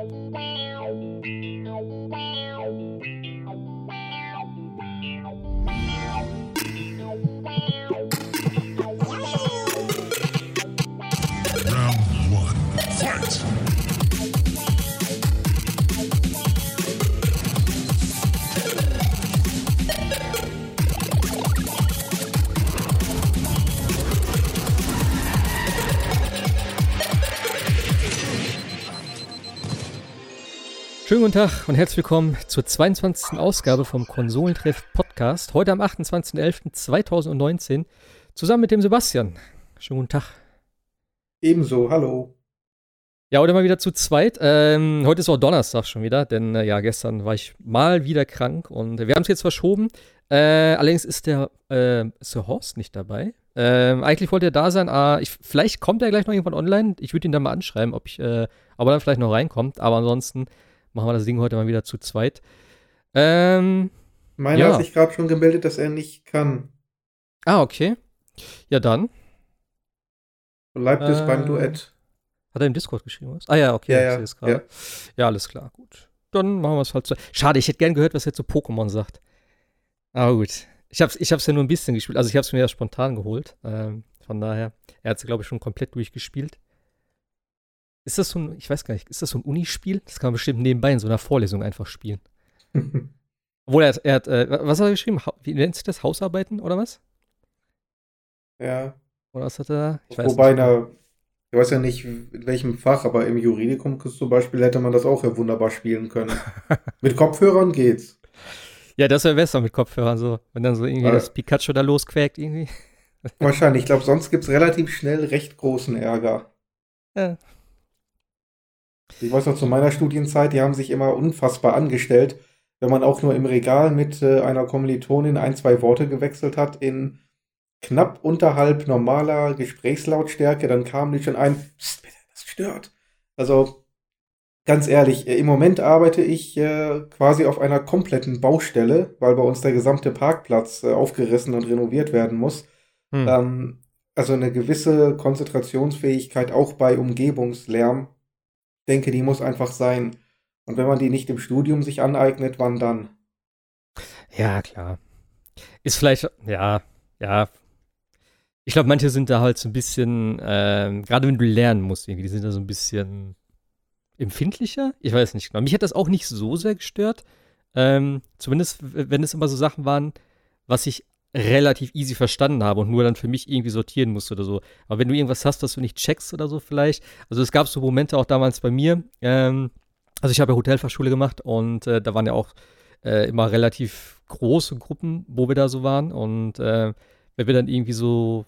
Round one, fight! Schönen guten Tag und herzlich willkommen zur 22. Ausgabe vom Konsolentreff Podcast. Heute am 28.11.2019 zusammen mit dem Sebastian. Schönen guten Tag. Ebenso, hallo. Ja, heute mal wieder zu zweit. Ähm, heute ist auch Donnerstag schon wieder, denn äh, ja, gestern war ich mal wieder krank und wir haben es jetzt verschoben. Äh, allerdings ist der äh, Sir Horst nicht dabei. Ähm, eigentlich wollte er da sein, aber ich, vielleicht kommt er gleich noch irgendwann online. Ich würde ihn dann mal anschreiben, ob ich, äh, ob er dann vielleicht noch reinkommt. Aber ansonsten machen wir das Ding heute mal wieder zu zweit. Ähm, Meiner ja. hat sich gerade schon gemeldet, dass er nicht kann. Ah, okay. Ja, dann. Bleibt äh, es beim Duett. Hat er im Discord geschrieben was? Ah ja, okay. Ja, ja, ja. ja, alles klar, gut. Dann machen wir es halt so. Schade, ich hätte gern gehört, was er zu Pokémon sagt. Aber gut. Ich hab's, ich hab's ja nur ein bisschen gespielt. Also ich hab's mir ja spontan geholt. Ähm, von daher. Er hat es, glaube ich, schon komplett durchgespielt. Ist das so ein, ich weiß gar nicht, ist das so ein Unispiel? Das kann man bestimmt nebenbei in so einer Vorlesung einfach spielen. Obwohl er hat, er hat äh, was hat er geschrieben? Wie nennt sich das? Hausarbeiten oder was? Ja. Oder was hat er? Ich weiß Wobei, nicht. Na, ich weiß ja nicht, in welchem Fach, aber im Juridikum zum Beispiel hätte man das auch ja wunderbar spielen können. mit Kopfhörern geht's. Ja, das wäre besser mit Kopfhörern so. Wenn dann so irgendwie ja. das Pikachu da losquäkt irgendwie. Wahrscheinlich. Ich glaube, sonst gibt es relativ schnell recht großen Ärger. Ja, ich weiß noch, zu meiner Studienzeit, die haben sich immer unfassbar angestellt, wenn man auch nur im Regal mit äh, einer Kommilitonin ein, zwei Worte gewechselt hat in knapp unterhalb normaler Gesprächslautstärke, dann kam die schon ein, Psst, bitte, das stört. Also, ganz ehrlich, äh, im Moment arbeite ich äh, quasi auf einer kompletten Baustelle, weil bei uns der gesamte Parkplatz äh, aufgerissen und renoviert werden muss. Hm. Ähm, also eine gewisse Konzentrationsfähigkeit auch bei Umgebungslärm denke, die muss einfach sein. Und wenn man die nicht im Studium sich aneignet, wann dann? Ja, klar. Ist vielleicht, ja, ja. Ich glaube, manche sind da halt so ein bisschen, äh, gerade wenn du lernen musst, irgendwie, die sind da so ein bisschen empfindlicher. Ich weiß nicht genau. Mich hat das auch nicht so sehr gestört. Ähm, zumindest, wenn es immer so Sachen waren, was ich relativ easy verstanden habe und nur dann für mich irgendwie sortieren musste oder so. Aber wenn du irgendwas hast, was du nicht checkst oder so vielleicht, also es gab so Momente auch damals bei mir, ähm, also ich habe ja Hotelfachschule gemacht und äh, da waren ja auch äh, immer relativ große Gruppen, wo wir da so waren und äh, wenn wir dann irgendwie so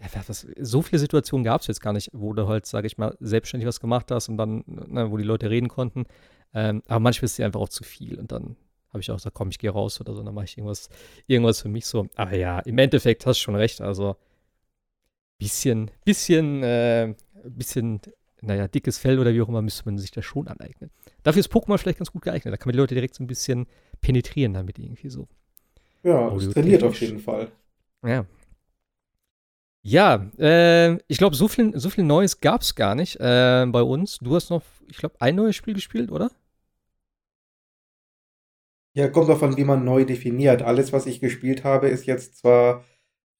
ja, was, so viele Situationen gab es jetzt gar nicht, wo du halt, sage ich mal, selbstständig was gemacht hast und dann, ne, wo die Leute reden konnten. Ähm, aber manchmal ist es einfach auch zu viel und dann habe ich auch gesagt, komm, ich gehe raus oder so, dann mache ich irgendwas, irgendwas für mich so. Aber ja, im Endeffekt hast du schon recht. Also bisschen, bisschen, äh, bisschen, naja, dickes Fell oder wie auch immer, müsste man sich das schon aneignen. Dafür ist Pokémon vielleicht ganz gut geeignet. Da kann man die Leute direkt so ein bisschen penetrieren damit irgendwie so. Ja, es trainiert auf jeden Fall. Ja. Ja, äh, ich glaube, so viel, so viel Neues gab es gar nicht äh, bei uns. Du hast noch, ich glaube, ein neues Spiel gespielt, oder? Ja, kommt davon, wie man neu definiert. Alles, was ich gespielt habe, ist jetzt zwar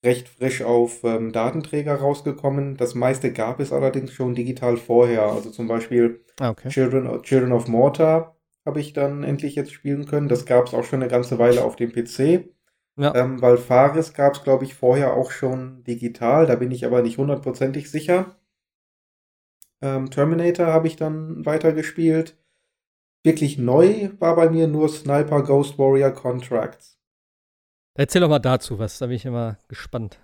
recht frisch auf ähm, Datenträger rausgekommen. Das meiste gab es allerdings schon digital vorher. Also zum Beispiel ah, okay. Children, Children of Mortar habe ich dann endlich jetzt spielen können. Das gab es auch schon eine ganze Weile auf dem PC. Ja. Ähm, weil Fares gab es, glaube ich, vorher auch schon digital. Da bin ich aber nicht hundertprozentig sicher. Ähm, Terminator habe ich dann weitergespielt. Wirklich neu war bei mir nur Sniper Ghost Warrior Contracts. Erzähl doch mal dazu was, da bin ich immer gespannt.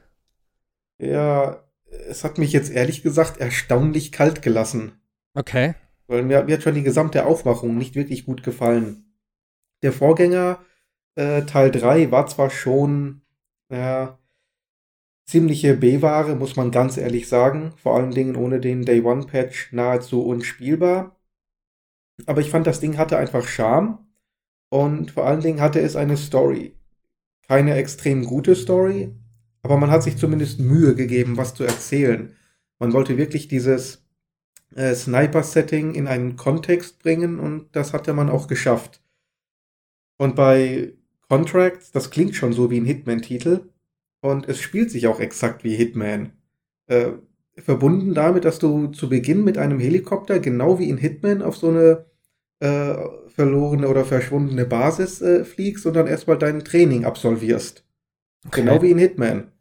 Ja, es hat mich jetzt ehrlich gesagt erstaunlich kalt gelassen. Okay. Weil mir, mir hat schon die gesamte Aufmachung nicht wirklich gut gefallen. Der Vorgänger, äh, Teil 3, war zwar schon äh, ziemliche B-Ware, muss man ganz ehrlich sagen. Vor allen Dingen ohne den Day One Patch nahezu unspielbar. Aber ich fand, das Ding hatte einfach Charme und vor allen Dingen hatte es eine Story. Keine extrem gute Story, aber man hat sich zumindest Mühe gegeben, was zu erzählen. Man wollte wirklich dieses äh, Sniper-Setting in einen Kontext bringen und das hatte man auch geschafft. Und bei Contracts, das klingt schon so wie ein Hitman-Titel und es spielt sich auch exakt wie Hitman. Äh, verbunden damit, dass du zu Beginn mit einem Helikopter, genau wie in Hitman, auf so eine äh, verlorene oder verschwundene Basis äh, fliegst und dann erstmal dein Training absolvierst. Okay. Genau wie in Hitman.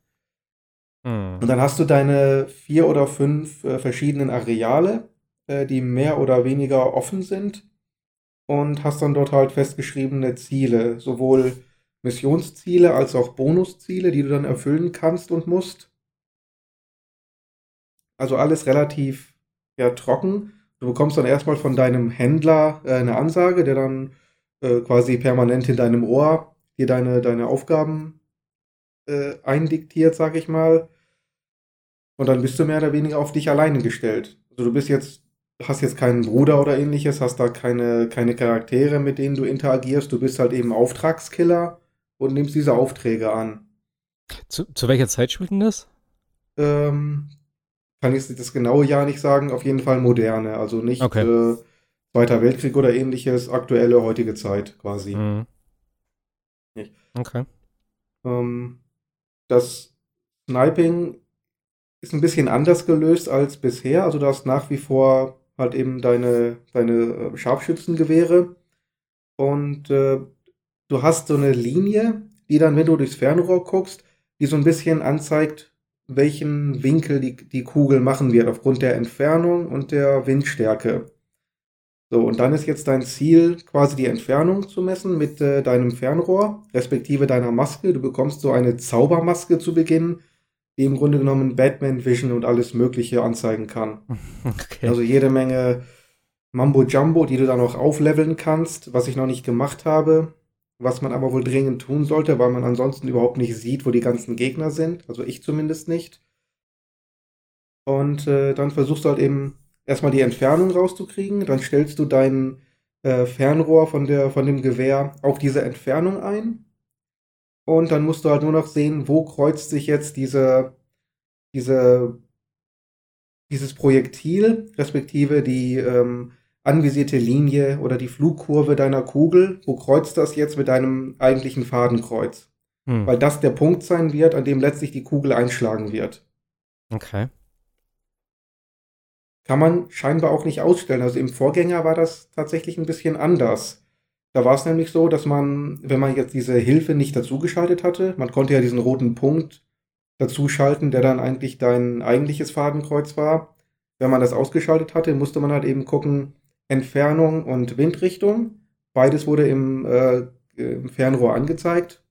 Hm. Und dann hast du deine vier oder fünf äh, verschiedenen Areale, äh, die mehr oder weniger offen sind und hast dann dort halt festgeschriebene Ziele, sowohl Missionsziele als auch Bonusziele, die du dann erfüllen kannst und musst. Also alles relativ ja, trocken. Du bekommst dann erstmal von deinem Händler äh, eine Ansage, der dann äh, quasi permanent in deinem Ohr dir deine, deine Aufgaben äh, eindiktiert, sag ich mal. Und dann bist du mehr oder weniger auf dich alleine gestellt. Also du bist jetzt, hast jetzt keinen Bruder oder ähnliches, hast da keine, keine Charaktere, mit denen du interagierst. Du bist halt eben Auftragskiller und nimmst diese Aufträge an. Zu, zu welcher Zeit spielt denn das? Ähm, kann ich das genaue Jahr nicht sagen. Auf jeden Fall moderne. Also nicht okay. äh, Zweiter Weltkrieg oder ähnliches, aktuelle, heutige Zeit quasi. Mhm. Okay. Ähm, das Sniping ist ein bisschen anders gelöst als bisher. Also du hast nach wie vor halt eben deine, deine äh, Scharfschützengewehre und äh, du hast so eine Linie, die dann, wenn du durchs Fernrohr guckst, die so ein bisschen anzeigt, welchen Winkel die, die Kugel machen wird, aufgrund der Entfernung und der Windstärke. So, und dann ist jetzt dein Ziel, quasi die Entfernung zu messen mit äh, deinem Fernrohr, respektive deiner Maske. Du bekommst so eine Zaubermaske zu Beginn, die im Grunde genommen Batman Vision und alles Mögliche anzeigen kann. Okay. Also jede Menge Mambo Jumbo, die du dann auch aufleveln kannst, was ich noch nicht gemacht habe, was man aber wohl dringend tun sollte, weil man ansonsten überhaupt nicht sieht, wo die ganzen Gegner sind. Also ich zumindest nicht. Und äh, dann versuchst du halt eben erstmal die Entfernung rauszukriegen. Dann stellst du dein äh, Fernrohr von, der, von dem Gewehr auf diese Entfernung ein. Und dann musst du halt nur noch sehen, wo kreuzt sich jetzt diese, diese, dieses Projektil, respektive die ähm, anvisierte Linie oder die Flugkurve deiner Kugel, wo kreuzt das jetzt mit deinem eigentlichen Fadenkreuz? Hm. Weil das der Punkt sein wird, an dem letztlich die Kugel einschlagen wird. Okay. Kann man scheinbar auch nicht ausstellen. Also im Vorgänger war das tatsächlich ein bisschen anders. Da war es nämlich so, dass man, wenn man jetzt diese Hilfe nicht dazugeschaltet hatte, man konnte ja diesen roten Punkt dazuschalten, der dann eigentlich dein eigentliches Fadenkreuz war. Wenn man das ausgeschaltet hatte, musste man halt eben gucken, Entfernung und Windrichtung. Beides wurde im, äh, im Fernrohr angezeigt.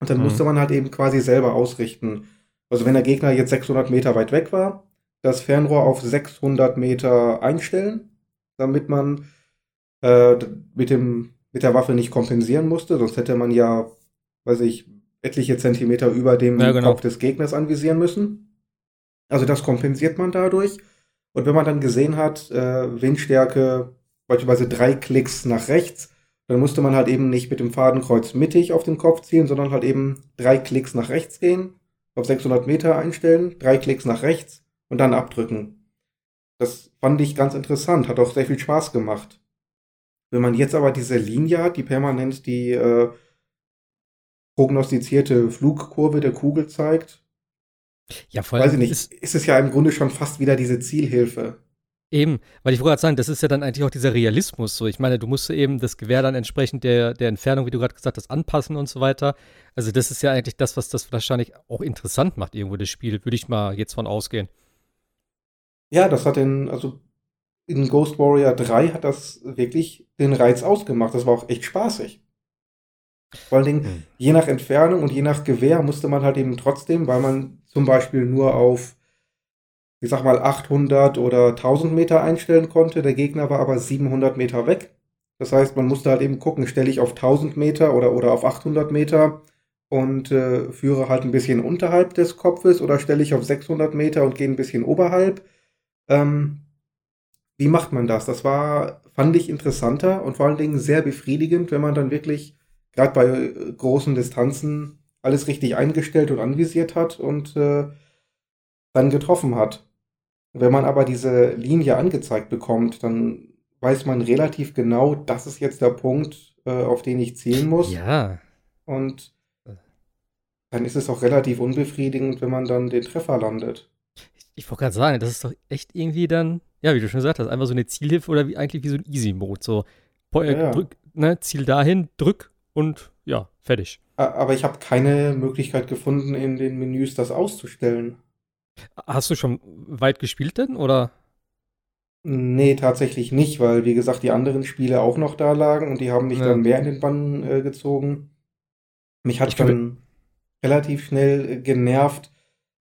Und dann mhm. musste man halt eben quasi selber ausrichten. Also wenn der Gegner jetzt 600 Meter weit weg war, das Fernrohr auf 600 Meter einstellen, damit man äh, mit dem mit der Waffe nicht kompensieren musste, sonst hätte man ja, weiß ich, etliche Zentimeter über dem ja, genau. Kopf des Gegners anvisieren müssen. Also das kompensiert man dadurch. Und wenn man dann gesehen hat, äh, Windstärke beispielsweise drei Klicks nach rechts, dann musste man halt eben nicht mit dem Fadenkreuz mittig auf den Kopf zielen, sondern halt eben drei Klicks nach rechts gehen, auf 600 Meter einstellen, drei Klicks nach rechts und dann abdrücken. Das fand ich ganz interessant, hat auch sehr viel Spaß gemacht. Wenn man jetzt aber diese Linie hat, die permanent die äh, prognostizierte Flugkurve der Kugel zeigt, ja, voll. Weiß ich nicht, ist, ist es ja im Grunde schon fast wieder diese Zielhilfe. Eben, weil ich wollte gerade sagen, das ist ja dann eigentlich auch dieser Realismus so. Ich meine, du musst eben das Gewehr dann entsprechend der, der Entfernung, wie du gerade gesagt hast, anpassen und so weiter. Also das ist ja eigentlich das, was das wahrscheinlich auch interessant macht, irgendwo das Spiel, würde ich mal jetzt von ausgehen. Ja, das hat den, also in Ghost Warrior 3 hat das wirklich den Reiz ausgemacht. Das war auch echt spaßig. Vor allen Dingen, hm. je nach Entfernung und je nach Gewehr musste man halt eben trotzdem, weil man zum Beispiel nur auf, ich sag mal, 800 oder 1000 Meter einstellen konnte. Der Gegner war aber 700 Meter weg. Das heißt, man musste halt eben gucken, stelle ich auf 1000 Meter oder, oder auf 800 Meter und äh, führe halt ein bisschen unterhalb des Kopfes oder stelle ich auf 600 Meter und gehe ein bisschen oberhalb. Ähm, wie macht man das? Das war, fand ich interessanter und vor allen Dingen sehr befriedigend, wenn man dann wirklich gerade bei äh, großen Distanzen alles richtig eingestellt und anvisiert hat und äh, dann getroffen hat. Wenn man aber diese Linie angezeigt bekommt, dann weiß man relativ genau, das ist jetzt der Punkt, äh, auf den ich zielen muss. Ja. Und dann ist es auch relativ unbefriedigend, wenn man dann den Treffer landet. Ich, ich wollte gerade sagen, das ist doch echt irgendwie dann, ja, wie du schon gesagt hast, einfach so eine Zielhilfe oder wie, eigentlich wie so ein Easy-Mode. So, ja, ja. Drück, ne, Ziel dahin, drück und ja, fertig. Aber ich habe keine Möglichkeit gefunden, in den Menüs das auszustellen. Hast du schon weit gespielt denn, oder? Nee, tatsächlich nicht, weil, wie gesagt, die anderen Spiele auch noch da lagen und die haben mich ja. dann mehr in den Bann äh, gezogen. Mich hat ich dann relativ schnell äh, genervt,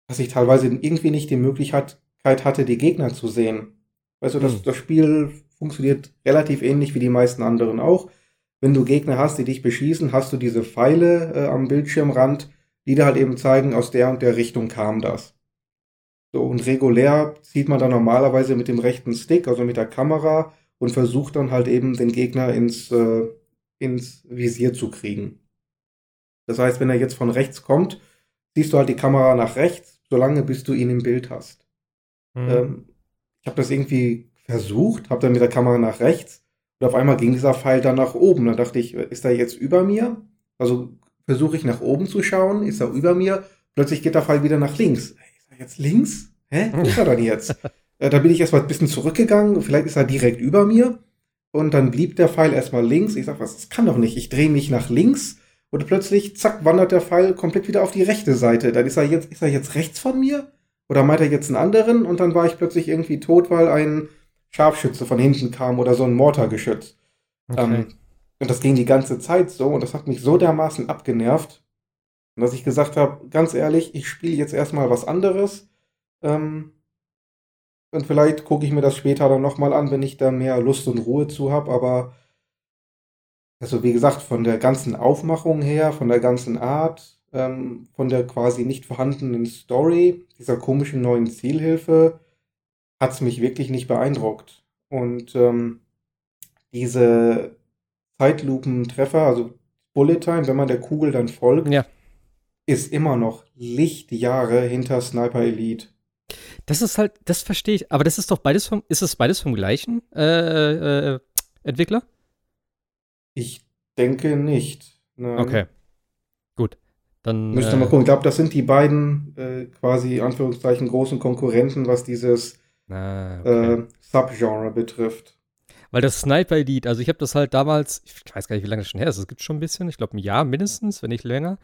dass ich teilweise irgendwie nicht die Möglichkeit hatte, die Gegner zu sehen. Weißt du, das, hm. das Spiel funktioniert relativ ähnlich wie die meisten anderen auch. Wenn du Gegner hast, die dich beschießen, hast du diese Pfeile äh, am Bildschirmrand, die dir halt eben zeigen, aus der und der Richtung kam das. So, und regulär zieht man dann normalerweise mit dem rechten Stick, also mit der Kamera, und versucht dann halt eben den Gegner ins, äh, ins Visier zu kriegen. Das heißt, wenn er jetzt von rechts kommt, siehst du halt die Kamera nach rechts, solange bis du ihn im Bild hast. Mhm. Ähm, ich habe das irgendwie versucht, habe dann mit der Kamera nach rechts und auf einmal ging dieser Pfeil dann nach oben. Dann dachte ich, ist er jetzt über mir? Also versuche ich nach oben zu schauen, ist er über mir? Plötzlich geht der Pfeil wieder nach links. Ist er jetzt links? Hä? Wo ist er dann jetzt? äh, da bin ich erstmal ein bisschen zurückgegangen, vielleicht ist er direkt über mir. Und dann blieb der Pfeil erstmal links. Ich sag, was, das kann doch nicht. Ich drehe mich nach links und plötzlich, zack, wandert der Pfeil komplett wieder auf die rechte Seite. Dann ist er jetzt, ist er jetzt rechts von mir? Oder meint er jetzt einen anderen? Und dann war ich plötzlich irgendwie tot, weil ein Scharfschütze von hinten kam oder so ein Mortargeschütz. Okay. Ähm, und das ging die ganze Zeit so und das hat mich so dermaßen abgenervt, dass ich gesagt habe, ganz ehrlich, ich spiele jetzt erstmal was anderes. Ähm, und vielleicht gucke ich mir das später dann nochmal an, wenn ich da mehr Lust und Ruhe zu habe, aber also wie gesagt, von der ganzen Aufmachung her, von der ganzen Art, ähm, von der quasi nicht vorhandenen Story, dieser komischen neuen Zielhilfe, hat es mich wirklich nicht beeindruckt. Und ähm, diese Zeitlupentreffer, also Bullet Time, wenn man der Kugel dann folgt, ja. ist immer noch Lichtjahre hinter Sniper Elite. Das ist halt, das verstehe ich, aber das ist doch beides vom, ist es beides vom gleichen äh, äh, Entwickler? Ich denke nicht. Nein. Okay. Gut. Dann. Müsste äh, mal gucken. Ich glaube, das sind die beiden äh, quasi Anführungszeichen großen Konkurrenten, was dieses ah, okay. äh, Subgenre betrifft. Weil das Sniper Elite, also ich habe das halt damals, ich weiß gar nicht, wie lange das schon her ist, es gibt schon ein bisschen, ich glaube ein Jahr mindestens, wenn nicht länger.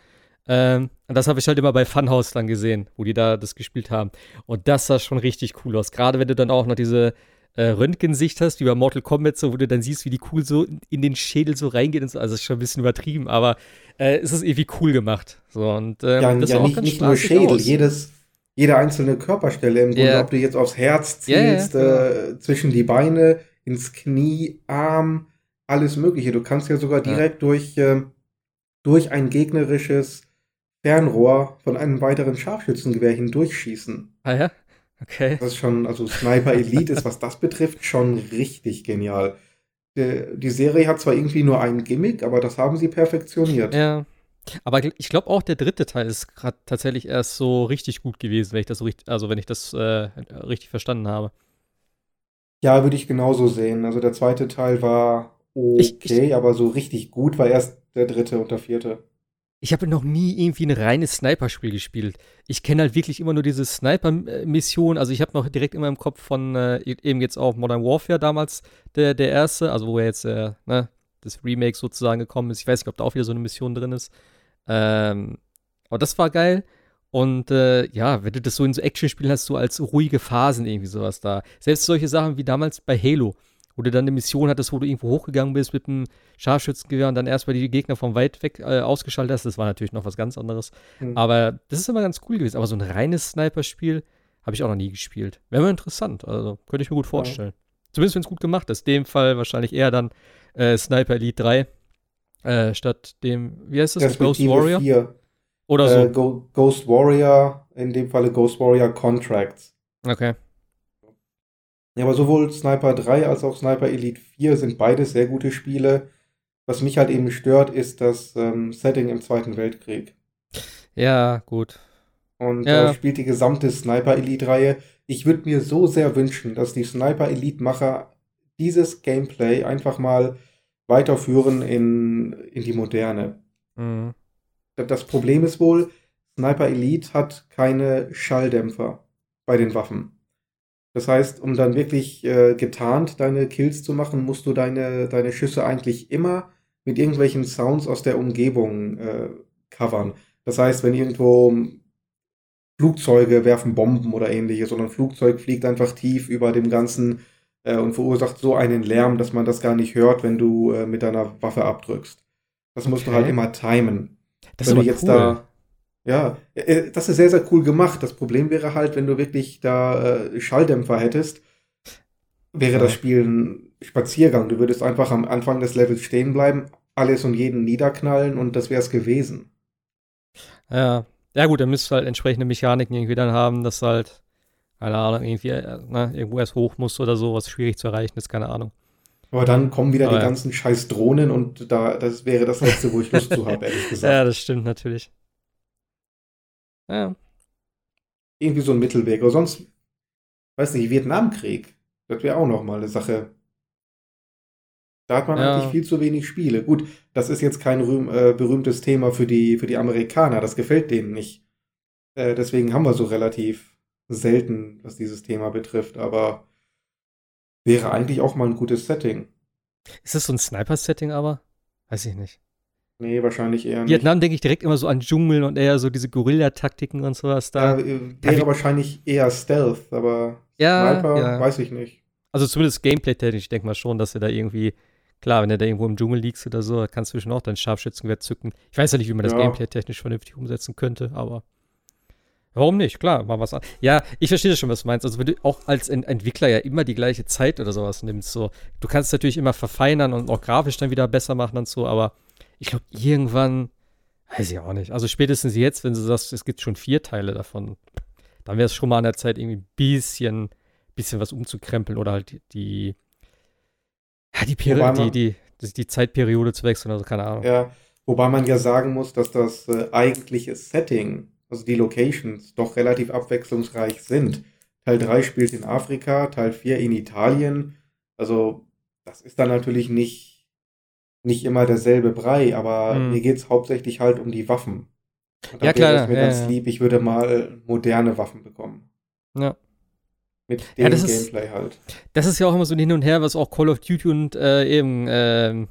Ähm, und das habe ich halt immer bei Funhouse dann gesehen, wo die da das gespielt haben. Und das sah schon richtig cool aus. Gerade wenn du dann auch noch diese äh, Röntgensicht hast, wie bei Mortal Kombat, so, wo du dann siehst, wie die Kugel so in den Schädel so reingeht und so. Also, das ist schon ein bisschen übertrieben, aber äh, es ist irgendwie cool gemacht. So, und, ähm, ja, das ja, nicht, nicht nur Schädel, jedes, jede einzelne Körperstelle im Grunde, yeah. ob du jetzt aufs Herz zielst, yeah, genau. äh, zwischen die Beine, ins Knie, Arm, alles Mögliche. Du kannst ja sogar direkt ja. durch, äh, durch ein gegnerisches Fernrohr von einem weiteren Scharfschützengewehr hindurchschießen. Ah ja? Okay. Das ist schon, also Sniper Elite ist, was das betrifft, schon richtig genial. Die, die Serie hat zwar irgendwie nur einen Gimmick, aber das haben sie perfektioniert. Ja. Aber ich glaube auch der dritte Teil ist gerade tatsächlich erst so richtig gut gewesen, wenn ich das so richtig, also wenn ich das äh, richtig verstanden habe. Ja, würde ich genauso sehen. Also der zweite Teil war okay, ich, ich, aber so richtig gut war erst der dritte und der vierte. Ich habe noch nie irgendwie ein reines Sniper-Spiel gespielt. Ich kenne halt wirklich immer nur diese Sniper-Mission. Also ich habe noch direkt immer im Kopf von äh, e-, eben jetzt auch Modern Warfare damals der, der erste, also wo er jetzt äh, ne, das Remake sozusagen gekommen ist. Ich weiß nicht, ob da auch wieder so eine Mission drin ist. Ähm, aber das war geil. Und äh, ja, wenn du das so in so Action-Spielen hast, so als ruhige Phasen irgendwie sowas da. Selbst solche Sachen wie damals bei Halo wo du dann eine Mission hattest, wo du irgendwo hochgegangen bist mit einem Scharfschützengewehr und dann erstmal die Gegner von weit weg äh, ausgeschaltet hast. Das war natürlich noch was ganz anderes. Mhm. Aber das ist immer ganz cool gewesen. Aber so ein reines Sniper-Spiel habe ich auch noch nie gespielt. Wäre mal interessant. Also könnte ich mir gut vorstellen. Ja. Zumindest, wenn es gut gemacht ist. In dem Fall wahrscheinlich eher dann äh, Sniper Elite 3 äh, statt dem, wie heißt das? Ghost Warrior? 4. Oder so. Äh, Go Ghost Warrior, in dem Falle Ghost Warrior Contracts. Okay. Ja, aber sowohl Sniper 3 als auch Sniper Elite 4 sind beide sehr gute Spiele. Was mich halt eben stört, ist das ähm, Setting im Zweiten Weltkrieg. Ja, gut. und ja. äh, spielt die gesamte Sniper Elite-Reihe. Ich würde mir so sehr wünschen, dass die Sniper Elite-Macher dieses Gameplay einfach mal weiterführen in, in die Moderne. Mhm. Das Problem ist wohl, Sniper Elite hat keine Schalldämpfer bei den Waffen. Das heißt, um dann wirklich äh, getarnt deine Kills zu machen, musst du deine, deine Schüsse eigentlich immer mit irgendwelchen Sounds aus der Umgebung äh, covern. Das heißt, wenn irgendwo Flugzeuge werfen Bomben oder ähnliches, sondern ein Flugzeug fliegt einfach tief über dem Ganzen äh, und verursacht so einen Lärm, dass man das gar nicht hört, wenn du äh, mit deiner Waffe abdrückst. Das musst okay. du halt immer timen. Das wenn ist aber jetzt cool. da ja, äh, das ist sehr, sehr cool gemacht. Das Problem wäre halt, wenn du wirklich da äh, Schalldämpfer hättest, wäre ja. das Spiel ein Spaziergang. Du würdest einfach am Anfang des Levels stehen bleiben, alles und jeden niederknallen und das wäre es gewesen. Ja, ja gut, dann müsstest du halt entsprechende Mechaniken irgendwie dann haben, dass halt, keine Ahnung, irgendwie äh, ne, irgendwo erst hoch muss oder so, was schwierig zu erreichen ist, keine Ahnung. Aber dann kommen wieder Aber die ja. ganzen scheiß Drohnen und da, das wäre das letzte, wo ich Lust zu habe, ehrlich gesagt. Ja, das stimmt natürlich. Ja. Irgendwie so ein Mittelweg. Oder sonst, weiß nicht, Vietnamkrieg. Das wäre auch noch mal eine Sache. Da hat man ja. eigentlich viel zu wenig Spiele. Gut, das ist jetzt kein rühm, äh, berühmtes Thema für die, für die Amerikaner. Das gefällt denen nicht. Äh, deswegen haben wir so relativ selten, was dieses Thema betrifft. Aber wäre eigentlich auch mal ein gutes Setting. Ist das so ein Sniper-Setting aber? Weiß ich nicht. Nee, wahrscheinlich eher nicht. Vietnam denke ich direkt immer so an Dschungel und eher so diese Guerilla-Taktiken und sowas da. Ja, wäre wahrscheinlich eher Stealth, aber ja, Sniper ja. weiß ich nicht. Also zumindest Gameplay-technisch, ich denke mal schon, dass du da irgendwie, klar, wenn du da irgendwo im Dschungel liegst oder so, kannst du schon auch dein Scharfschützengewehr zücken. Ich weiß ja nicht, wie man das ja. Gameplay-technisch vernünftig umsetzen könnte, aber warum nicht? Klar, mal was an. Ja, ich verstehe schon, was du meinst. Also wenn du auch als Entwickler ja immer die gleiche Zeit oder sowas nimmst, so, du kannst natürlich immer verfeinern und auch grafisch dann wieder besser machen und so, aber ich glaube, irgendwann, weiß ich auch nicht. Also spätestens jetzt, wenn du sagst, es gibt schon vier Teile davon, dann wäre es schon mal an der Zeit, irgendwie ein bisschen, bisschen was umzukrempeln oder halt die, ja, die, Peri die, die, die, die, Zeitperiode zu wechseln, also keine Ahnung. Ja, wobei man ja sagen muss, dass das äh, eigentliche Setting, also die Locations, doch relativ abwechslungsreich sind. Teil 3 spielt in Afrika, Teil 4 in Italien. Also, das ist dann natürlich nicht nicht immer derselbe Brei, aber hm. mir geht es hauptsächlich halt um die Waffen. Und ja, klar. Es mir ja, ganz ja. lieb, ich würde mal moderne Waffen bekommen. Ja. Mit dem ja, Gameplay ist, halt. Das ist ja auch immer so ein Hin und Her, was auch Call of Duty und äh, eben äh,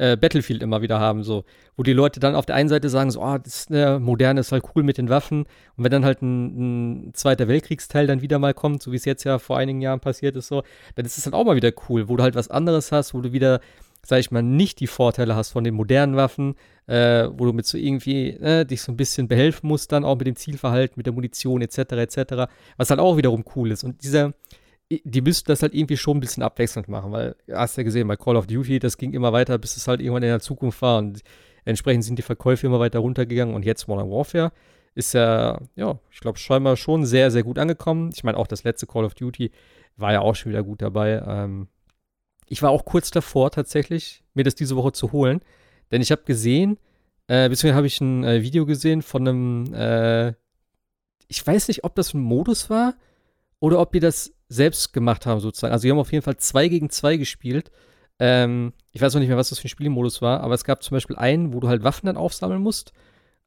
äh, Battlefield immer wieder haben, so. Wo die Leute dann auf der einen Seite sagen, so, ah, oh, das ne, Moderne ist halt cool mit den Waffen. Und wenn dann halt ein, ein Zweiter Weltkriegsteil dann wieder mal kommt, so wie es jetzt ja vor einigen Jahren passiert ist, so, dann ist es halt auch mal wieder cool, wo du halt was anderes hast, wo du wieder sag ich mal, nicht die Vorteile hast von den modernen Waffen, äh, wo du mit so irgendwie äh, dich so ein bisschen behelfen musst, dann auch mit dem Zielverhalten, mit der Munition etc. etc., was halt auch wiederum cool ist. Und dieser, die müssten das halt irgendwie schon ein bisschen abwechselnd machen, weil, hast ja gesehen, bei Call of Duty, das ging immer weiter, bis es halt irgendwann in der Zukunft war und entsprechend sind die Verkäufe immer weiter runtergegangen und jetzt Modern Warfare ist ja, ja, ich glaube, scheinbar schon sehr, sehr gut angekommen. Ich meine, auch das letzte Call of Duty war ja auch schon wieder gut dabei. Ähm, ich war auch kurz davor tatsächlich, mir das diese Woche zu holen. Denn ich habe gesehen, äh, beziehungsweise habe ich ein äh, Video gesehen von einem, äh, ich weiß nicht, ob das ein Modus war oder ob die das selbst gemacht haben sozusagen. Also die haben auf jeden Fall zwei gegen zwei gespielt. Ähm, ich weiß noch nicht mehr, was das für ein Spielmodus war, aber es gab zum Beispiel einen, wo du halt Waffen dann aufsammeln musst.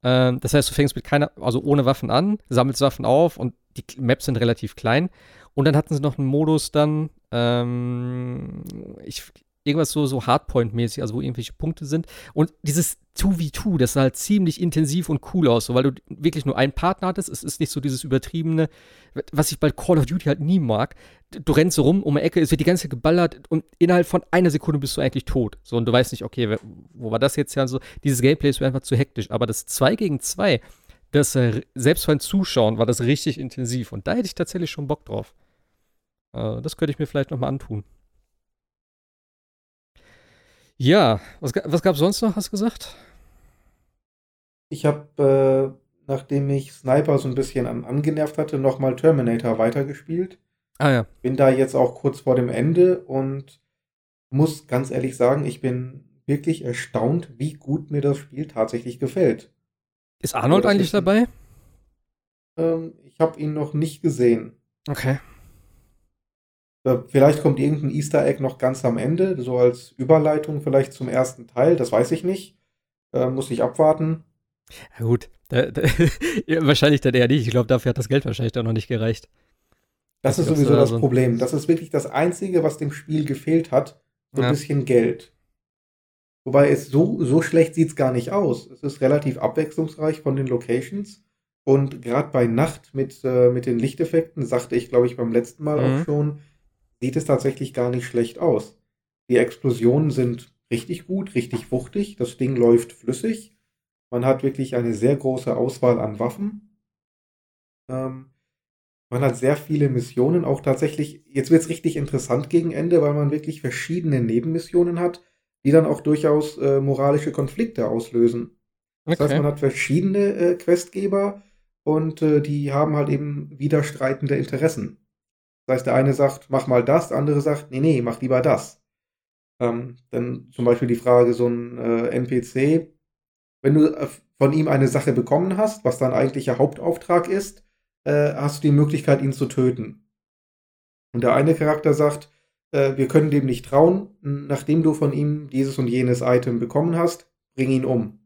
Ähm, das heißt, du fängst mit keiner, also ohne Waffen an, sammelst Waffen auf und die Maps sind relativ klein. Und dann hatten sie noch einen Modus dann, ähm, ich, irgendwas so, so Hardpoint-mäßig, also wo irgendwelche Punkte sind. Und dieses 2v2, das sah halt ziemlich intensiv und cool aus, so, weil du wirklich nur einen Partner hattest. Es ist nicht so dieses übertriebene, was ich bei Call of Duty halt nie mag. Du rennst so rum um eine Ecke, es wird die ganze Zeit geballert und innerhalb von einer Sekunde bist du eigentlich tot. So, und du weißt nicht, okay, wo war das jetzt ja? So, dieses Gameplay ist einfach zu hektisch. Aber das 2 gegen 2, das, äh, selbst beim Zuschauen war das richtig intensiv. Und da hätte ich tatsächlich schon Bock drauf. Äh, das könnte ich mir vielleicht nochmal antun. Ja, was, was gab es sonst noch, hast du gesagt? Ich habe, äh, nachdem ich Sniper so ein bisschen an, angenervt hatte, nochmal Terminator weitergespielt. Ah ja. Bin da jetzt auch kurz vor dem Ende und muss ganz ehrlich sagen, ich bin wirklich erstaunt, wie gut mir das Spiel tatsächlich gefällt. Ist Arnold eigentlich dabei? Ähm, ich habe ihn noch nicht gesehen. Okay. Äh, vielleicht kommt irgendein Easter Egg noch ganz am Ende, so als Überleitung vielleicht zum ersten Teil, das weiß ich nicht. Äh, muss ich abwarten. Ja, gut, da, da, wahrscheinlich dann eher nicht. Ich glaube, dafür hat das Geld wahrscheinlich dann noch nicht gereicht. Das, das ist sowieso das so Problem. Das ist wirklich das Einzige, was dem Spiel gefehlt hat. So ein ja. bisschen Geld. Wobei es so, so schlecht sieht es gar nicht aus. Es ist relativ abwechslungsreich von den Locations. Und gerade bei Nacht mit, äh, mit den Lichteffekten, sagte ich, glaube ich, beim letzten Mal mhm. auch schon, sieht es tatsächlich gar nicht schlecht aus. Die Explosionen sind richtig gut, richtig wuchtig. Das Ding läuft flüssig. Man hat wirklich eine sehr große Auswahl an Waffen. Ähm, man hat sehr viele Missionen, auch tatsächlich, jetzt wird es richtig interessant gegen Ende, weil man wirklich verschiedene Nebenmissionen hat, die dann auch durchaus äh, moralische Konflikte auslösen. Das okay. heißt, man hat verschiedene äh, Questgeber und äh, die haben halt eben widerstreitende Interessen. Das heißt, der eine sagt, mach mal das, der andere sagt, nee, nee, mach lieber das. Ähm, dann zum Beispiel die Frage, so ein äh, NPC, wenn du äh, von ihm eine Sache bekommen hast, was dein eigentlicher Hauptauftrag ist, äh, hast du die Möglichkeit, ihn zu töten. Und der eine Charakter sagt, äh, wir können dem nicht trauen, nachdem du von ihm dieses und jenes Item bekommen hast, bring ihn um.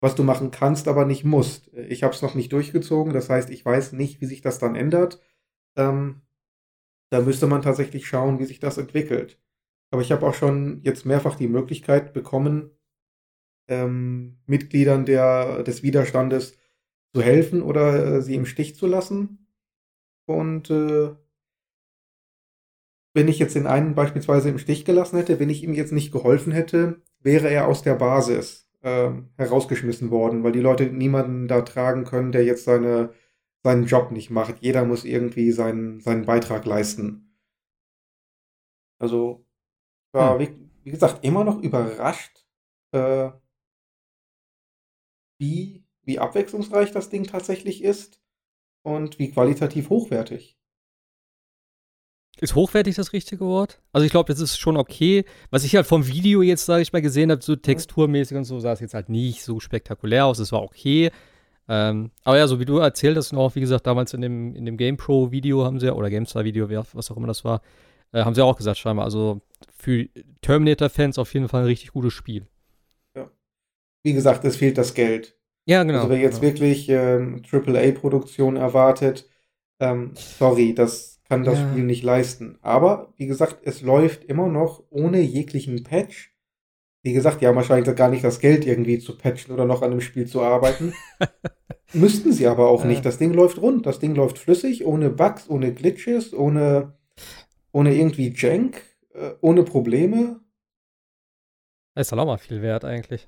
Was du machen kannst, aber nicht musst. Ich habe es noch nicht durchgezogen, das heißt, ich weiß nicht, wie sich das dann ändert. Ähm, da müsste man tatsächlich schauen, wie sich das entwickelt. Aber ich habe auch schon jetzt mehrfach die Möglichkeit bekommen, ähm, Mitgliedern der, des Widerstandes zu helfen oder äh, sie im Stich zu lassen. Und äh, wenn ich jetzt den einen beispielsweise im Stich gelassen hätte, wenn ich ihm jetzt nicht geholfen hätte, wäre er aus der Basis äh, herausgeschmissen worden, weil die Leute niemanden da tragen können, der jetzt seine seinen Job nicht macht. Jeder muss irgendwie seinen, seinen Beitrag leisten. Also, war, hm. wie, wie, gesagt, immer noch überrascht, äh, wie, wie abwechslungsreich das Ding tatsächlich ist und wie qualitativ hochwertig. Ist hochwertig das richtige Wort? Also ich glaube, das ist schon okay. Was ich halt vom Video jetzt, sage ich mal, gesehen habe, so texturmäßig und so, sah es jetzt halt nicht so spektakulär aus. Es war okay. Ähm, aber ja, so wie du erzählt hast, auch wie gesagt, damals in dem, in dem GamePro-Video haben sie ja, oder GameStar-Video, was auch immer das war, äh, haben sie auch gesagt, scheinbar. Also für Terminator-Fans auf jeden Fall ein richtig gutes Spiel. Ja. Wie gesagt, es fehlt das Geld. Ja, genau. Also wer jetzt genau. wirklich ähm, AAA-Produktion erwartet, ähm, sorry, das kann das ja. Spiel nicht leisten. Aber wie gesagt, es läuft immer noch ohne jeglichen Patch wie gesagt, die haben wahrscheinlich gar nicht das Geld, irgendwie zu patchen oder noch an dem Spiel zu arbeiten. Müssten sie aber auch nicht. Das Ding läuft rund, das Ding läuft flüssig, ohne Bugs, ohne Glitches, ohne, ohne irgendwie Jank, äh, ohne Probleme. Das ist halt auch mal viel wert eigentlich.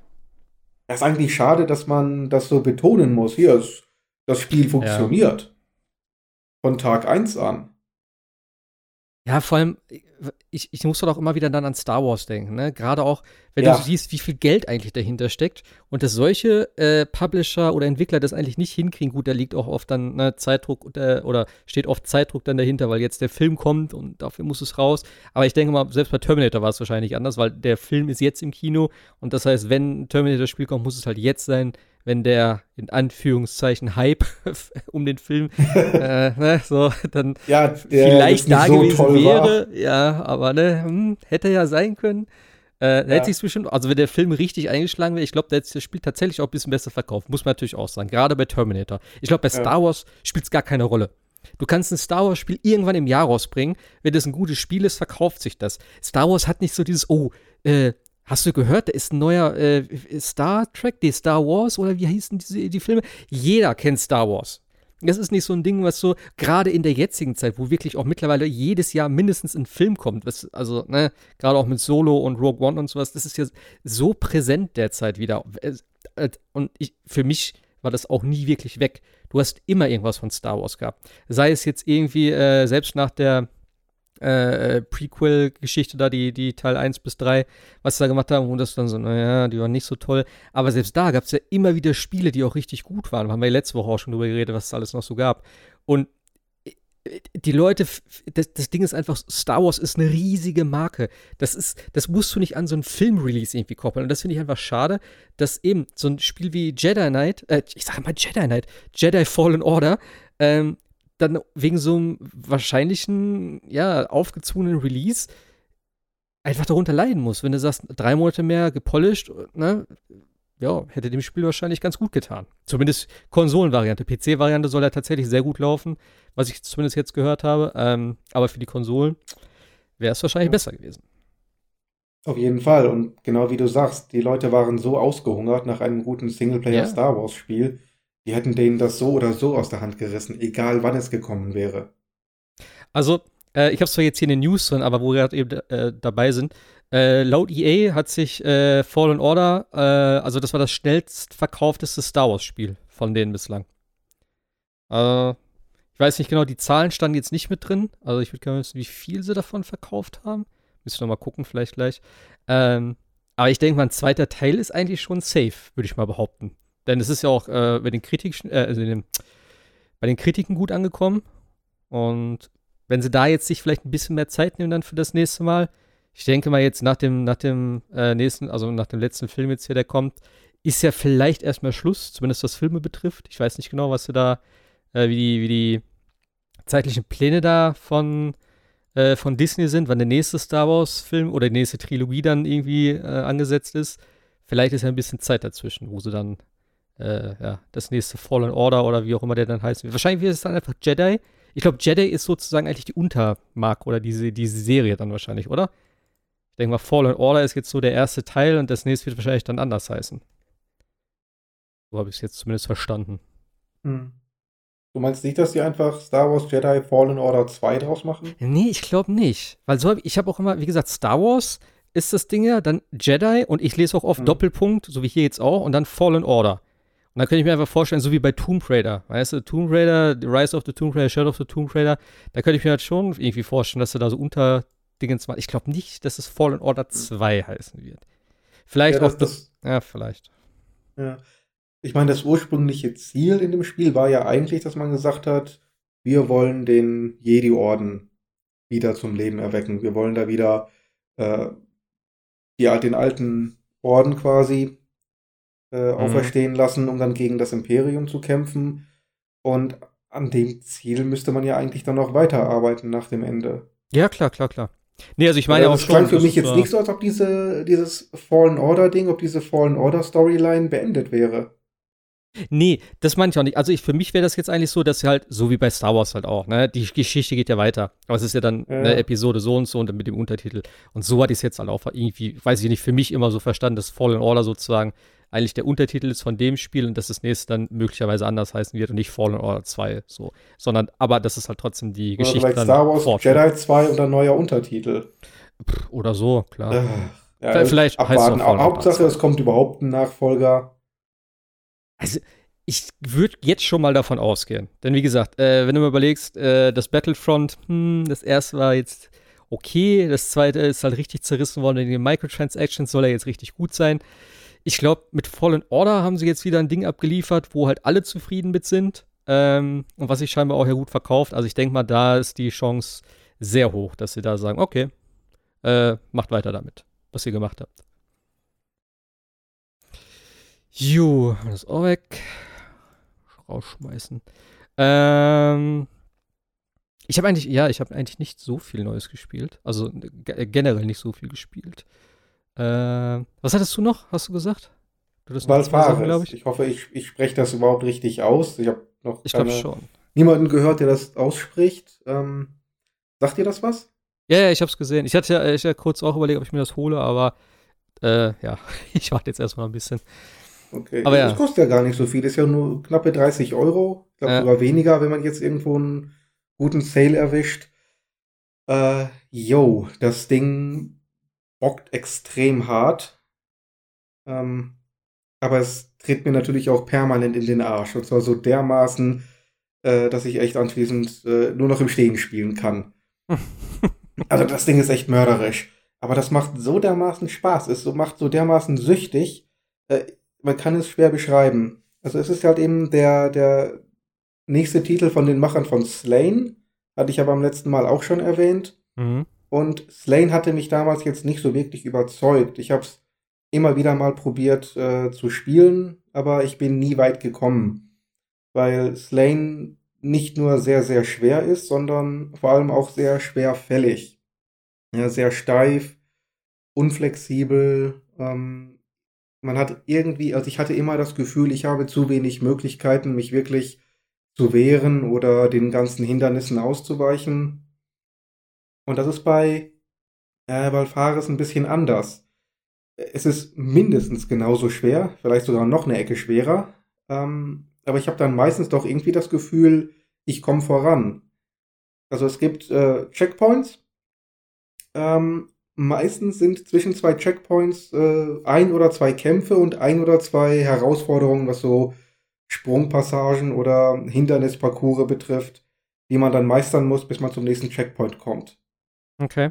Das ist eigentlich schade, dass man das so betonen muss. Hier, das Spiel funktioniert. Ja. Von Tag 1 an. Ja, vor allem, ich, ich muss doch auch immer wieder dann an Star Wars denken, ne? Gerade auch, wenn ja. du siehst, wie viel Geld eigentlich dahinter steckt und dass solche äh, Publisher oder Entwickler das eigentlich nicht hinkriegen. Gut, da liegt auch oft dann ne, Zeitdruck äh, oder steht oft Zeitdruck dann dahinter, weil jetzt der Film kommt und dafür muss es raus. Aber ich denke mal, selbst bei Terminator war es wahrscheinlich anders, weil der Film ist jetzt im Kino und das heißt, wenn Terminator-Spiel kommt, muss es halt jetzt sein, wenn der in Anführungszeichen Hype um den Film äh, ne, so dann ja, vielleicht da so gewesen wäre. War. Ja, aber ne, hm, hätte ja sein können. Äh, ja. Hätte sich bestimmt, also wenn der Film richtig eingeschlagen wäre, ich glaube, der hätte das Spiel tatsächlich auch ein bisschen besser verkauft. Muss man natürlich auch sagen. Gerade bei Terminator. Ich glaube, bei Star ja. Wars spielt es gar keine Rolle. Du kannst ein Star Wars-Spiel irgendwann im Jahr rausbringen. Wenn das ein gutes Spiel ist, verkauft sich das. Star Wars hat nicht so dieses, oh, äh, Hast du gehört, da ist ein neuer äh, Star Trek, die Star Wars oder wie hießen diese, die Filme? Jeder kennt Star Wars. Das ist nicht so ein Ding, was so, gerade in der jetzigen Zeit, wo wirklich auch mittlerweile jedes Jahr mindestens ein Film kommt, was, also, ne, gerade auch mit Solo und Rogue One und sowas, das ist ja so präsent derzeit wieder. Und ich, für mich war das auch nie wirklich weg. Du hast immer irgendwas von Star Wars gehabt. Sei es jetzt irgendwie, äh, selbst nach der äh, Prequel-Geschichte da, die, die Teil 1 bis 3, was sie da gemacht haben, und das dann so, naja, die waren nicht so toll. Aber selbst da gab es ja immer wieder Spiele, die auch richtig gut waren. Da haben wir ja letzte Woche auch schon drüber geredet, was es alles noch so gab. Und die Leute, das, das, Ding ist einfach, Star Wars ist eine riesige Marke. Das ist, das musst du nicht an so einen Film-Release irgendwie koppeln. Und das finde ich einfach schade, dass eben so ein Spiel wie Jedi Knight, äh, ich sage mal Jedi Knight, Jedi Fallen Order, ähm, dann wegen so einem wahrscheinlichen, ja, aufgezwungenen Release einfach darunter leiden muss. Wenn du sagst, drei Monate mehr gepolished, ne, ja, hätte dem Spiel wahrscheinlich ganz gut getan. Zumindest Konsolenvariante. PC-Variante soll ja tatsächlich sehr gut laufen, was ich zumindest jetzt gehört habe. Ähm, aber für die Konsolen wäre es wahrscheinlich ja. besser gewesen. Auf jeden Fall. Und genau wie du sagst, die Leute waren so ausgehungert nach einem guten Singleplayer-Star Wars-Spiel, die hätten denen das so oder so aus der Hand gerissen, egal wann es gekommen wäre. Also, äh, ich habe zwar jetzt hier in den News drin, aber wo wir gerade eben äh, dabei sind, äh, laut EA hat sich äh, Fallen Order, äh, also das war das schnellst verkaufteste Star Wars-Spiel von denen bislang. Äh, ich weiß nicht genau, die Zahlen standen jetzt nicht mit drin. Also ich würde gerne wissen, wie viel sie davon verkauft haben. Müssen wir mal gucken, vielleicht gleich. Ähm, aber ich denke mal, ein zweiter Teil ist eigentlich schon safe, würde ich mal behaupten. Denn es ist ja auch äh, bei, den äh, also bei den Kritiken gut angekommen. Und wenn sie da jetzt sich vielleicht ein bisschen mehr Zeit nehmen dann für das nächste Mal, ich denke mal jetzt nach dem, nach dem äh, nächsten, also nach dem letzten Film jetzt hier, der kommt, ist ja vielleicht erstmal Schluss, zumindest was Filme betrifft. Ich weiß nicht genau, was du da, äh, wie, die, wie die zeitlichen Pläne da von, äh, von Disney sind, wann der nächste Star Wars-Film oder die nächste Trilogie dann irgendwie äh, angesetzt ist. Vielleicht ist ja ein bisschen Zeit dazwischen, wo sie dann äh, ja, das nächste Fallen Order oder wie auch immer der dann heißt. Wahrscheinlich wird es dann einfach Jedi. Ich glaube, Jedi ist sozusagen eigentlich die Untermarke oder diese, diese Serie dann wahrscheinlich, oder? Ich denke mal, Fallen Order ist jetzt so der erste Teil und das nächste wird wahrscheinlich dann anders heißen. So habe ich es jetzt zumindest verstanden. Hm. Du meinst nicht, dass die einfach Star Wars Jedi Fallen Order 2 draus machen? Nee, ich glaube nicht. Weil so hab ich, ich habe auch immer, wie gesagt, Star Wars ist das Ding ja, dann Jedi und ich lese auch oft hm. Doppelpunkt, so wie hier jetzt auch, und dann Fallen Order. Und dann könnte ich mir einfach vorstellen, so wie bei Tomb Raider. Weißt du, Tomb Raider, The Rise of the Tomb Raider, Shadow of the Tomb Raider, da könnte ich mir halt schon irgendwie vorstellen, dass du da so unter Dingens. Ich glaube nicht, dass es Fallen Order 2 heißen wird. Vielleicht ja, auch das, Ja, vielleicht. Ja. Ich meine, das ursprüngliche Ziel in dem Spiel war ja eigentlich, dass man gesagt hat, wir wollen den Jedi-Orden wieder zum Leben erwecken. Wir wollen da wieder äh, die, den alten Orden quasi äh, mhm. auferstehen lassen, um dann gegen das Imperium zu kämpfen. Und an dem Ziel müsste man ja eigentlich dann noch weiterarbeiten nach dem Ende. Ja, klar, klar, klar. Nee, also ich meine also auch schon. Es klang für mich jetzt nicht so, als ob diese, dieses Fallen Order Ding, ob diese Fallen Order Storyline beendet wäre. Nee, das meine ich auch nicht. Also ich, für mich wäre das jetzt eigentlich so, dass sie halt, so wie bei Star Wars halt auch, ne, die Geschichte geht ja weiter. Aber es ist ja dann ja. eine Episode so und so und dann mit dem Untertitel. Und so hatte ich es jetzt halt auch irgendwie, weiß ich nicht, für mich immer so verstanden, dass Fallen Order sozusagen eigentlich der Untertitel ist von dem Spiel und dass das nächste dann möglicherweise anders heißen wird und nicht Fallen Order 2 so. Sondern, aber das ist halt trotzdem die Geschichte. Oder vielleicht Star Wars. Jedi 2 und ein neuer Untertitel. Oder so, klar. Äh, ja, vielleicht abwarten. heißt es Hauptsache, es kommt überhaupt ein Nachfolger. Also, ich würde jetzt schon mal davon ausgehen. Denn wie gesagt, äh, wenn du mal überlegst, äh, das Battlefront, hm, das erste war jetzt okay, das zweite ist halt richtig zerrissen worden. In den Microtransactions soll er jetzt richtig gut sein ich glaube, mit Fallen Order haben sie jetzt wieder ein Ding abgeliefert, wo halt alle zufrieden mit sind. Ähm, und was sich scheinbar auch ja gut verkauft. Also ich denke mal, da ist die Chance sehr hoch, dass sie da sagen, okay, äh, macht weiter damit, was ihr gemacht habt. Jo, das auch weg. Rausschmeißen. Ähm, ich habe eigentlich, ja, ich habe eigentlich nicht so viel Neues gespielt. Also generell nicht so viel gespielt. Äh, was hattest du noch, hast du gesagt? Du Valfares. Ich. ich hoffe, ich, ich spreche das überhaupt richtig aus. Ich habe noch ich keine, schon. niemanden gehört, der das ausspricht. Ähm, sagt dir das was? Ja, ja, ich habe es gesehen. Ich hatte ja, ich hatte kurz auch überlegt, ob ich mir das hole, aber äh, ja, ich warte jetzt erstmal ein bisschen. Okay, aber ja. das kostet ja gar nicht so viel. Das ist ja nur knappe 30 Euro. Ich glaube ja. sogar weniger, wenn man jetzt irgendwo einen guten Sale erwischt. Äh, yo, das Ding bockt extrem hart. Ähm, aber es tritt mir natürlich auch permanent in den Arsch. Und zwar so dermaßen, äh, dass ich echt anschließend äh, nur noch im Stehen spielen kann. also das Ding ist echt mörderisch. Aber das macht so dermaßen Spaß. Es so, macht so dermaßen süchtig. Äh, man kann es schwer beschreiben. Also es ist halt eben der, der nächste Titel von den Machern von Slain. Hatte ich ja beim letzten Mal auch schon erwähnt. Mhm. Und Slane hatte mich damals jetzt nicht so wirklich überzeugt. Ich habe es immer wieder mal probiert äh, zu spielen, aber ich bin nie weit gekommen. Weil Slane nicht nur sehr, sehr schwer ist, sondern vor allem auch sehr schwerfällig. Ja, sehr steif, unflexibel. Ähm, man hat irgendwie, also ich hatte immer das Gefühl, ich habe zu wenig Möglichkeiten, mich wirklich zu wehren oder den ganzen Hindernissen auszuweichen. Und das ist bei äh, Valfaris ein bisschen anders. Es ist mindestens genauso schwer, vielleicht sogar noch eine Ecke schwerer. Ähm, aber ich habe dann meistens doch irgendwie das Gefühl, ich komme voran. Also es gibt äh, Checkpoints. Ähm, meistens sind zwischen zwei Checkpoints äh, ein oder zwei Kämpfe und ein oder zwei Herausforderungen, was so Sprungpassagen oder Hindernisparcours betrifft, die man dann meistern muss, bis man zum nächsten Checkpoint kommt. Okay.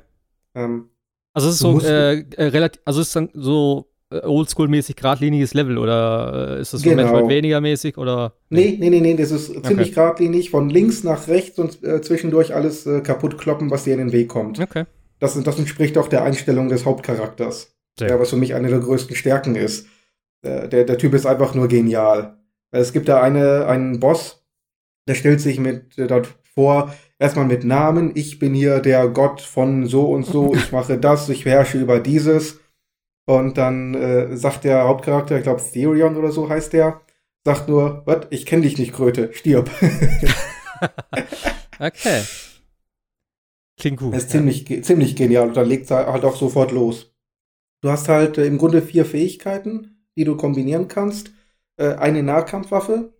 Ähm, also es ist so äh, äh, relativ, also es ist dann so äh, Oldschool-mäßig geradliniges Level oder äh, ist das genau. manchmal weniger mäßig oder? Nee, nee, nee, nee, das ist okay. ziemlich geradlinig, von links nach rechts und äh, zwischendurch alles äh, kaputt kloppen, was dir in den Weg kommt. Okay. Das, das entspricht auch der Einstellung des Hauptcharakters. Ja, was für mich eine der größten Stärken ist. Äh, der, der Typ ist einfach nur genial. Es gibt da eine, einen Boss, der stellt sich mit äh, dort vor, erstmal mit Namen, ich bin hier der Gott von so und so, ich mache das, ich herrsche über dieses. Und dann äh, sagt der Hauptcharakter, ich glaube Therion oder so heißt der, sagt nur, was, ich kenne dich nicht, Kröte, stirb. okay. Klingt gut. Das ist ja. ziemlich, ziemlich genial und dann legt es halt auch sofort los. Du hast halt äh, im Grunde vier Fähigkeiten, die du kombinieren kannst. Äh, eine Nahkampfwaffe,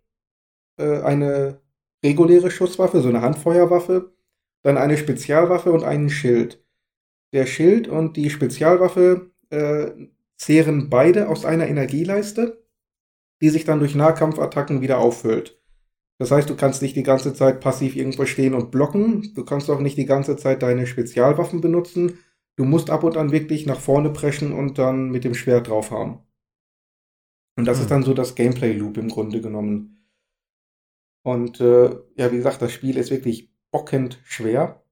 äh, eine reguläre Schusswaffe, so eine Handfeuerwaffe, dann eine Spezialwaffe und einen Schild. Der Schild und die Spezialwaffe äh, zehren beide aus einer Energieleiste, die sich dann durch Nahkampfattacken wieder auffüllt. Das heißt, du kannst nicht die ganze Zeit passiv irgendwo stehen und blocken. Du kannst auch nicht die ganze Zeit deine Spezialwaffen benutzen. Du musst ab und an wirklich nach vorne preschen und dann mit dem Schwert draufhauen. Und das hm. ist dann so das Gameplay-Loop im Grunde genommen. Und äh, ja, wie gesagt, das Spiel ist wirklich bockend schwer.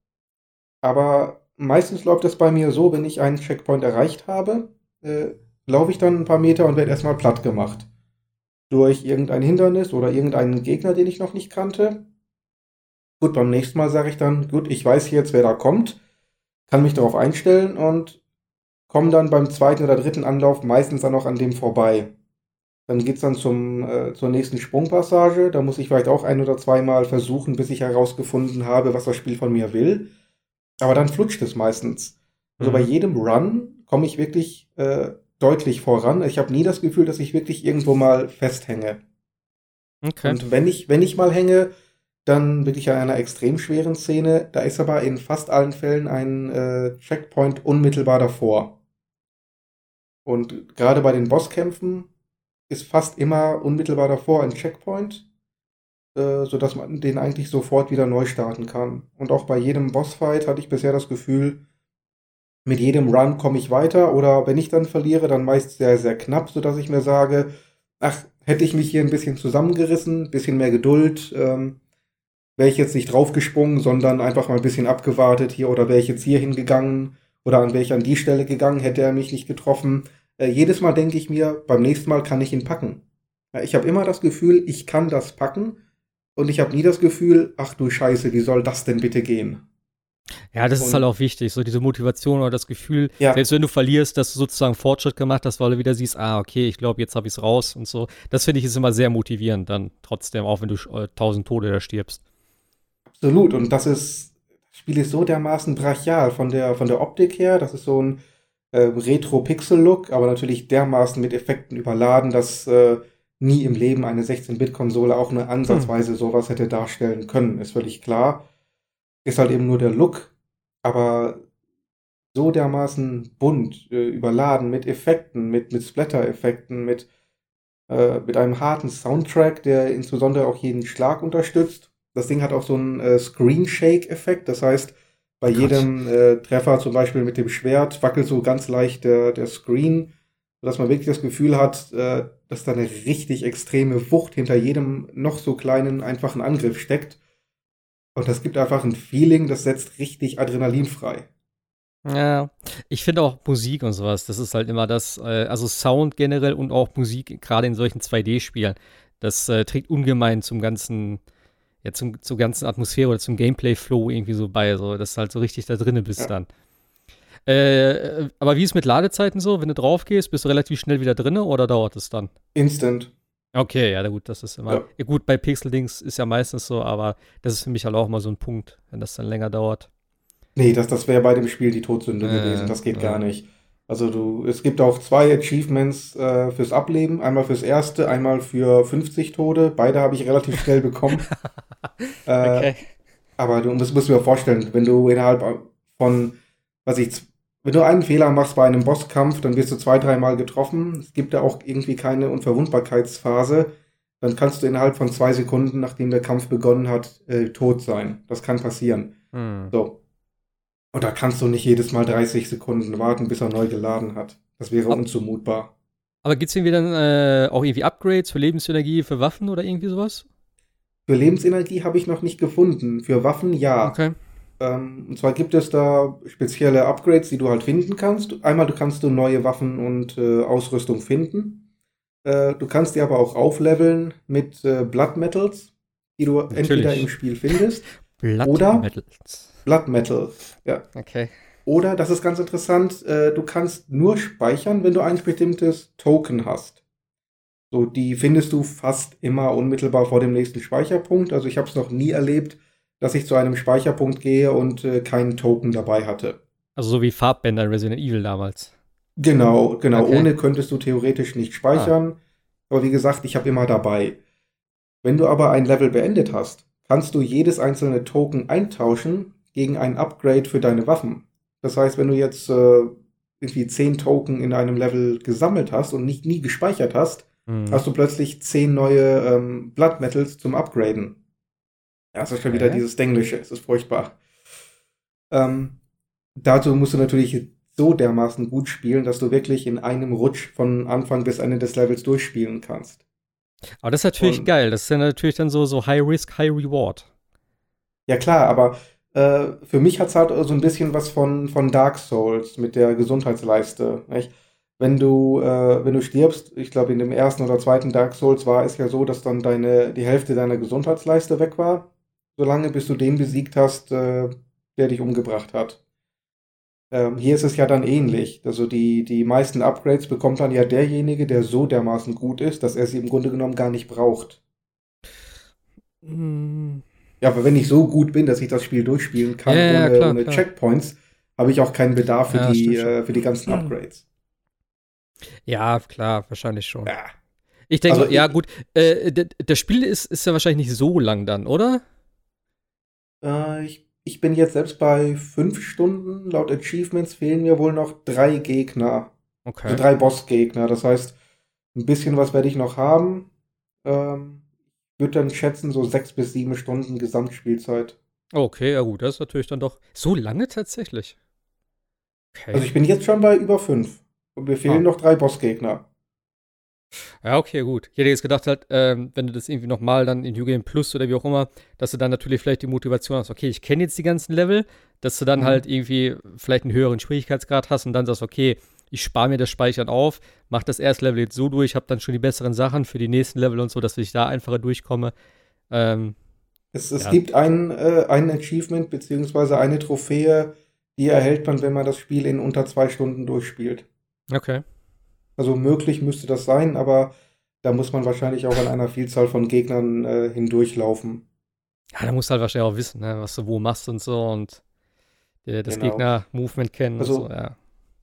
Aber meistens läuft es bei mir so, wenn ich einen Checkpoint erreicht habe, äh, laufe ich dann ein paar Meter und werde erstmal platt gemacht. Durch irgendein Hindernis oder irgendeinen Gegner, den ich noch nicht kannte. Gut, beim nächsten Mal sage ich dann, gut, ich weiß jetzt, wer da kommt, kann mich darauf einstellen und komme dann beim zweiten oder dritten Anlauf meistens dann auch an dem vorbei. Dann geht es dann zum, äh, zur nächsten Sprungpassage. Da muss ich vielleicht auch ein oder zweimal versuchen, bis ich herausgefunden habe, was das Spiel von mir will. Aber dann flutscht es meistens. Also mhm. bei jedem Run komme ich wirklich äh, deutlich voran. Ich habe nie das Gefühl, dass ich wirklich irgendwo mal festhänge. Okay. Und wenn ich, wenn ich mal hänge, dann wirklich an einer extrem schweren Szene. Da ist aber in fast allen Fällen ein äh, Checkpoint unmittelbar davor. Und gerade bei den Bosskämpfen ist fast immer unmittelbar davor ein Checkpoint, äh, sodass man den eigentlich sofort wieder neu starten kann. Und auch bei jedem Bossfight hatte ich bisher das Gefühl, mit jedem Run komme ich weiter oder wenn ich dann verliere, dann meist sehr, sehr knapp, sodass ich mir sage, ach, hätte ich mich hier ein bisschen zusammengerissen, ein bisschen mehr Geduld, ähm, wäre ich jetzt nicht draufgesprungen, sondern einfach mal ein bisschen abgewartet hier oder wäre ich jetzt hier hingegangen oder an wäre ich an die Stelle gegangen, hätte er mich nicht getroffen, äh, jedes Mal denke ich mir, beim nächsten Mal kann ich ihn packen. Ja, ich habe immer das Gefühl, ich kann das packen und ich habe nie das Gefühl, ach du Scheiße, wie soll das denn bitte gehen? Ja, das und, ist halt auch wichtig, so diese Motivation oder das Gefühl, ja. selbst wenn du verlierst, dass du sozusagen Fortschritt gemacht hast, weil du wieder siehst, ah, okay, ich glaube, jetzt habe ich es raus und so. Das finde ich ist immer sehr motivierend dann trotzdem, auch wenn du äh, tausend Tode da stirbst. Absolut, und das ist, das Spiel ist so dermaßen brachial von der, von der Optik her, das ist so ein äh, Retro-Pixel-Look, aber natürlich dermaßen mit Effekten überladen, dass äh, nie im Leben eine 16-Bit-Konsole auch nur ansatzweise hm. sowas hätte darstellen können. Ist völlig klar. Ist halt eben nur der Look, aber so dermaßen bunt, äh, überladen mit Effekten, mit, mit Splatter-Effekten, mit, äh, mit einem harten Soundtrack, der insbesondere auch jeden Schlag unterstützt. Das Ding hat auch so einen äh, Screen-Shake-Effekt, das heißt, bei Gott. jedem äh, Treffer, zum Beispiel mit dem Schwert, wackelt so ganz leicht der, der Screen, sodass man wirklich das Gefühl hat, äh, dass da eine richtig extreme Wucht hinter jedem noch so kleinen, einfachen Angriff steckt. Und das gibt einfach ein Feeling, das setzt richtig Adrenalin frei. Ja, ich finde auch Musik und sowas, das ist halt immer das, äh, also Sound generell und auch Musik, gerade in solchen 2D-Spielen, das äh, trägt ungemein zum ganzen, ja, zum, zur ganzen Atmosphäre oder zum Gameplay-Flow irgendwie so bei, so, dass du halt so richtig da drinnen bist ja. dann. Äh, aber wie ist mit Ladezeiten so? Wenn du drauf gehst, bist du relativ schnell wieder drin oder dauert es dann? Instant. Okay, ja, gut, das ist immer. Ja. Ja, gut, bei Pixel-Dings ist ja meistens so, aber das ist für mich halt auch mal so ein Punkt, wenn das dann länger dauert. Nee, das, das wäre bei dem Spiel die Todsünde äh, gewesen. Das geht ja. gar nicht. Also du, es gibt auch zwei Achievements äh, fürs Ableben. Einmal fürs erste, einmal für 50 Tode. Beide habe ich relativ schnell bekommen. äh, okay. Aber du musst, musst dir vorstellen, wenn du innerhalb von, was ich, wenn du einen Fehler machst bei einem Bosskampf, dann wirst du zwei, dreimal getroffen. Es gibt da auch irgendwie keine Unverwundbarkeitsphase. Dann kannst du innerhalb von zwei Sekunden, nachdem der Kampf begonnen hat, äh, tot sein. Das kann passieren. Hm. So. Und da kannst du nicht jedes Mal 30 Sekunden warten, bis er neu geladen hat. Das wäre Ab unzumutbar. Aber gibt es irgendwie dann äh, auch irgendwie Upgrades für Lebensenergie, für Waffen oder irgendwie sowas? Für Lebensenergie habe ich noch nicht gefunden. Für Waffen ja. Okay. Ähm, und zwar gibt es da spezielle Upgrades, die du halt finden kannst. Einmal du kannst du neue Waffen und äh, Ausrüstung finden. Äh, du kannst die aber auch aufleveln mit äh, Blood Metals, die du Natürlich. entweder im Spiel findest. Blood oder Metals Blood Metal. Ja. Okay. Oder, das ist ganz interessant, äh, du kannst nur speichern, wenn du ein bestimmtes Token hast. So, die findest du fast immer unmittelbar vor dem nächsten Speicherpunkt. Also ich habe es noch nie erlebt, dass ich zu einem Speicherpunkt gehe und äh, keinen Token dabei hatte. Also so wie Farbbänder in Resident Evil damals. Genau, genau. Okay. Ohne könntest du theoretisch nicht speichern. Ah. Aber wie gesagt, ich habe immer dabei. Wenn du aber ein Level beendet hast, kannst du jedes einzelne Token eintauschen gegen ein Upgrade für deine Waffen. Das heißt, wenn du jetzt äh, irgendwie 10 Token in einem Level gesammelt hast und nicht nie gespeichert hast, mhm. hast du plötzlich 10 neue ähm, Blood Metals zum Upgraden. Ja, das ist schon okay. wieder dieses Denglische, es ist furchtbar. Ähm, dazu musst du natürlich so dermaßen gut spielen, dass du wirklich in einem Rutsch von Anfang bis Ende des Levels durchspielen kannst. Aber das ist natürlich und, geil. Das ist ja natürlich dann so, so High Risk, High Reward. Ja, klar, aber äh, für mich hat es halt so ein bisschen was von, von Dark Souls mit der Gesundheitsleiste. Nicht? Wenn du, äh, wenn du stirbst, ich glaube in dem ersten oder zweiten Dark Souls war es ja so, dass dann deine, die Hälfte deiner Gesundheitsleiste weg war, solange bis du den besiegt hast, äh, der dich umgebracht hat. Ähm, hier ist es ja dann ähnlich. Also die, die meisten Upgrades bekommt dann ja derjenige, der so dermaßen gut ist, dass er sie im Grunde genommen gar nicht braucht. Mm. Ja, aber wenn ich so gut bin, dass ich das Spiel durchspielen kann ja, ohne, ja, klar, ohne klar. Checkpoints, habe ich auch keinen Bedarf für, ja, die, äh, für die ganzen Upgrades. Ja, klar, wahrscheinlich schon. Ja. Ich denke, also, ja, gut, äh, das Spiel ist, ist ja wahrscheinlich nicht so lang dann, oder? Äh, ich, ich bin jetzt selbst bei fünf Stunden. Laut Achievements fehlen mir wohl noch drei Gegner. Okay. Also drei Bossgegner. Das heißt, ein bisschen was werde ich noch haben. Ähm, würde dann schätzen, so sechs bis sieben Stunden Gesamtspielzeit. Okay, ja gut, das ist natürlich dann doch so lange tatsächlich. Okay. Also ich bin jetzt schon bei über fünf. Und mir fehlen ah. noch drei Bossgegner. Ja, okay, gut. Ich hätte jetzt gedacht, halt, ähm, wenn du das irgendwie nochmal dann in New Game Plus oder wie auch immer, dass du dann natürlich vielleicht die Motivation hast, okay, ich kenne jetzt die ganzen Level, dass du dann mhm. halt irgendwie vielleicht einen höheren Schwierigkeitsgrad hast und dann sagst, okay, ich spare mir das Speichern auf, mache das erste Level jetzt so durch, habe dann schon die besseren Sachen für die nächsten Level und so, dass ich da einfacher durchkomme. Ähm, es, es ja. gibt ein, äh, ein Achievement beziehungsweise eine Trophäe, die erhält man, wenn man das Spiel in unter zwei Stunden durchspielt. Okay. Also möglich müsste das sein, aber da muss man wahrscheinlich auch an einer Vielzahl von Gegnern äh, hindurchlaufen. Ja, da musst du halt wahrscheinlich auch wissen, ne, was du wo machst und so und äh, das genau. Gegner-Movement kennen also, und so, ja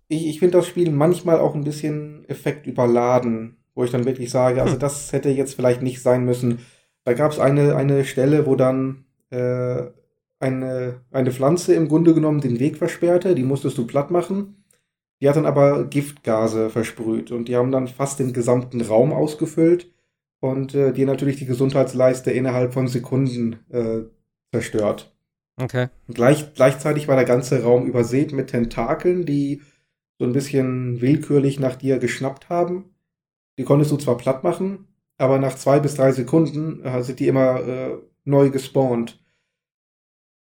ich, ich finde das Spiel manchmal auch ein bisschen effektüberladen, wo ich dann wirklich sage, also hm. das hätte jetzt vielleicht nicht sein müssen. Da gab es eine, eine Stelle, wo dann äh, eine, eine Pflanze im Grunde genommen den Weg versperrte, die musstest du platt machen. Die hat dann aber Giftgase versprüht und die haben dann fast den gesamten Raum ausgefüllt und äh, dir natürlich die Gesundheitsleiste innerhalb von Sekunden äh, zerstört. Okay. Gleich, gleichzeitig war der ganze Raum übersät mit Tentakeln, die so ein bisschen willkürlich nach dir geschnappt haben. Die konntest du zwar platt machen, aber nach zwei bis drei Sekunden äh, sind die immer äh, neu gespawnt.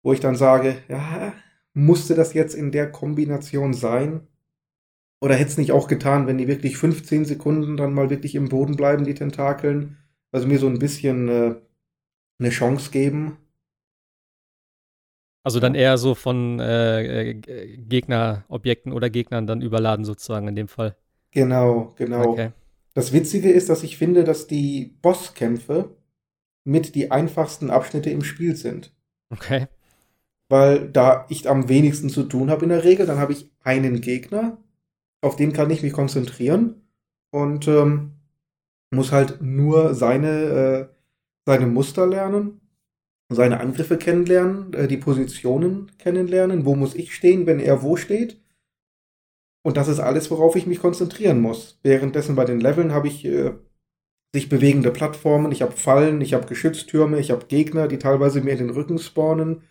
wo ich dann sage, ja, musste das jetzt in der Kombination sein? Oder hätte es nicht auch getan, wenn die wirklich 15 Sekunden dann mal wirklich im Boden bleiben, die Tentakeln? Also mir so ein bisschen äh, eine Chance geben. Also dann eher so von äh, äh, Gegnerobjekten oder Gegnern dann überladen sozusagen in dem Fall. Genau, genau. Okay. Das Witzige ist, dass ich finde, dass die Bosskämpfe mit die einfachsten Abschnitte im Spiel sind. Okay. Weil da ich am wenigsten zu tun habe in der Regel, dann habe ich einen Gegner, auf den kann ich mich konzentrieren und ähm, muss halt nur seine, äh, seine Muster lernen, seine Angriffe kennenlernen, äh, die Positionen kennenlernen, wo muss ich stehen, wenn er wo steht. Und das ist alles, worauf ich mich konzentrieren muss. Währenddessen bei den Leveln habe ich äh, sich bewegende Plattformen, ich habe Fallen, ich habe Geschütztürme, ich habe Gegner, die teilweise mir in den Rücken spawnen.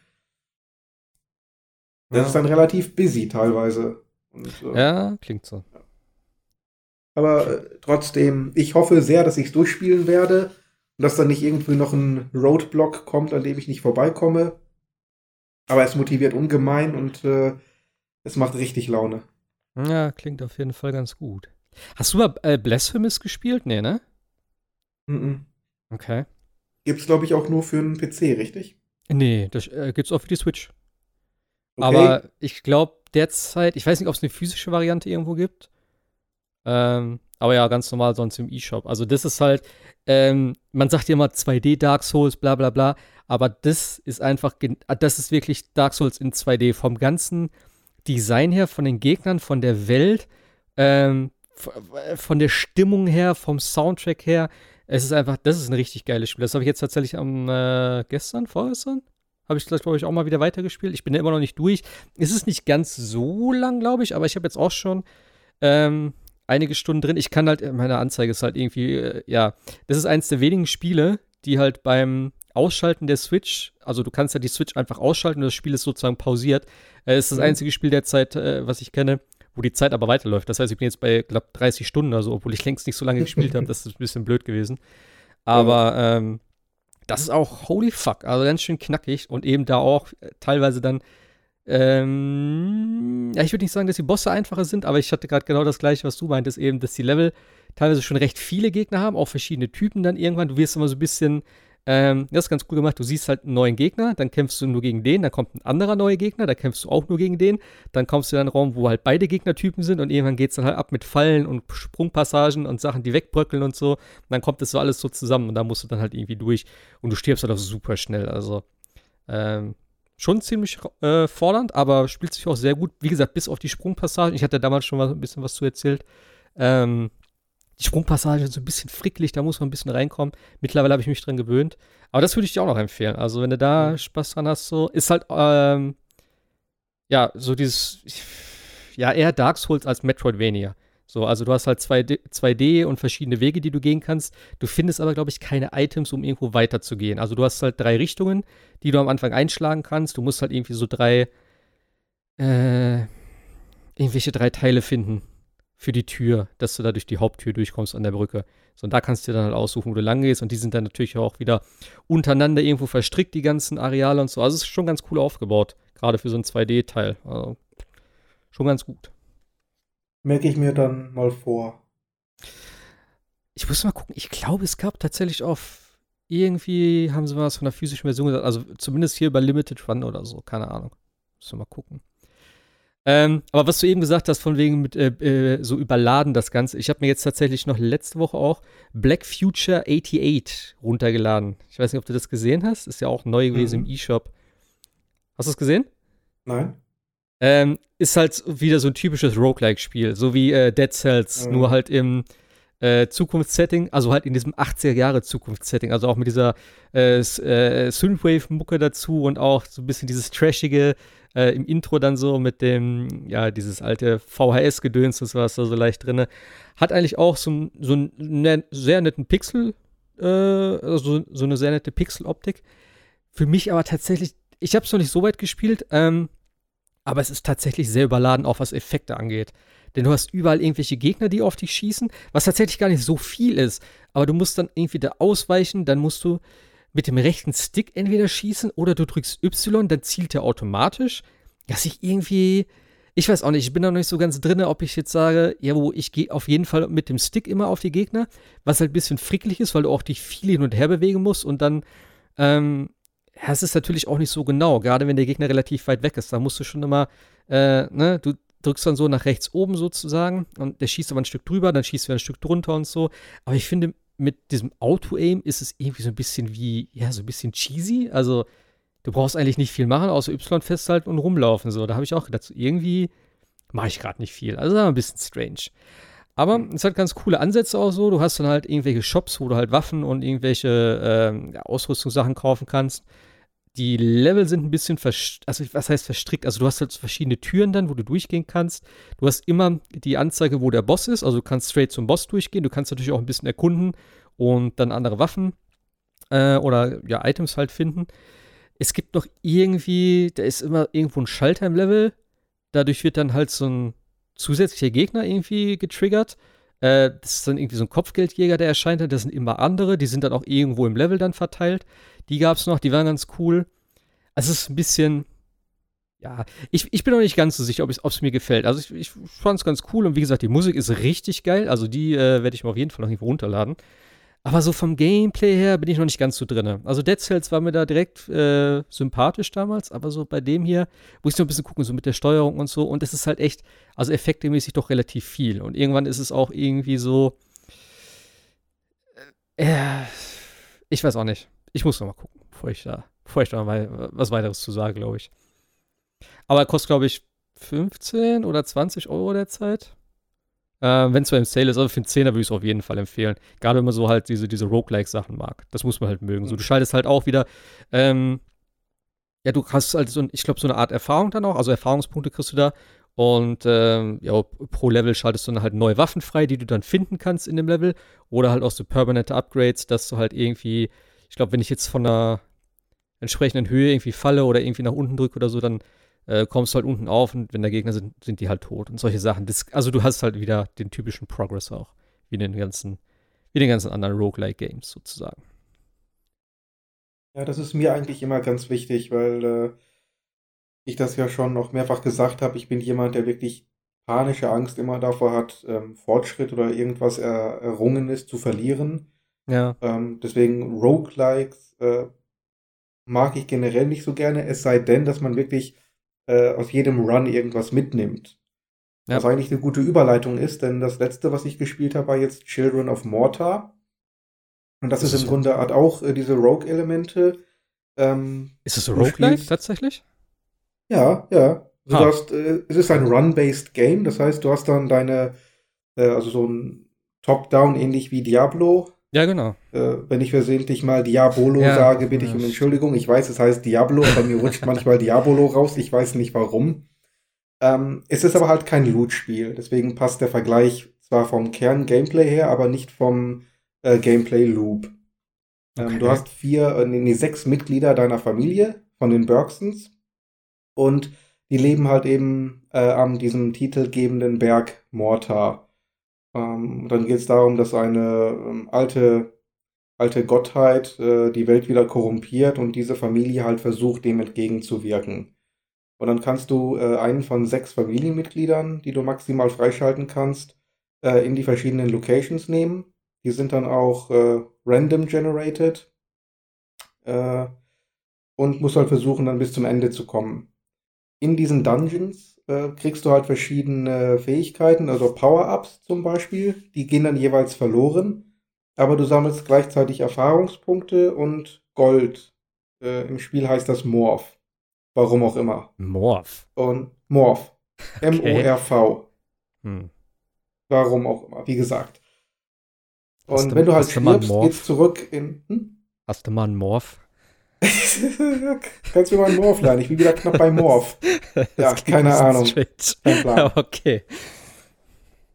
Das ja. ist dann relativ busy teilweise. Und, äh, ja, klingt so. Aber äh, trotzdem, ich hoffe sehr, dass ich es durchspielen werde dass dann nicht irgendwie noch ein Roadblock kommt, an dem ich nicht vorbeikomme. Aber es motiviert ungemein und äh, es macht richtig Laune. Ja, klingt auf jeden Fall ganz gut. Hast du mal äh, Blasphemous gespielt? Nee, ne? Mhm. Okay. Gibt's, glaube ich, auch nur für einen PC, richtig? Nee, das äh, gibt's auch für die Switch. Okay. Aber ich glaube derzeit, ich weiß nicht, ob es eine physische Variante irgendwo gibt. Ähm, aber ja, ganz normal sonst im E-Shop. Also das ist halt, ähm, man sagt ja immer 2D Dark Souls, bla bla bla, aber das ist einfach, das ist wirklich Dark Souls in 2D. Vom ganzen Design her, von den Gegnern, von der Welt, ähm, von der Stimmung her, vom Soundtrack her. Es ist einfach, das ist ein richtig geiles Spiel. Das habe ich jetzt tatsächlich am äh, gestern, vorgestern, habe ich, glaube ich, auch mal wieder weitergespielt. Ich bin da immer noch nicht durch. Es ist nicht ganz so lang, glaube ich, aber ich habe jetzt auch schon ähm, einige Stunden drin. Ich kann halt, meine Anzeige ist halt irgendwie, äh, ja, das ist eins der wenigen Spiele, die halt beim Ausschalten der Switch, also du kannst ja die Switch einfach ausschalten und das Spiel ist sozusagen pausiert. Äh, ist das mhm. einzige Spiel derzeit, äh, was ich kenne, wo die Zeit aber weiterläuft. Das heißt, ich bin jetzt bei, glaube 30 Stunden oder so, obwohl ich längst nicht so lange gespielt habe. Das ist ein bisschen blöd gewesen. Aber ähm, das ist auch holy fuck, also ganz schön knackig und eben da auch äh, teilweise dann ähm, ja, ich würde nicht sagen, dass die Bosse einfacher sind, aber ich hatte gerade genau das gleiche, was du meintest, eben, dass die Level teilweise schon recht viele Gegner haben, auch verschiedene Typen dann irgendwann. Du wirst immer so ein bisschen, ähm, das ist ganz cool gemacht, du siehst halt einen neuen Gegner, dann kämpfst du nur gegen den, dann kommt ein anderer neuer Gegner, da kämpfst du auch nur gegen den, dann kommst du in einen Raum, wo halt beide Gegnertypen sind und irgendwann geht es dann halt ab mit Fallen und Sprungpassagen und Sachen, die wegbröckeln und so. Und dann kommt das so alles so zusammen und da musst du dann halt irgendwie durch und du stirbst halt auch super schnell, also ähm, schon ziemlich äh, fordernd, aber spielt sich auch sehr gut. Wie gesagt, bis auf die Sprungpassagen. Ich hatte damals schon mal ein bisschen was zu erzählt. Ähm, die Sprungpassage ist so ein bisschen fricklig, da muss man ein bisschen reinkommen. Mittlerweile habe ich mich dran gewöhnt. Aber das würde ich dir auch noch empfehlen. Also, wenn du da Spaß dran hast, so, ist halt, ähm, ja, so dieses, ja, eher Dark Souls als Metroidvania. So, also du hast halt 2D, 2D und verschiedene Wege, die du gehen kannst. Du findest aber, glaube ich, keine Items, um irgendwo weiterzugehen. Also du hast halt drei Richtungen, die du am Anfang einschlagen kannst. Du musst halt irgendwie so drei, äh, irgendwelche drei Teile finden für die Tür, dass du da durch die Haupttür durchkommst an der Brücke. So, und da kannst du dir dann halt aussuchen, wo du lang gehst. Und die sind dann natürlich auch wieder untereinander irgendwo verstrickt, die ganzen Areale und so. Also es ist schon ganz cool aufgebaut, gerade für so ein 2D-Teil. Also schon ganz gut. Merke ich mir dann mal vor. Ich muss mal gucken. Ich glaube, es gab tatsächlich auf irgendwie haben sie was von der physischen Version gesagt. Also zumindest hier bei Limited Run oder so. Keine Ahnung. Müssen wir mal gucken. Ähm, aber was du eben gesagt hast, von wegen mit äh, äh, so überladen das Ganze. Ich habe mir jetzt tatsächlich noch letzte Woche auch Black Future 88 runtergeladen. Ich weiß nicht, ob du das gesehen hast. Ist ja auch neu gewesen mhm. im E-Shop. Hast du es gesehen? Nein. Ähm, ist halt wieder so ein typisches Roguelike-Spiel, so wie äh, Dead Cells, mhm. nur halt im äh, Zukunftssetting, also halt in diesem 80er-Jahre-Zukunftssetting, also auch mit dieser äh, äh, Synthwave-Mucke dazu und auch so ein bisschen dieses Trashige äh, im Intro dann so mit dem, ja, dieses alte VHS-Gedöns, das war da so leicht drin. Hat eigentlich auch so, so einen ne, sehr netten Pixel, äh, also so eine sehr nette Pixel-Optik. Für mich aber tatsächlich, ich habe es noch nicht so weit gespielt, ähm, aber es ist tatsächlich sehr überladen, auch was Effekte angeht. Denn du hast überall irgendwelche Gegner, die auf dich schießen, was tatsächlich gar nicht so viel ist. Aber du musst dann irgendwie da ausweichen, dann musst du mit dem rechten Stick entweder schießen oder du drückst Y, dann zielt er automatisch. Dass ich irgendwie, ich weiß auch nicht, ich bin da noch nicht so ganz drin, ob ich jetzt sage, ja, wo ich gehe auf jeden Fall mit dem Stick immer auf die Gegner, was halt ein bisschen fricklich ist, weil du auch dich viel hin und her bewegen musst und dann, ähm, es ist natürlich auch nicht so genau, gerade wenn der Gegner relativ weit weg ist. Da musst du schon immer, äh, ne, du drückst dann so nach rechts oben sozusagen und der schießt aber ein Stück drüber, dann schießt er ein Stück drunter und so. Aber ich finde, mit diesem Auto-Aim ist es irgendwie so ein bisschen wie, ja, so ein bisschen cheesy. Also, du brauchst eigentlich nicht viel machen, außer Y festhalten und rumlaufen. So, da habe ich auch gedacht, irgendwie mache ich gerade nicht viel. Also, ein bisschen strange. Aber es hat ganz coole Ansätze auch so. Du hast dann halt irgendwelche Shops, wo du halt Waffen und irgendwelche äh, Ausrüstungssachen kaufen kannst. Die Level sind ein bisschen verstrickt, also was heißt verstrickt? Also du hast halt verschiedene Türen dann, wo du durchgehen kannst. Du hast immer die Anzeige, wo der Boss ist, also du kannst straight zum Boss durchgehen. Du kannst natürlich auch ein bisschen erkunden und dann andere Waffen äh, oder ja, Items halt finden. Es gibt noch irgendwie, da ist immer irgendwo ein Schalter im Level. Dadurch wird dann halt so ein zusätzlicher Gegner irgendwie getriggert. Äh, das ist dann irgendwie so ein Kopfgeldjäger, der erscheint. Das sind immer andere, die sind dann auch irgendwo im Level dann verteilt. Die gab es noch, die waren ganz cool. Also es ist ein bisschen, ja, ich, ich bin noch nicht ganz so sicher, ob es mir gefällt. Also ich, ich fand es ganz cool und wie gesagt, die Musik ist richtig geil. Also die äh, werde ich mir auf jeden Fall noch irgendwo runterladen. Aber so vom Gameplay her bin ich noch nicht ganz so drin. Also Dead Cells war mir da direkt äh, sympathisch damals, aber so bei dem hier muss ich noch ein bisschen gucken, so mit der Steuerung und so. Und es ist halt echt, also effektemäßig doch relativ viel. Und irgendwann ist es auch irgendwie so, äh, ich weiß auch nicht. Ich muss noch mal gucken, bevor ich da, bevor ich da mal was weiteres zu sagen, glaube ich. Aber er kostet, glaube ich, 15 oder 20 Euro derzeit. Äh, wenn es so im Sale ist, aber für einen 10er würde ich es auf jeden Fall empfehlen. Gerade wenn man so halt diese, diese Roguelike-Sachen mag. Das muss man halt mögen. So, du schaltest halt auch wieder, ähm, ja, du hast halt so, ich glaube, so eine Art Erfahrung dann auch. Also Erfahrungspunkte kriegst du da. Und ähm, ja, pro Level schaltest du dann halt neue Waffen frei, die du dann finden kannst in dem Level. Oder halt auch so permanente Upgrades, dass du halt irgendwie ich glaube, wenn ich jetzt von einer entsprechenden Höhe irgendwie falle oder irgendwie nach unten drücke oder so, dann äh, kommst du halt unten auf und wenn da Gegner sind, sind die halt tot und solche Sachen. Das, also du hast halt wieder den typischen Progress auch, wie in den ganzen, wie den ganzen anderen Roguelike-Games sozusagen. Ja, das ist mir eigentlich immer ganz wichtig, weil äh, ich das ja schon noch mehrfach gesagt habe. Ich bin jemand, der wirklich panische Angst immer davor hat, ähm, Fortschritt oder irgendwas er, errungen ist zu verlieren. Ja. Ähm, deswegen Roguelikes äh, mag ich generell nicht so gerne, es sei denn, dass man wirklich äh, aus jedem Run irgendwas mitnimmt. Ja. Was eigentlich eine gute Überleitung ist, denn das letzte, was ich gespielt habe, war jetzt Children of Mortar. Und das, das ist im Grunde hat auch äh, diese Rogue-Elemente. Ähm, ist es Roguelike tatsächlich? Ja, ja. Also ah. hast, äh, es ist ein Run-based Game, das heißt, du hast dann deine, äh, also so ein Top-Down ähnlich wie Diablo, ja, genau. Äh, wenn ich versehentlich mal Diabolo ja, sage, bitte ich um Entschuldigung. Ich weiß, es heißt Diablo, aber mir rutscht manchmal Diabolo raus. Ich weiß nicht warum. Ähm, es ist aber halt kein Loot-Spiel. Deswegen passt der Vergleich zwar vom Kern-Gameplay her, aber nicht vom äh, Gameplay-Loop. Ähm, okay. Du hast vier, äh, nee, sechs Mitglieder deiner Familie von den Bergsons. Und die leben halt eben äh, an diesem titelgebenden Berg Mortar. Ähm, dann geht es darum, dass eine ähm, alte, alte Gottheit äh, die Welt wieder korrumpiert und diese Familie halt versucht, dem entgegenzuwirken. Und dann kannst du äh, einen von sechs Familienmitgliedern, die du maximal freischalten kannst, äh, in die verschiedenen Locations nehmen. Die sind dann auch äh, random generated äh, und musst halt versuchen, dann bis zum Ende zu kommen. In diesen Dungeons äh, kriegst du halt verschiedene Fähigkeiten, also Power-Ups zum Beispiel, die gehen dann jeweils verloren, aber du sammelst gleichzeitig Erfahrungspunkte und Gold. Äh, Im Spiel heißt das Morph. Warum auch immer. Morph. Und Morph. M-O-R-V. Hm. Warum auch immer, wie gesagt. Und hast wenn du, du halt stirbst, geht's zurück in. Hm? Hast du mal einen Morph? Kannst du mal einen Morph lernen? Ich bin wieder knapp bei Morph. Ja, keine Ahnung. Okay.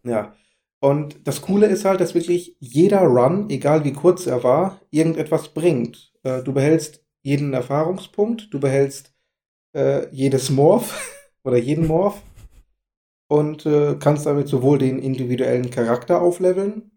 Ja. Und das Coole ist halt, dass wirklich jeder Run, egal wie kurz er war, irgendetwas bringt. Äh, du behältst jeden Erfahrungspunkt, du behältst äh, jedes Morph oder jeden Morph und äh, kannst damit sowohl den individuellen Charakter aufleveln,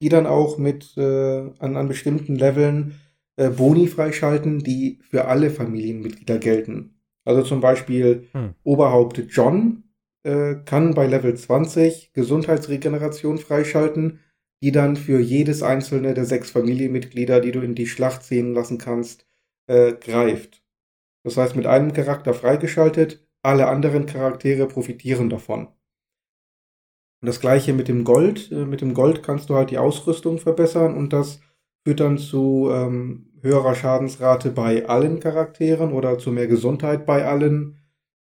die dann auch mit äh, an, an bestimmten Leveln äh, Boni freischalten, die für alle Familienmitglieder gelten. Also zum Beispiel hm. Oberhaupt John äh, kann bei Level 20 Gesundheitsregeneration freischalten, die dann für jedes einzelne der sechs Familienmitglieder, die du in die Schlacht ziehen lassen kannst, äh, greift. Das heißt, mit einem Charakter freigeschaltet, alle anderen Charaktere profitieren davon. Und das gleiche mit dem Gold. Äh, mit dem Gold kannst du halt die Ausrüstung verbessern und das führt dann zu ähm, höherer Schadensrate bei allen Charakteren oder zu mehr Gesundheit bei allen.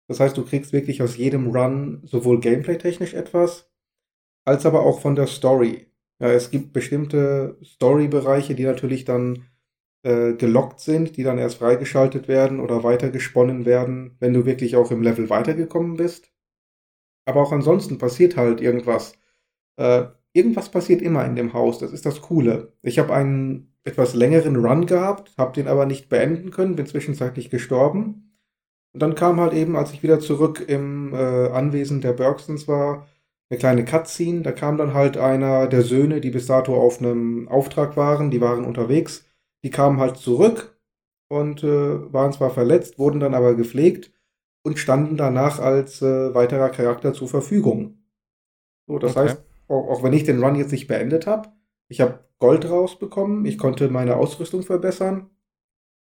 Das heißt, du kriegst wirklich aus jedem Run sowohl gameplay-technisch etwas, als aber auch von der Story. Ja, es gibt bestimmte Story-Bereiche, die natürlich dann äh, gelockt sind, die dann erst freigeschaltet werden oder weitergesponnen werden, wenn du wirklich auch im Level weitergekommen bist. Aber auch ansonsten passiert halt irgendwas. Äh, irgendwas passiert immer in dem Haus. Das ist das Coole. Ich habe einen etwas längeren Run gehabt, habe den aber nicht beenden können, bin zwischenzeitlich gestorben. Und dann kam halt eben, als ich wieder zurück im äh, Anwesen der Bergsons war, eine kleine Cutscene. Da kam dann halt einer der Söhne, die bis dato auf einem Auftrag waren, die waren unterwegs. Die kamen halt zurück und äh, waren zwar verletzt, wurden dann aber gepflegt und standen danach als äh, weiterer Charakter zur Verfügung. So, das okay. heißt, auch, wenn ich den Run jetzt nicht beendet habe, ich habe Gold rausbekommen, ich konnte meine Ausrüstung verbessern,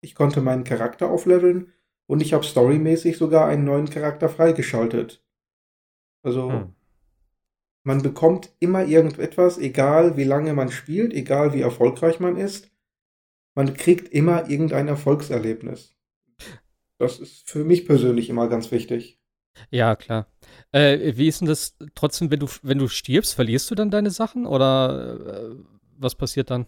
ich konnte meinen Charakter aufleveln und ich habe storymäßig sogar einen neuen Charakter freigeschaltet. Also hm. man bekommt immer irgendetwas, egal wie lange man spielt, egal wie erfolgreich man ist. Man kriegt immer irgendein Erfolgserlebnis. Das ist für mich persönlich immer ganz wichtig. Ja, klar. Äh, wie ist denn das trotzdem, wenn du, wenn du stirbst, verlierst du dann deine Sachen oder äh, was passiert dann?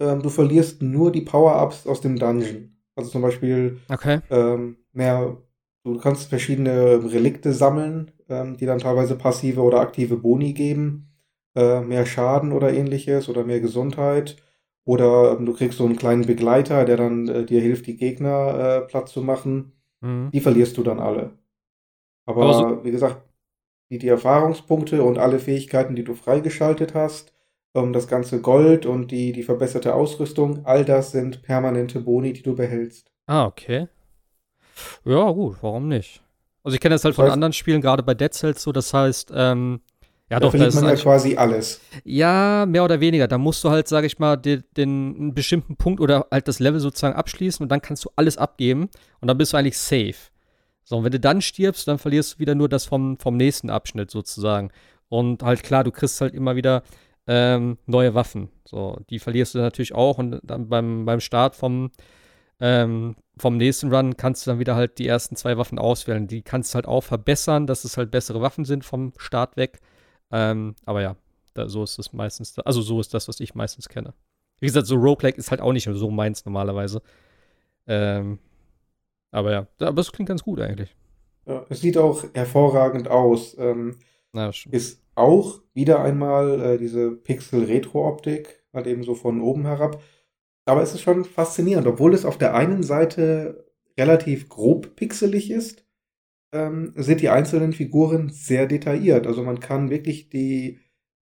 Ähm, du verlierst nur die Power-Ups aus dem Dungeon. Also zum Beispiel okay. ähm, mehr, du kannst verschiedene Relikte sammeln, ähm, die dann teilweise passive oder aktive Boni geben. Äh, mehr Schaden oder ähnliches oder mehr Gesundheit. Oder ähm, du kriegst so einen kleinen Begleiter, der dann äh, dir hilft, die Gegner äh, platt zu machen. Mhm. Die verlierst du dann alle. Aber, Aber so wie gesagt, die, die Erfahrungspunkte und alle Fähigkeiten, die du freigeschaltet hast, ähm, das ganze Gold und die, die verbesserte Ausrüstung, all das sind permanente Boni, die du behältst. Ah, okay. Ja, gut, warum nicht? Also ich kenne das halt das von heißt, anderen Spielen, gerade bei Dead Cells so, das heißt, ähm, ja, da doch, verliert man ja quasi alles. Ja, mehr oder weniger. Da musst du halt, sage ich mal, den, den einen bestimmten Punkt oder halt das Level sozusagen abschließen und dann kannst du alles abgeben und dann bist du eigentlich safe. So, und wenn du dann stirbst, dann verlierst du wieder nur das vom, vom nächsten Abschnitt sozusagen. Und halt klar, du kriegst halt immer wieder ähm, neue Waffen. So, die verlierst du natürlich auch und dann beim, beim Start vom, ähm, vom nächsten Run kannst du dann wieder halt die ersten zwei Waffen auswählen. Die kannst du halt auch verbessern, dass es halt bessere Waffen sind vom Start weg. Ähm, aber ja, da, so ist es meistens, also so ist das, was ich meistens kenne. Wie gesagt, so Roguelike ist halt auch nicht so meins normalerweise. Ähm, aber ja, aber es klingt ganz gut eigentlich. Ja, es sieht auch hervorragend aus. Ähm, Na, ist auch wieder einmal äh, diese Pixel-Retro-Optik, halt eben so von oben herab. Aber es ist schon faszinierend, obwohl es auf der einen Seite relativ grob pixelig ist, ähm, sind die einzelnen Figuren sehr detailliert. Also man kann wirklich die,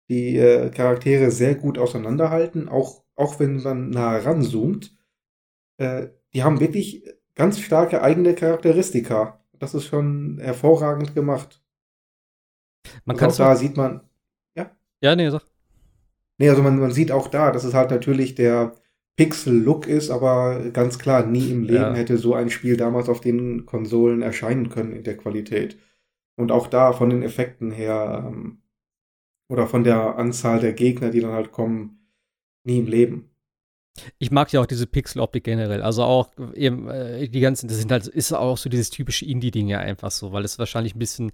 die äh, Charaktere sehr gut auseinanderhalten, auch, auch wenn man nah ranzoomt. Äh, die haben wirklich ganz starke eigene Charakteristika. Das ist schon hervorragend gemacht. Man kann auch da sieht man. Ja? Ja, nee, sag. Nee, also man, man sieht auch da, dass es halt natürlich der, Pixel-Look ist, aber ganz klar, nie im Leben ja. hätte so ein Spiel damals auf den Konsolen erscheinen können in der Qualität. Und auch da von den Effekten her ähm, oder von der Anzahl der Gegner, die dann halt kommen, nie im Leben. Ich mag ja auch diese Pixel-Optik generell. Also auch eben äh, die ganzen, das sind halt, ist auch so dieses typische Indie-Ding ja einfach so, weil es wahrscheinlich ein bisschen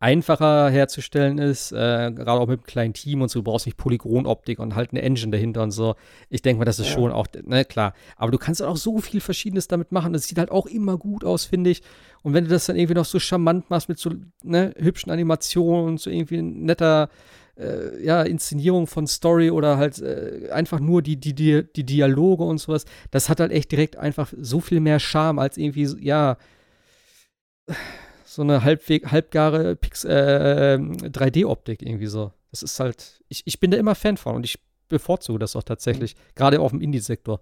einfacher herzustellen ist, äh, gerade auch mit einem kleinen Team und so, du brauchst nicht Polygonoptik und halt eine Engine dahinter und so. Ich denke mal, das ist ja. schon auch, ne, klar. Aber du kannst auch so viel Verschiedenes damit machen. Das sieht halt auch immer gut aus, finde ich. Und wenn du das dann irgendwie noch so charmant machst mit so ne, hübschen Animationen und so irgendwie netter äh, ja, Inszenierung von Story oder halt äh, einfach nur die, die, die, die Dialoge und sowas, das hat halt echt direkt einfach so viel mehr Charme als irgendwie, ja so eine halbweg, halbgare äh, 3D-Optik irgendwie so. Das ist halt, ich, ich bin da immer Fan von und ich bevorzuge das auch tatsächlich, mhm. gerade auf dem Indie-Sektor.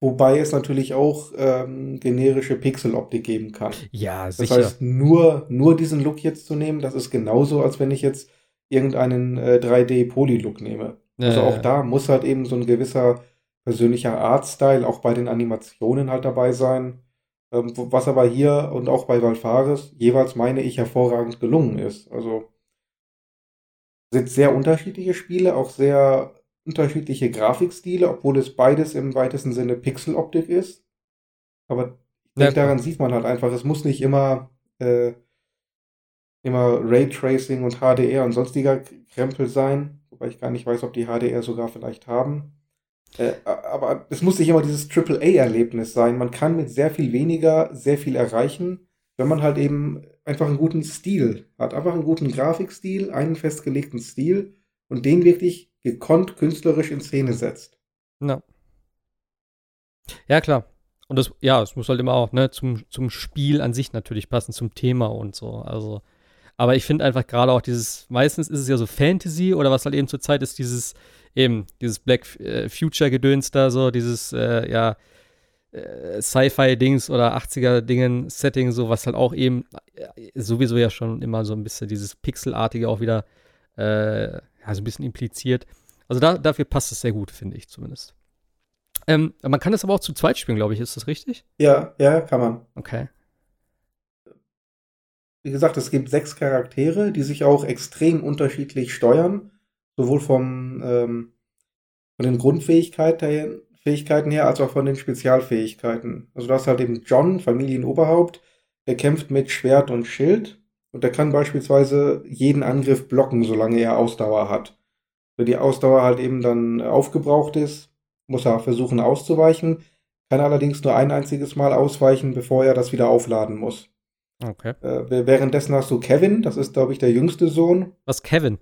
Wobei es natürlich auch ähm, generische Pixeloptik geben kann. Ja, sicher. Das heißt, nur, nur diesen Look jetzt zu nehmen, das ist genauso, als wenn ich jetzt irgendeinen äh, 3D-Poly-Look nehme. Ja, also auch ja. da muss halt eben so ein gewisser persönlicher Artstyle auch bei den Animationen halt dabei sein. Ähm, was aber hier und auch bei Valfaris jeweils meine ich hervorragend gelungen ist. Also sind sehr unterschiedliche Spiele, auch sehr unterschiedliche Grafikstile, obwohl es beides im weitesten Sinne Pixeloptik ist. Aber ja. daran sieht man halt einfach, es muss nicht immer, äh, immer Raytracing und HDR und sonstiger Krempel sein, wobei ich gar nicht weiß, ob die HDR sogar vielleicht haben. Äh, aber es muss nicht immer dieses AAA-Erlebnis sein. Man kann mit sehr viel weniger sehr viel erreichen, wenn man halt eben einfach einen guten Stil hat. Einfach einen guten Grafikstil, einen festgelegten Stil und den wirklich gekonnt künstlerisch in Szene setzt. Ja. Ja, klar. Und das, ja, es muss halt immer auch, ne, zum, zum Spiel an sich natürlich passen, zum Thema und so. Also, aber ich finde einfach gerade auch dieses, meistens ist es ja so Fantasy oder was halt eben zur Zeit ist, dieses, eben, dieses Black äh, Future-Gedöns da, so, dieses, äh, ja, äh, Sci-Fi-Dings oder 80er-Dingen-Setting, so, was halt auch eben äh, sowieso ja schon immer so ein bisschen dieses Pixelartige auch wieder äh, ja, so ein bisschen impliziert. Also da, dafür passt es sehr gut, finde ich zumindest. Ähm, man kann das aber auch zu zweit spielen, glaube ich. Ist das richtig? Ja, ja, kann man. Okay. Wie gesagt, es gibt sechs Charaktere, die sich auch extrem unterschiedlich steuern. Sowohl vom, ähm, von den Grundfähigkeiten Fähigkeiten her, als auch von den Spezialfähigkeiten. Also du hast halt eben John, Familienoberhaupt, der kämpft mit Schwert und Schild. Und der kann beispielsweise jeden Angriff blocken, solange er Ausdauer hat. Wenn die Ausdauer halt eben dann aufgebraucht ist, muss er versuchen auszuweichen, kann allerdings nur ein einziges Mal ausweichen, bevor er das wieder aufladen muss. Okay. Äh, währenddessen hast du Kevin, das ist, glaube ich, der jüngste Sohn. Was, Kevin?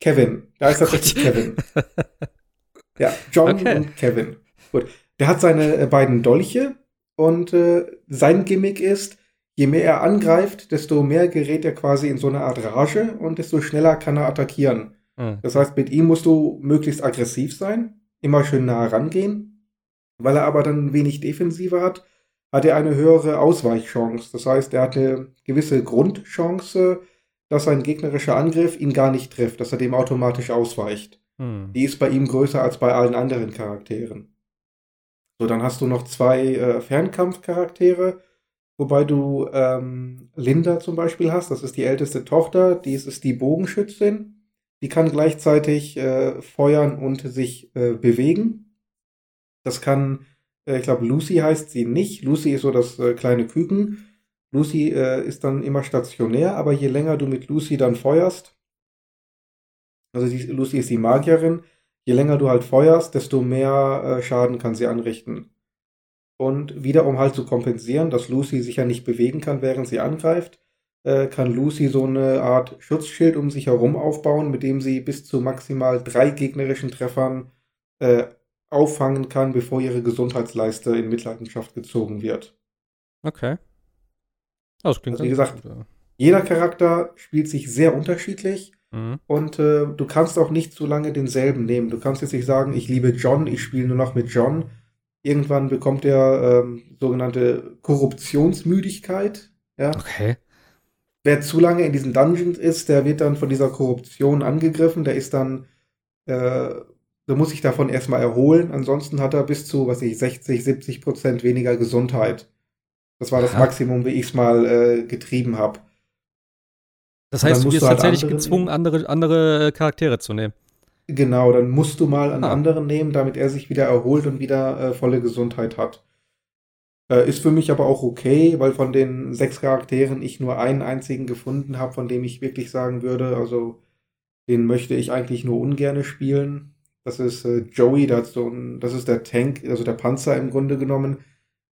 Kevin. Da ist tatsächlich Kevin. ja, John okay. und Kevin. Gut. Der hat seine äh, beiden Dolche und äh, sein Gimmick ist, je mehr er angreift, desto mehr gerät er quasi in so eine Art Rage und desto schneller kann er attackieren. Mhm. Das heißt, mit ihm musst du möglichst aggressiv sein, immer schön nah rangehen. Weil er aber dann wenig Defensive hat, hat er eine höhere Ausweichchance. Das heißt, er hat eine gewisse Grundchance, dass ein gegnerischer Angriff ihn gar nicht trifft, dass er dem automatisch ausweicht. Mhm. Die ist bei ihm größer als bei allen anderen Charakteren. So, dann hast du noch zwei äh, Fernkampfcharaktere Wobei du ähm, Linda zum Beispiel hast, das ist die älteste Tochter, dies ist die Bogenschützin. Die kann gleichzeitig äh, feuern und sich äh, bewegen. Das kann, ich glaube, Lucy heißt sie nicht. Lucy ist so das äh, kleine Küken. Lucy äh, ist dann immer stationär, aber je länger du mit Lucy dann feuerst, also die, Lucy ist die Magierin, je länger du halt feuerst, desto mehr äh, Schaden kann sie anrichten. Und wieder, um halt zu kompensieren, dass Lucy sich ja nicht bewegen kann, während sie angreift, äh, kann Lucy so eine Art Schutzschild um sich herum aufbauen, mit dem sie bis zu maximal drei gegnerischen Treffern äh, auffangen kann, bevor ihre Gesundheitsleiste in Mitleidenschaft gezogen wird. Okay. Das klingt also, wie gesagt, gut, jeder Charakter spielt sich sehr unterschiedlich. Mhm. Und äh, du kannst auch nicht so lange denselben nehmen. Du kannst jetzt nicht sagen, ich liebe John, ich spiele nur noch mit John, Irgendwann bekommt er ähm, sogenannte Korruptionsmüdigkeit. Ja. Okay. Wer zu lange in diesen Dungeons ist, der wird dann von dieser Korruption angegriffen. Der ist dann, äh, der muss sich davon erstmal erholen. Ansonsten hat er bis zu, was ich, 60, 70 Prozent weniger Gesundheit. Das war das Aha. Maximum, wie ich es mal äh, getrieben habe. Das heißt, du bist halt tatsächlich gezwungen, andere, andere Charaktere zu nehmen. Genau, dann musst du mal einen ah. anderen nehmen, damit er sich wieder erholt und wieder äh, volle Gesundheit hat. Äh, ist für mich aber auch okay, weil von den sechs Charakteren ich nur einen einzigen gefunden habe, von dem ich wirklich sagen würde, also den möchte ich eigentlich nur ungerne spielen. Das ist äh, Joey, das, so ein, das ist der Tank, also der Panzer im Grunde genommen.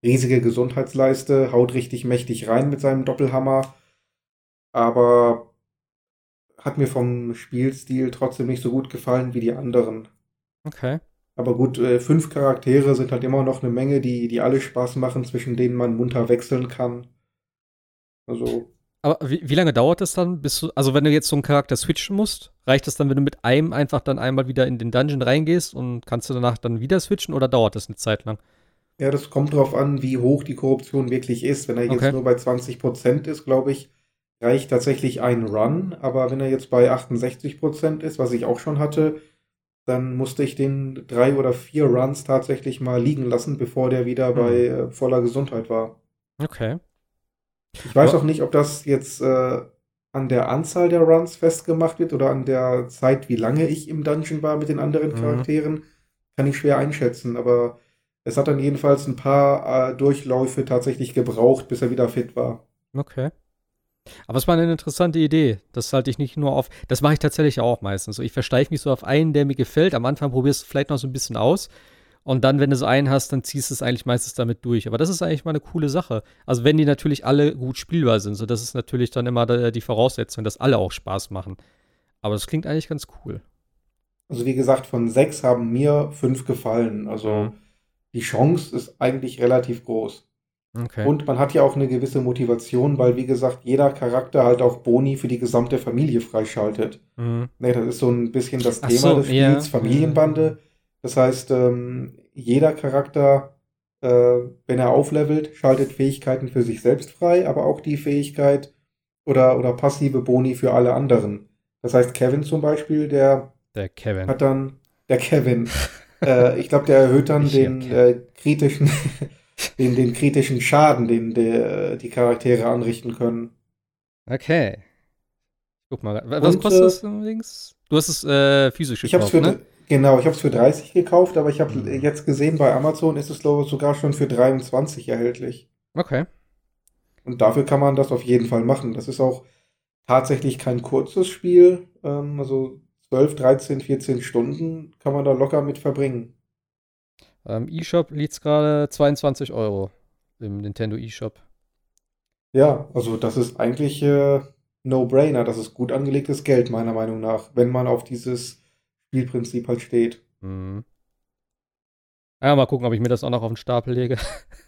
Riesige Gesundheitsleiste, haut richtig mächtig rein mit seinem Doppelhammer. Aber hat mir vom Spielstil trotzdem nicht so gut gefallen wie die anderen. Okay. Aber gut, äh, fünf Charaktere sind halt immer noch eine Menge, die, die alle Spaß machen, zwischen denen man munter wechseln kann. Also. Aber wie, wie, lange dauert das dann, bis du, also wenn du jetzt so einen Charakter switchen musst, reicht das dann, wenn du mit einem einfach dann einmal wieder in den Dungeon reingehst und kannst du danach dann wieder switchen oder dauert das eine Zeit lang? Ja, das kommt drauf an, wie hoch die Korruption wirklich ist. Wenn er jetzt okay. nur bei 20% ist, glaube ich, reicht tatsächlich ein Run. Aber wenn er jetzt bei 68% ist, was ich auch schon hatte, dann musste ich den drei oder vier Runs tatsächlich mal liegen lassen, bevor der wieder hm. bei äh, voller Gesundheit war. Okay. Ich weiß auch nicht, ob das jetzt äh, an der Anzahl der Runs festgemacht wird oder an der Zeit, wie lange ich im Dungeon war mit den anderen mhm. Charakteren. Kann ich schwer einschätzen, aber es hat dann jedenfalls ein paar äh, Durchläufe tatsächlich gebraucht, bis er wieder fit war. Okay. Aber es war eine interessante Idee. Das halte ich nicht nur auf. Das mache ich tatsächlich auch meistens. So, ich versteife mich so auf einen, der mir gefällt. Am Anfang probierst du vielleicht noch so ein bisschen aus. Und dann, wenn du so einen hast, dann ziehst du es eigentlich meistens damit durch. Aber das ist eigentlich mal eine coole Sache. Also, wenn die natürlich alle gut spielbar sind. So, das ist natürlich dann immer die Voraussetzung, dass alle auch Spaß machen. Aber das klingt eigentlich ganz cool. Also, wie gesagt, von sechs haben mir fünf gefallen. Also, mhm. die Chance ist eigentlich relativ groß. Okay. Und man hat ja auch eine gewisse Motivation, weil, wie gesagt, jeder Charakter halt auch Boni für die gesamte Familie freischaltet. Mhm. Ne, das ist so ein bisschen das Thema so, des Spiels, ja. Familienbande. Das heißt, ähm, jeder Charakter, äh, wenn er auflevelt, schaltet Fähigkeiten für sich selbst frei, aber auch die Fähigkeit oder, oder passive Boni für alle anderen. Das heißt, Kevin zum Beispiel, der, der Kevin. hat dann, der Kevin, äh, ich glaube, der erhöht dann ich den äh, kritischen den, den kritischen Schaden, den der, die Charaktere anrichten können. Okay. Guck mal, was Und, kostet das übrigens? Du hast es äh, physisch ich gekauft, für, ne? Genau, ich habe es für 30 gekauft, aber ich habe jetzt gesehen, bei Amazon ist es glaube ich sogar schon für 23 erhältlich. Okay. Und dafür kann man das auf jeden Fall machen. Das ist auch tatsächlich kein kurzes Spiel. Ähm, also 12, 13, 14 Stunden kann man da locker mit verbringen. Am ähm, eShop liegt es gerade 22 Euro im Nintendo eShop. Ja, also das ist eigentlich äh, No-Brainer. Das ist gut angelegtes Geld, meiner Meinung nach, wenn man auf dieses Spielprinzip halt steht. Mhm. Ja, mal gucken, ob ich mir das auch noch auf den Stapel lege.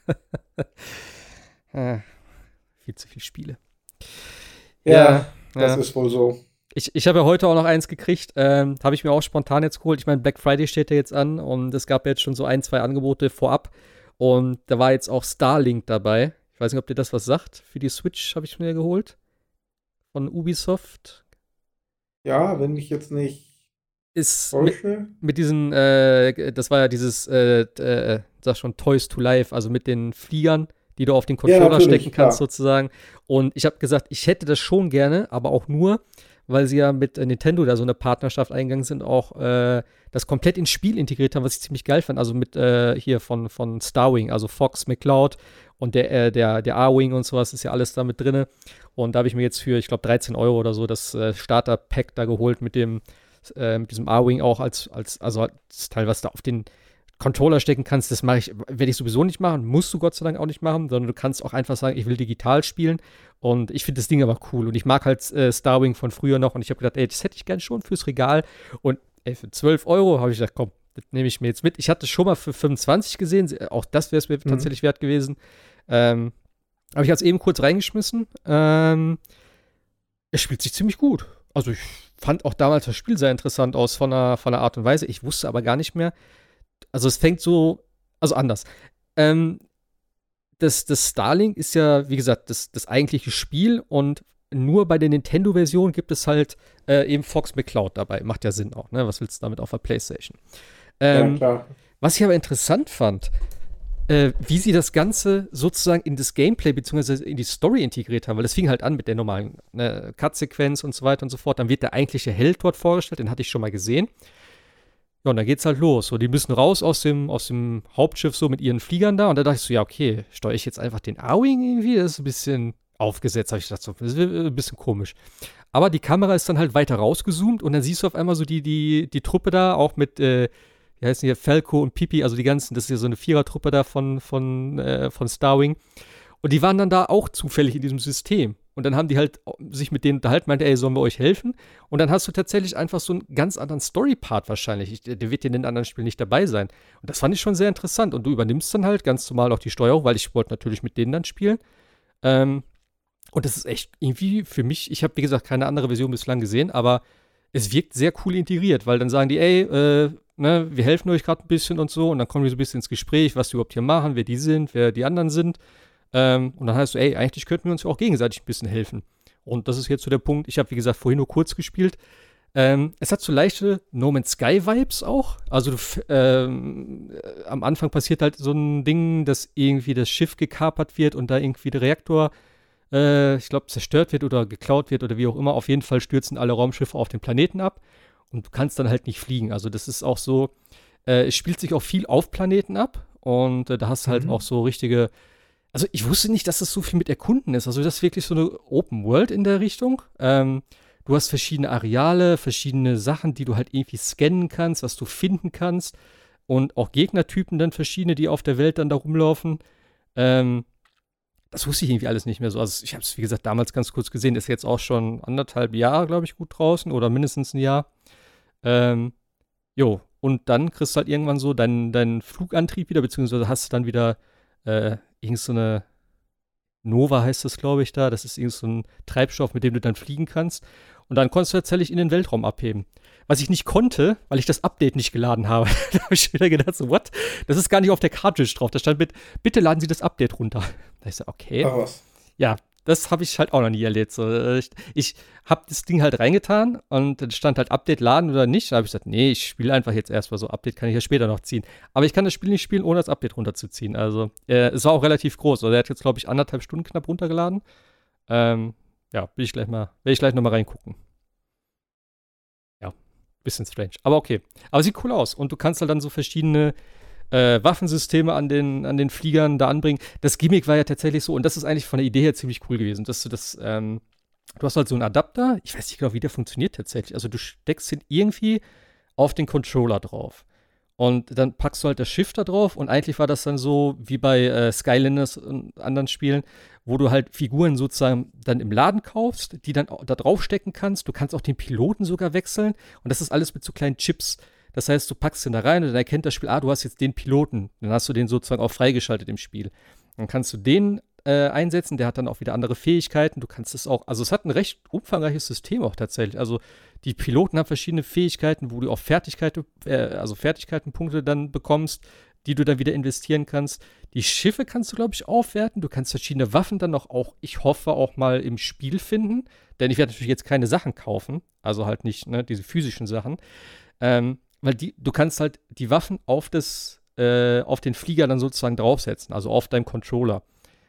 ah, viel zu viele Spiele. Ja, ja das ja. ist wohl so. Ich, ich habe ja heute auch noch eins gekriegt, ähm, habe ich mir auch spontan jetzt geholt. Ich meine, Black Friday steht ja jetzt an und es gab jetzt schon so ein, zwei Angebote vorab. Und da war jetzt auch Starlink dabei. Ich weiß nicht, ob dir das was sagt. Für die Switch habe ich mir geholt. Von Ubisoft. Ja, wenn ich jetzt nicht. Ist mit, mit, diesen, äh, das war ja dieses, äh, äh, sag schon, Toys to Life, also mit den Fliegern, die du auf den Controller ja, stecken kannst, klar. sozusagen. Und ich habe gesagt, ich hätte das schon gerne, aber auch nur, weil sie ja mit äh, Nintendo da so eine Partnerschaft eingegangen sind, auch äh, das komplett ins Spiel integriert haben, was ich ziemlich geil fand. Also mit äh, hier von, von Starwing, also Fox, McCloud und der, äh, der, der A-Wing und sowas ist ja alles da mit drin. Und da habe ich mir jetzt für, ich glaube, 13 Euro oder so das äh, Starter-Pack da geholt mit dem, äh, mit diesem A-Wing auch als, als, also das Teil, was da auf den Controller stecken kannst, das mache ich, werde ich sowieso nicht machen, musst du Gott sei Dank auch nicht machen, sondern du kannst auch einfach sagen, ich will digital spielen und ich finde das Ding aber cool und ich mag halt äh, Starwing von früher noch und ich habe gedacht, ey, das hätte ich gern schon fürs Regal und ey, für 12 Euro habe ich gesagt, komm, das nehme ich mir jetzt mit. Ich hatte es schon mal für 25 gesehen, auch das wäre es mir mhm. tatsächlich wert gewesen. Ähm, habe ich jetzt eben kurz reingeschmissen. Ähm, es spielt sich ziemlich gut. Also ich fand auch damals das Spiel sehr interessant aus von der, von der Art und Weise. Ich wusste aber gar nicht mehr, also es fängt so, also anders. Ähm, das, das Starlink ist ja, wie gesagt, das, das eigentliche Spiel und nur bei der Nintendo-Version gibt es halt äh, eben Fox McCloud dabei. Macht ja Sinn auch, ne? Was willst du damit auf der Playstation? Ähm, ja, klar. Was ich aber interessant fand, äh, wie sie das Ganze sozusagen in das Gameplay bzw. in die Story integriert haben, weil das fing halt an mit der normalen ne, Cut-Sequenz und so weiter und so fort. Dann wird der eigentliche Held dort vorgestellt, den hatte ich schon mal gesehen. Ja, und dann geht's halt los. So, die müssen raus aus dem, aus dem Hauptschiff so mit ihren Fliegern da. Und da dachte ich so, ja, okay, steuere ich jetzt einfach den A-Wing irgendwie? Das ist ein bisschen aufgesetzt, habe ich gedacht, so, das ist ein bisschen komisch. Aber die Kamera ist dann halt weiter rausgezoomt und dann siehst du auf einmal so die, die, die Truppe da, auch mit, äh, wie heißen hier, Falco und Pipi, also die ganzen, das ist ja so eine Vierertruppe da von, von, äh, von Starwing. Und die waren dann da auch zufällig in diesem System. Und dann haben die halt sich mit denen unterhalten, meinte, ey, sollen wir euch helfen? Und dann hast du tatsächlich einfach so einen ganz anderen Story-Part wahrscheinlich. Der wird in den anderen Spielen nicht dabei sein. Und das fand ich schon sehr interessant. Und du übernimmst dann halt ganz normal auch die Steuerung, weil ich wollte natürlich mit denen dann spielen. Ähm, Und das ist echt irgendwie für mich, ich habe wie gesagt keine andere Version bislang gesehen, aber es wirkt sehr cool integriert, weil dann sagen die, ey, äh, ne, wir helfen euch gerade ein bisschen und so und dann kommen wir so ein bisschen ins Gespräch, was die überhaupt hier machen, wer die sind, wer die anderen sind. Ähm, und dann heißt du, ey, eigentlich könnten wir uns ja auch gegenseitig ein bisschen helfen. Und das ist jetzt so der Punkt, ich habe wie gesagt vorhin nur kurz gespielt. Ähm, es hat so leichte No Man's Sky Vibes auch. Also ähm, äh, am Anfang passiert halt so ein Ding, dass irgendwie das Schiff gekapert wird und da irgendwie der Reaktor äh, ich glaube, zerstört wird oder geklaut wird oder wie auch immer. Auf jeden Fall stürzen alle Raumschiffe auf den Planeten ab und du kannst dann halt nicht fliegen. Also das ist auch so, äh, es spielt sich auch viel auf Planeten ab und äh, da hast du halt mhm. auch so richtige, also ich wusste nicht, dass das so viel mit Erkunden ist. Also das ist wirklich so eine Open World in der Richtung. Ähm, du hast verschiedene Areale, verschiedene Sachen, die du halt irgendwie scannen kannst, was du finden kannst und auch Gegnertypen dann verschiedene, die auf der Welt dann da rumlaufen. Ähm, das wusste ich irgendwie alles nicht mehr so. Also ich habe es, wie gesagt, damals ganz kurz gesehen, ist jetzt auch schon anderthalb Jahre, glaube ich, gut draußen oder mindestens ein Jahr. Ähm, jo, und dann kriegst du halt irgendwann so deinen, deinen Flugantrieb wieder, beziehungsweise hast du dann wieder äh, irgend so eine Nova heißt das, glaube ich, da. Das ist irgend so ein Treibstoff, mit dem du dann fliegen kannst. Und dann konntest du tatsächlich in den Weltraum abheben. Was ich nicht konnte, weil ich das Update nicht geladen habe. da habe ich wieder gedacht, so, what? Das ist gar nicht auf der Cartridge drauf. Da stand mit, bitte laden Sie das Update runter. Da ich so, okay. Ach was. Ja, das habe ich halt auch noch nie erlebt. So, äh, ich, ich habe das Ding halt reingetan und dann stand halt Update laden oder nicht. Da habe ich gesagt, nee, ich spiele einfach jetzt erstmal so. Update kann ich ja später noch ziehen. Aber ich kann das Spiel nicht spielen, ohne das Update runterzuziehen. Also, äh, es war auch relativ groß. Also, er hat jetzt, glaube ich, anderthalb Stunden knapp runtergeladen. Ähm, ja, will ich gleich mal, will ich gleich nochmal reingucken. Ja, bisschen strange. Aber okay. Aber sieht cool aus. Und du kannst halt dann so verschiedene äh, Waffensysteme an den, an den Fliegern da anbringen. Das Gimmick war ja tatsächlich so, und das ist eigentlich von der Idee her ziemlich cool gewesen, dass du das, ähm, du hast halt so einen Adapter, ich weiß nicht genau, wie der funktioniert tatsächlich. Also du steckst ihn irgendwie auf den Controller drauf. Und dann packst du halt das Schiff da drauf und eigentlich war das dann so wie bei äh, Skylanders und anderen Spielen, wo du halt Figuren sozusagen dann im Laden kaufst, die dann da draufstecken kannst. Du kannst auch den Piloten sogar wechseln und das ist alles mit so kleinen Chips. Das heißt, du packst den da rein und dann erkennt das Spiel, ah, du hast jetzt den Piloten. Dann hast du den sozusagen auch freigeschaltet im Spiel. Dann kannst du den äh, einsetzen, der hat dann auch wieder andere Fähigkeiten. Du kannst es auch, also es hat ein recht umfangreiches System auch tatsächlich. Also die Piloten haben verschiedene Fähigkeiten, wo du auch Fertigkeiten, äh, also Fertigkeitenpunkte dann bekommst, die du dann wieder investieren kannst. Die Schiffe kannst du, glaube ich, aufwerten. Du kannst verschiedene Waffen dann noch auch, ich hoffe, auch mal im Spiel finden. Denn ich werde natürlich jetzt keine Sachen kaufen. Also halt nicht, ne, diese physischen Sachen. Ähm, weil die, du kannst halt die Waffen auf das, äh, auf den Flieger dann sozusagen draufsetzen, also auf deinem Controller.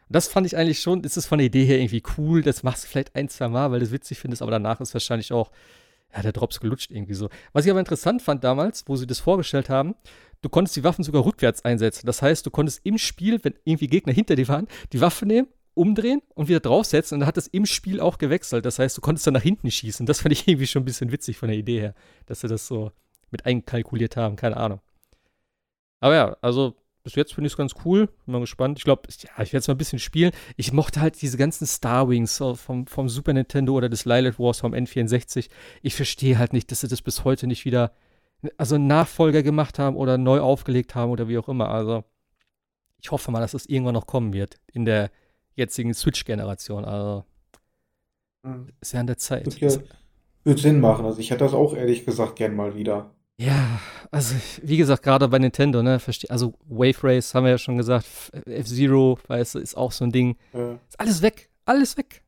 das fand ich eigentlich schon, das ist von der Idee her irgendwie cool. Das machst du vielleicht ein, zwei Mal, weil du es witzig findest, aber danach ist wahrscheinlich auch ja, der Drops gelutscht irgendwie so. Was ich aber interessant fand damals, wo sie das vorgestellt haben, du konntest die Waffen sogar rückwärts einsetzen. Das heißt, du konntest im Spiel, wenn irgendwie Gegner hinter dir waren, die Waffe nehmen, umdrehen und wieder draufsetzen und dann hat es im Spiel auch gewechselt. Das heißt, du konntest dann nach hinten schießen. Das fand ich irgendwie schon ein bisschen witzig von der Idee her, dass sie das so mit einkalkuliert haben, keine Ahnung. Aber ja, also bis jetzt finde ich es ganz cool. Bin mal gespannt. Ich glaube, ja, ich werde es mal ein bisschen spielen. Ich mochte halt diese ganzen Star Wings vom, vom Super Nintendo oder des Lilith Wars vom N64. Ich verstehe halt nicht, dass sie das bis heute nicht wieder, also einen Nachfolger gemacht haben oder neu aufgelegt haben oder wie auch immer. Also, ich hoffe mal, dass das irgendwann noch kommen wird in der jetzigen Switch-Generation. Also, mhm. ist ja an der Zeit. Wird, wird Sinn machen. Also, ich hätte das auch ehrlich gesagt gern mal wieder. Ja, also wie gesagt, gerade bei Nintendo, ne, verstehe, also Wave Race haben wir ja schon gesagt, F-Zero, weißt du, ist auch so ein Ding. Ja. Ist alles weg, alles weg.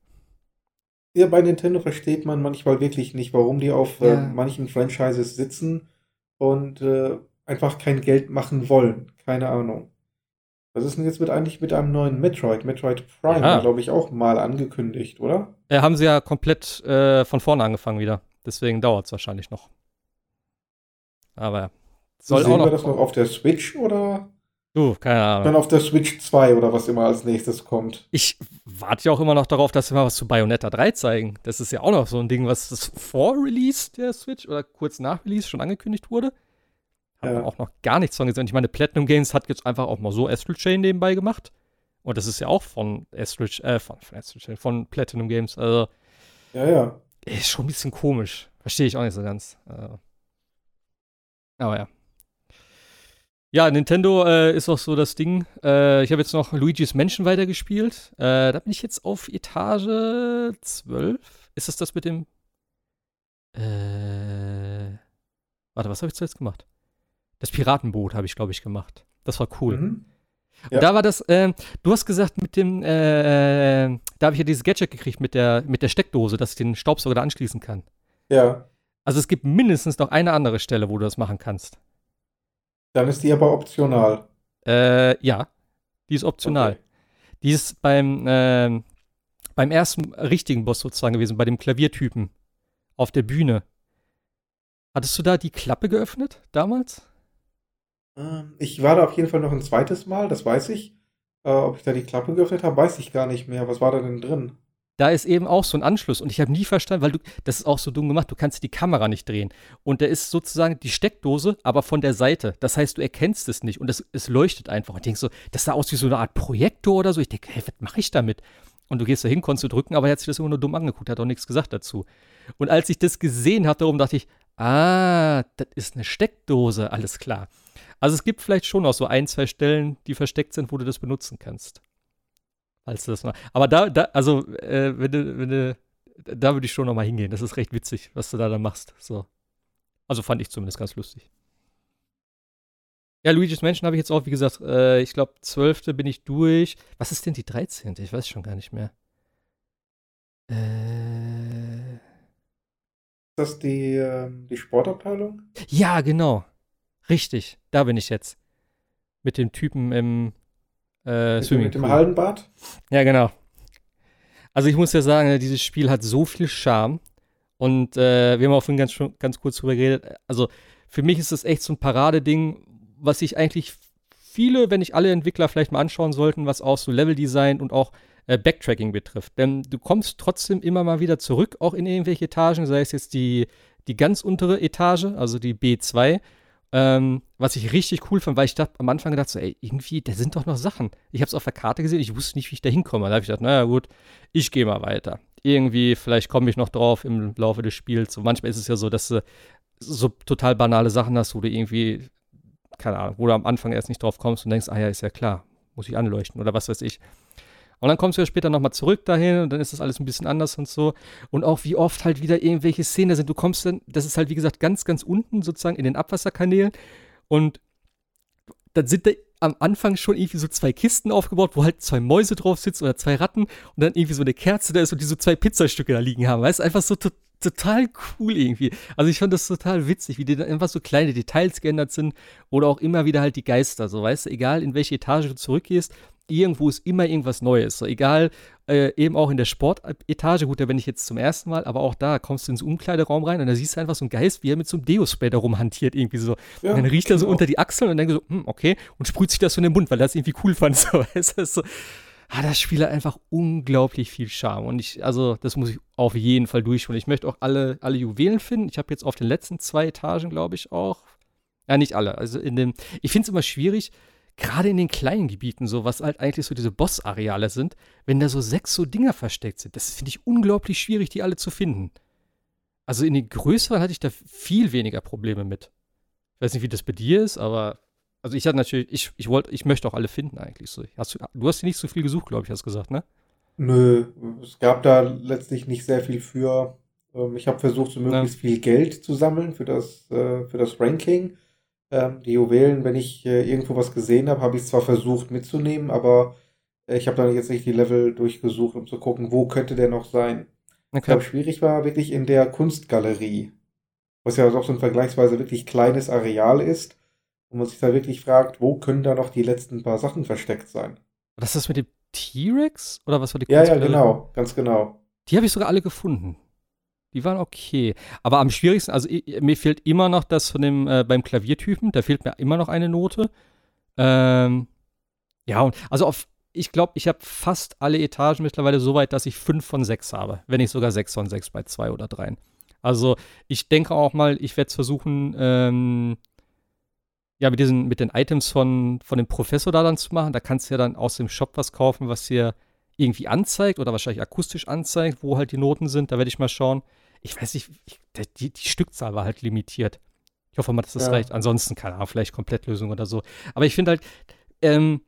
Ja, bei Nintendo versteht man manchmal wirklich nicht, warum die auf äh, ja. äh, manchen Franchises sitzen und äh, einfach kein Geld machen wollen. Keine Ahnung. Was ist denn jetzt mit eigentlich mit einem neuen Metroid? Metroid Prime, ja. glaube ich, auch mal angekündigt, oder? Ja, haben sie ja komplett äh, von vorne angefangen wieder. Deswegen dauert es wahrscheinlich noch. Aber soll Sehen auch noch wir das noch auf der Switch oder? Du, keine Ahnung. Dann auf der Switch 2 oder was immer als nächstes kommt. Ich warte ja auch immer noch darauf, dass wir mal was zu Bayonetta 3 zeigen. Das ist ja auch noch so ein Ding, was das vor Release der Switch oder kurz nach Release schon angekündigt wurde. Haben ja. auch noch gar nichts von gesehen. Ich meine, Platinum Games hat jetzt einfach auch mal so Astral Chain nebenbei gemacht. Und das ist ja auch von Astral, äh, von, von, Astral Chain, von Platinum Games. Also. Ja, ja. Ist schon ein bisschen komisch. Verstehe ich auch nicht so ganz. Also. Aber ja. Ja, Nintendo äh, ist auch so das Ding. Äh, ich habe jetzt noch Luigi's Mansion weitergespielt. Äh, da bin ich jetzt auf Etage 12. Ist das das mit dem. Äh. Warte, was habe ich zuletzt gemacht? Das Piratenboot habe ich, glaube ich, gemacht. Das war cool. Mhm. Ja. Und da war das, äh, du hast gesagt, mit dem, äh, äh, da habe ich ja dieses Gadget gekriegt mit der, mit der Steckdose, dass ich den Staubsauger da anschließen kann. Ja. Also es gibt mindestens noch eine andere Stelle, wo du das machen kannst. Dann ist die aber optional. Äh, ja. Die ist optional. Okay. Die ist beim, äh, beim ersten richtigen Boss sozusagen gewesen, bei dem Klaviertypen auf der Bühne. Hattest du da die Klappe geöffnet damals? Ähm, ich war da auf jeden Fall noch ein zweites Mal, das weiß ich. Äh, ob ich da die Klappe geöffnet habe, weiß ich gar nicht mehr. Was war da denn drin? Da ist eben auch so ein Anschluss und ich habe nie verstanden, weil du, das ist auch so dumm gemacht, du kannst die Kamera nicht drehen. Und da ist sozusagen die Steckdose, aber von der Seite. Das heißt, du erkennst es nicht und es, es leuchtet einfach. Und denke so, das sah aus wie so eine Art Projektor oder so. Ich denke, hey, was mache ich damit? Und du gehst da hin, konntest du drücken, aber er hat sich das immer nur dumm angeguckt, hat auch nichts gesagt dazu. Und als ich das gesehen habe, darum dachte ich, ah, das ist eine Steckdose, alles klar. Also es gibt vielleicht schon auch so ein, zwei Stellen, die versteckt sind, wo du das benutzen kannst. Du das mal. Aber da, da also, äh, wenn du, wenn du, da würde ich schon noch mal hingehen. Das ist recht witzig, was du da dann machst. So. Also fand ich zumindest ganz lustig. Ja, Luigi's Mansion habe ich jetzt auch, wie gesagt, äh, ich glaube, 12. bin ich durch. Was ist denn die 13.? Ich weiß schon gar nicht mehr. Äh. Ist das die, äh, die Sportabteilung? Ja, genau. Richtig, da bin ich jetzt. Mit dem Typen im äh, Swimming. Mit dem Hallenbad? Ja, genau. Also ich muss ja sagen, ne, dieses Spiel hat so viel Charme. Und äh, wir haben auch vorhin ganz, ganz kurz drüber geredet. Also für mich ist das echt so ein Paradeding, was sich eigentlich viele, wenn nicht alle Entwickler vielleicht mal anschauen sollten, was auch so Leveldesign und auch äh, Backtracking betrifft. Denn du kommst trotzdem immer mal wieder zurück, auch in irgendwelche Etagen, sei es jetzt die, die ganz untere Etage, also die B2, ähm, was ich richtig cool fand, weil ich dachte, am Anfang gedacht so, ey, irgendwie, da sind doch noch Sachen. Ich habe es auf der Karte gesehen, ich wusste nicht, wie ich da hinkomme. Da habe ich gedacht, naja gut, ich gehe mal weiter. Irgendwie, vielleicht komme ich noch drauf im Laufe des Spiels. Und manchmal ist es ja so, dass du so total banale Sachen hast, wo du irgendwie, keine Ahnung, wo du am Anfang erst nicht drauf kommst und denkst, ah ja, ist ja klar, muss ich anleuchten oder was weiß ich. Und dann kommst du ja später nochmal zurück dahin und dann ist das alles ein bisschen anders und so. Und auch wie oft halt wieder irgendwelche Szenen sind. Du kommst dann, das ist halt wie gesagt ganz, ganz unten sozusagen in den Abwasserkanälen und dann sind da am Anfang schon irgendwie so zwei Kisten aufgebaut, wo halt zwei Mäuse drauf sitzen oder zwei Ratten und dann irgendwie so eine Kerze da ist und die so zwei Pizzastücke da liegen haben. Weißt du, einfach so total cool irgendwie. Also ich fand das total witzig, wie die da einfach so kleine Details geändert sind oder auch immer wieder halt die Geister, so weißt du, egal in welche Etage du zurückgehst, irgendwo ist immer irgendwas Neues. So egal, äh, eben auch in der Sportetage, gut, da bin ich jetzt zum ersten Mal, aber auch da kommst du ins Umkleideraum rein und da siehst du einfach so einen Geist, wie er mit so einem Deo-Spray da rumhantiert, irgendwie so. Ja, und dann riecht er so genau. unter die Achseln und dann so, hm, okay, und sprüht sich das so in den Mund, weil er das irgendwie cool fand. So, weißt du, so. Ah, das Spiel hat einfach unglaublich viel Charme. Und ich, also, das muss ich auf jeden Fall durchschauen. Ich möchte auch alle, alle Juwelen finden. Ich habe jetzt auf den letzten zwei Etagen, glaube ich, auch. Ja, nicht alle. Also in dem, ich finde es immer schwierig, gerade in den kleinen Gebieten, so was halt eigentlich so diese Boss-Areale sind, wenn da so sechs so Dinger versteckt sind, das finde ich unglaublich schwierig, die alle zu finden. Also in den größeren hatte ich da viel weniger Probleme mit. Ich weiß nicht, wie das bei dir ist, aber also ich hatte natürlich, ich, ich wollte, ich möchte auch alle finden eigentlich so. Hast du, du hast nicht so viel gesucht, glaube ich, hast gesagt, ne? Nö, es gab da letztlich nicht sehr viel für. Ähm, ich habe versucht, so möglichst ja. viel Geld zu sammeln für das, äh, für das Ranking. Ähm, die Juwelen, wenn ich äh, irgendwo was gesehen habe, habe ich zwar versucht mitzunehmen, aber äh, ich habe dann jetzt nicht die Level durchgesucht, um zu gucken, wo könnte der noch sein. Okay. Ich glaube, schwierig war wirklich in der Kunstgalerie, was ja auch so ein vergleichsweise wirklich kleines Areal ist, wo man sich da wirklich fragt, wo können da noch die letzten paar Sachen versteckt sein. Was ist das mit dem T-Rex? Oder was war die Ja, ja, genau, ganz genau. Die habe ich sogar alle gefunden. Die waren okay. Aber am schwierigsten, also ich, mir fehlt immer noch das von dem, äh, beim Klaviertypen, da fehlt mir immer noch eine Note. Ähm, ja, und also auf, ich glaube, ich habe fast alle Etagen mittlerweile so weit, dass ich fünf von sechs habe. Wenn nicht sogar sechs von sechs bei zwei oder dreien. Also ich denke auch mal, ich werde es versuchen, ähm, ja, mit diesen, mit den Items von, von dem Professor da dann zu machen. Da kannst du ja dann aus dem Shop was kaufen, was dir irgendwie anzeigt oder wahrscheinlich akustisch anzeigt, wo halt die Noten sind. Da werde ich mal schauen ich weiß nicht, ich, die, die, Stückzahl war halt limitiert. Ich hoffe mal, dass das ja. reicht. Ansonsten, keine Ahnung, vielleicht Komplettlösung oder so. Aber ich finde halt, ähm,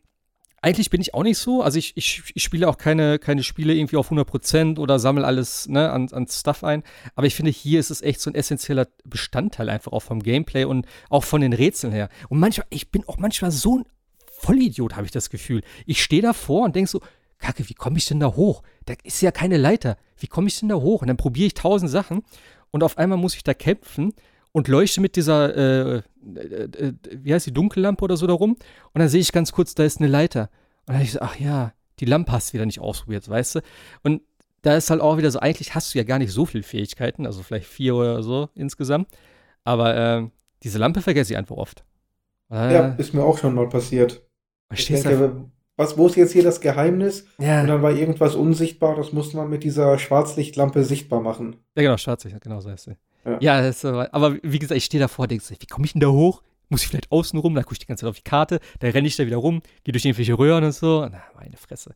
eigentlich bin ich auch nicht so. Also ich, ich, ich spiele auch keine, keine Spiele irgendwie auf 100% oder sammle alles ne, an, an Stuff ein. Aber ich finde, hier ist es echt so ein essentieller Bestandteil einfach auch vom Gameplay und auch von den Rätseln her. Und manchmal, ich bin auch manchmal so ein Vollidiot, habe ich das Gefühl. Ich stehe davor und denke so, Kacke, wie komme ich denn da hoch? Da ist ja keine Leiter. Wie komme ich denn da hoch? Und dann probiere ich tausend Sachen und auf einmal muss ich da kämpfen und leuchte mit dieser, äh, äh, äh, wie heißt die, Dunkellampe oder so darum. Und dann sehe ich ganz kurz, da ist eine Leiter. Und dann habe ich so, ach ja, die Lampe hast du wieder nicht ausprobiert, weißt du? Und da ist halt auch wieder so, eigentlich hast du ja gar nicht so viele Fähigkeiten, also vielleicht vier oder so insgesamt. Aber äh, diese Lampe vergesse ich einfach oft. Äh, ja, ist mir auch schon mal passiert. Ich denke, was, wo ist jetzt hier das Geheimnis? Ja. Und dann war irgendwas unsichtbar, das musste man mit dieser Schwarzlichtlampe sichtbar machen. Ja, genau, Schwarzlicht, genau so heißt sie. Ja, ja ist, aber wie gesagt, ich stehe davor denke, wie komme ich denn da hoch? Muss ich vielleicht außen rum? Dann gucke ich die ganze Zeit auf die Karte, dann renne ich da wieder rum, gehe durch irgendwelche Röhren und so. Na, meine Fresse.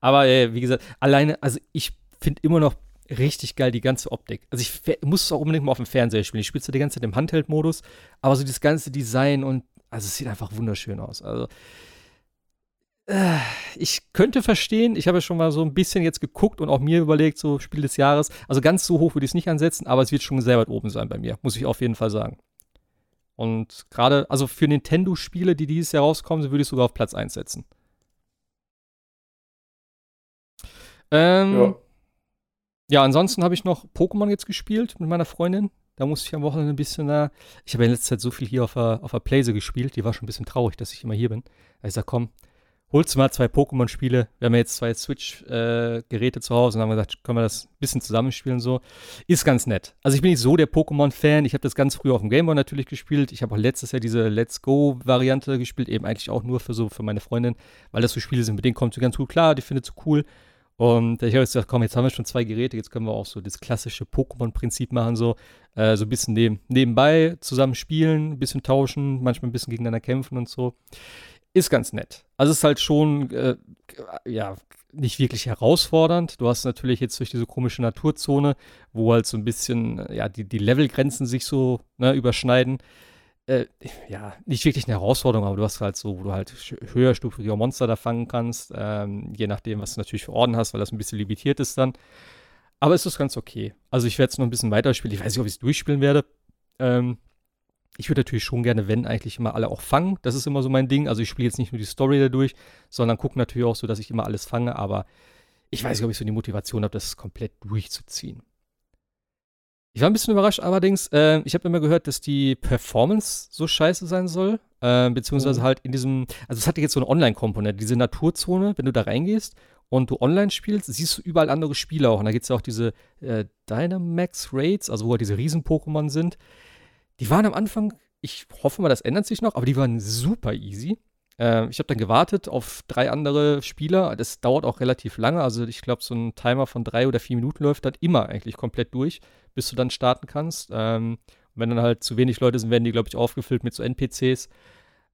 Aber äh, wie gesagt, alleine, also ich finde immer noch richtig geil die ganze Optik. Also ich muss es auch unbedingt mal auf dem Fernseher spielen. Ich spiele es die ganze Zeit im Handheld-Modus, aber so das ganze Design und also es sieht einfach wunderschön aus. Also ich könnte verstehen, ich habe ja schon mal so ein bisschen jetzt geguckt und auch mir überlegt, so Spiel des Jahres. Also ganz so hoch würde ich es nicht ansetzen, aber es wird schon sehr weit oben sein bei mir, muss ich auf jeden Fall sagen. Und gerade, also für Nintendo-Spiele, die dieses Jahr rauskommen, würde ich sogar auf Platz 1 setzen. Ähm, ja. ja, ansonsten habe ich noch Pokémon jetzt gespielt mit meiner Freundin. Da musste ich am Wochenende ein bisschen da. Ich habe ja in letzter Zeit so viel hier auf der, auf der Playse gespielt. Die war schon ein bisschen traurig, dass ich immer hier bin. Da ich sage, komm, holst du mal zwei Pokémon-Spiele. Wir haben ja jetzt zwei Switch-Geräte äh, zu Hause und haben gesagt, können wir das ein bisschen zusammenspielen so. Ist ganz nett. Also ich bin nicht so der Pokémon-Fan. Ich habe das ganz früh auf dem Gameboy natürlich gespielt. Ich habe auch letztes Jahr diese Let's Go-Variante gespielt, eben eigentlich auch nur für so für meine Freundin, weil das so Spiele sind, mit denen kommt sie ganz gut klar, die findet sie cool. Und ich habe jetzt gesagt, komm, jetzt haben wir schon zwei Geräte, jetzt können wir auch so das klassische Pokémon-Prinzip machen, so, äh, so ein bisschen neben, nebenbei zusammen spielen, ein bisschen tauschen, manchmal ein bisschen gegeneinander kämpfen und so ist ganz nett. Also es ist halt schon, äh, ja, nicht wirklich herausfordernd. Du hast natürlich jetzt durch diese komische Naturzone, wo halt so ein bisschen, ja, die, die Levelgrenzen sich so ne, überschneiden. Äh, ja, nicht wirklich eine Herausforderung, aber du hast halt so, wo du halt höherstufige Monster da fangen kannst, ähm, je nachdem, was du natürlich für Orden hast, weil das ein bisschen limitiert ist dann. Aber es ist ganz okay. Also ich werde es noch ein bisschen weiterspielen. Ich weiß nicht, ob ich es durchspielen werde. Ähm, ich würde natürlich schon gerne, wenn eigentlich immer alle auch fangen. Das ist immer so mein Ding. Also ich spiele jetzt nicht nur die Story dadurch, sondern gucke natürlich auch so, dass ich immer alles fange. Aber ich weiß nicht, ob ich so die Motivation habe, das komplett durchzuziehen. Ich war ein bisschen überrascht allerdings. Äh, ich habe immer gehört, dass die Performance so scheiße sein soll. Äh, beziehungsweise oh. halt in diesem, also es hatte jetzt so eine Online-Komponente, diese Naturzone, wenn du da reingehst und du online spielst, siehst du überall andere Spiele auch. Und da gibt es ja auch diese äh, Dynamax Raids, also wo halt diese Riesen-Pokémon sind. Die waren am Anfang, ich hoffe mal, das ändert sich noch, aber die waren super easy. Äh, ich habe dann gewartet auf drei andere Spieler. Das dauert auch relativ lange. Also ich glaube, so ein Timer von drei oder vier Minuten läuft dann immer eigentlich komplett durch, bis du dann starten kannst. Ähm, wenn dann halt zu wenig Leute sind, werden die, glaube ich, aufgefüllt mit so NPCs.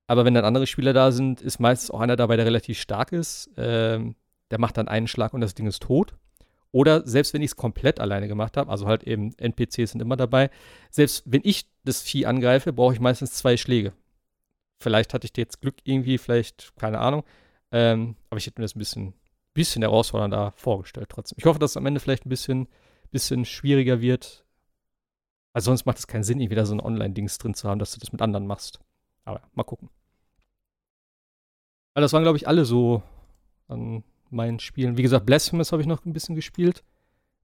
Aber wenn dann andere Spieler da sind, ist meistens auch einer dabei, der relativ stark ist. Ähm, der macht dann einen Schlag und das Ding ist tot. Oder selbst wenn ich es komplett alleine gemacht habe, also halt eben NPCs sind immer dabei, selbst wenn ich das Vieh angreife, brauche ich meistens zwei Schläge. Vielleicht hatte ich jetzt Glück irgendwie, vielleicht, keine Ahnung. Ähm, aber ich hätte mir das ein bisschen, bisschen herausfordernder vorgestellt trotzdem. Ich hoffe, dass es am Ende vielleicht ein bisschen, bisschen schwieriger wird. Also sonst macht es keinen Sinn, irgendwie da so ein Online-Dings drin zu haben, dass du das mit anderen machst. Aber mal gucken. Weil das waren, glaube ich, alle so an meinen Spielen. Wie gesagt, Blasphemous habe ich noch ein bisschen gespielt.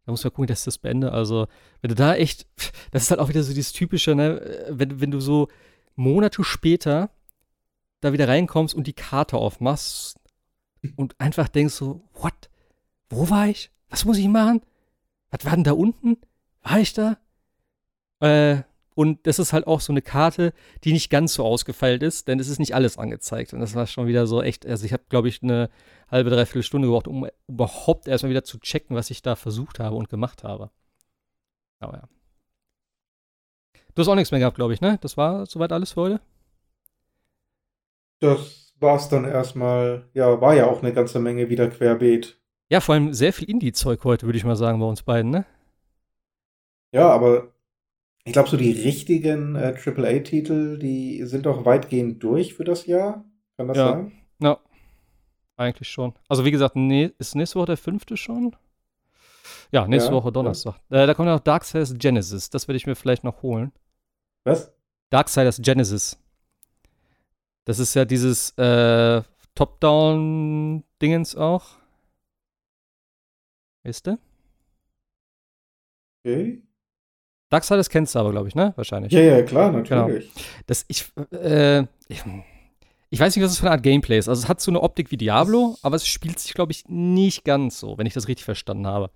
Da muss man gucken, dass ich das beende. Also, wenn du da echt, das ist halt auch wieder so dieses typische, ne, wenn, wenn du so Monate später da wieder reinkommst und die Karte aufmachst und einfach denkst so, what? Wo war ich? Was muss ich machen? Was war denn da unten? War ich da? Äh, und das ist halt auch so eine Karte, die nicht ganz so ausgefeilt ist, denn es ist nicht alles angezeigt. Und das war schon wieder so echt, also ich habe, glaube ich, eine halbe, dreiviertel Stunde gebraucht, um überhaupt erstmal wieder zu checken, was ich da versucht habe und gemacht habe. Aber ja. Du hast auch nichts mehr gehabt, glaube ich, ne? Das war soweit alles für heute? Das war's dann erstmal. Ja, war ja auch eine ganze Menge wieder querbeet. Ja, vor allem sehr viel Indie-Zeug heute, würde ich mal sagen, bei uns beiden, ne? Ja, aber Ich glaube, so die richtigen äh, AAA-Titel, die sind doch weitgehend durch für das Jahr. Kann das ja. sein? Ja, eigentlich schon. Also wie gesagt, nee, ist nächste Woche der fünfte schon? Ja, nächste ja, Woche Donnerstag. Ja. Äh, da kommt ja noch Darksiders Genesis. Das werde ich mir vielleicht noch holen. Was? Darksiders Genesis. Das ist ja dieses äh, Top-Down-Dingens auch. Weißt du? Okay. Darksiders kennst du aber, glaube ich, ne? Wahrscheinlich. Ja, ja, klar, natürlich. Genau. Das, ich, äh, ich, weiß nicht, was das für eine Art Gameplay ist. Also es hat so eine Optik wie Diablo, aber es spielt sich, glaube ich, nicht ganz so, wenn ich das richtig verstanden habe.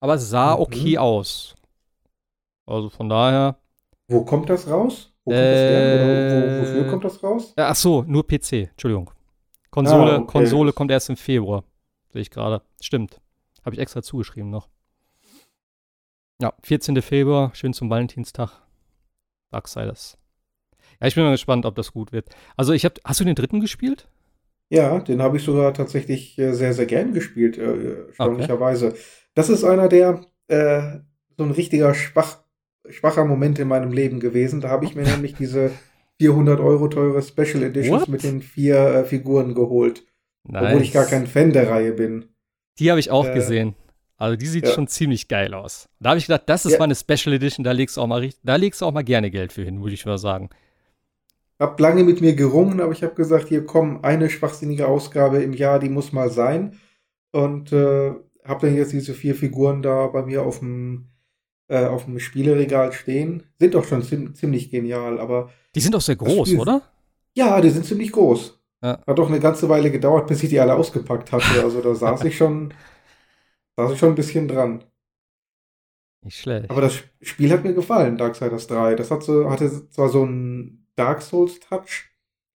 Aber es sah mhm. okay aus. Also von daher. Wo kommt das raus? Wo kommt äh, das? Oder wo, wofür kommt das raus? Ach so, nur PC. Entschuldigung. Konsole, ah, okay. Konsole kommt erst im Februar. Sehe ich gerade. Stimmt. Habe ich extra zugeschrieben noch. Ja, 14. Februar, schön zum Valentinstag. Darksiders. Ja, ich bin mal gespannt, ob das gut wird. Also, ich habe. Hast du den dritten gespielt? Ja, den habe ich sogar tatsächlich äh, sehr, sehr gern gespielt, äh, erstaunlicherweise. Okay. Das ist einer der äh, so ein richtiger schwach, schwacher Moment in meinem Leben gewesen. Da habe ich mir nämlich diese 400 Euro teure Special Editions What? mit den vier äh, Figuren geholt. Nice. Obwohl ich gar kein Fan der Reihe bin. Die habe ich auch äh, gesehen. Also die sieht ja. schon ziemlich geil aus. Da habe ich gedacht, das ist ja. mal eine Special Edition, da legst du auch mal da legst du auch mal gerne Geld für hin, würde ich mal sagen. Hab lange mit mir gerungen, aber ich habe gesagt, hier komm, eine schwachsinnige Ausgabe im Jahr, die muss mal sein. Und äh, habe dann jetzt diese vier Figuren da bei mir auf dem äh, auf dem Spieleregal stehen. Sind doch schon ziemlich genial, aber die sind doch sehr groß, Spiel, oder? Ja, die sind ziemlich groß. Ja. Hat doch eine ganze Weile gedauert, bis ich die alle ausgepackt hatte. Also da saß ich schon da ist schon ein bisschen dran. Nicht schlecht. Aber das Spiel hat mir gefallen, Darksiders 3. Das hat so, hatte zwar so einen Dark Souls-Touch.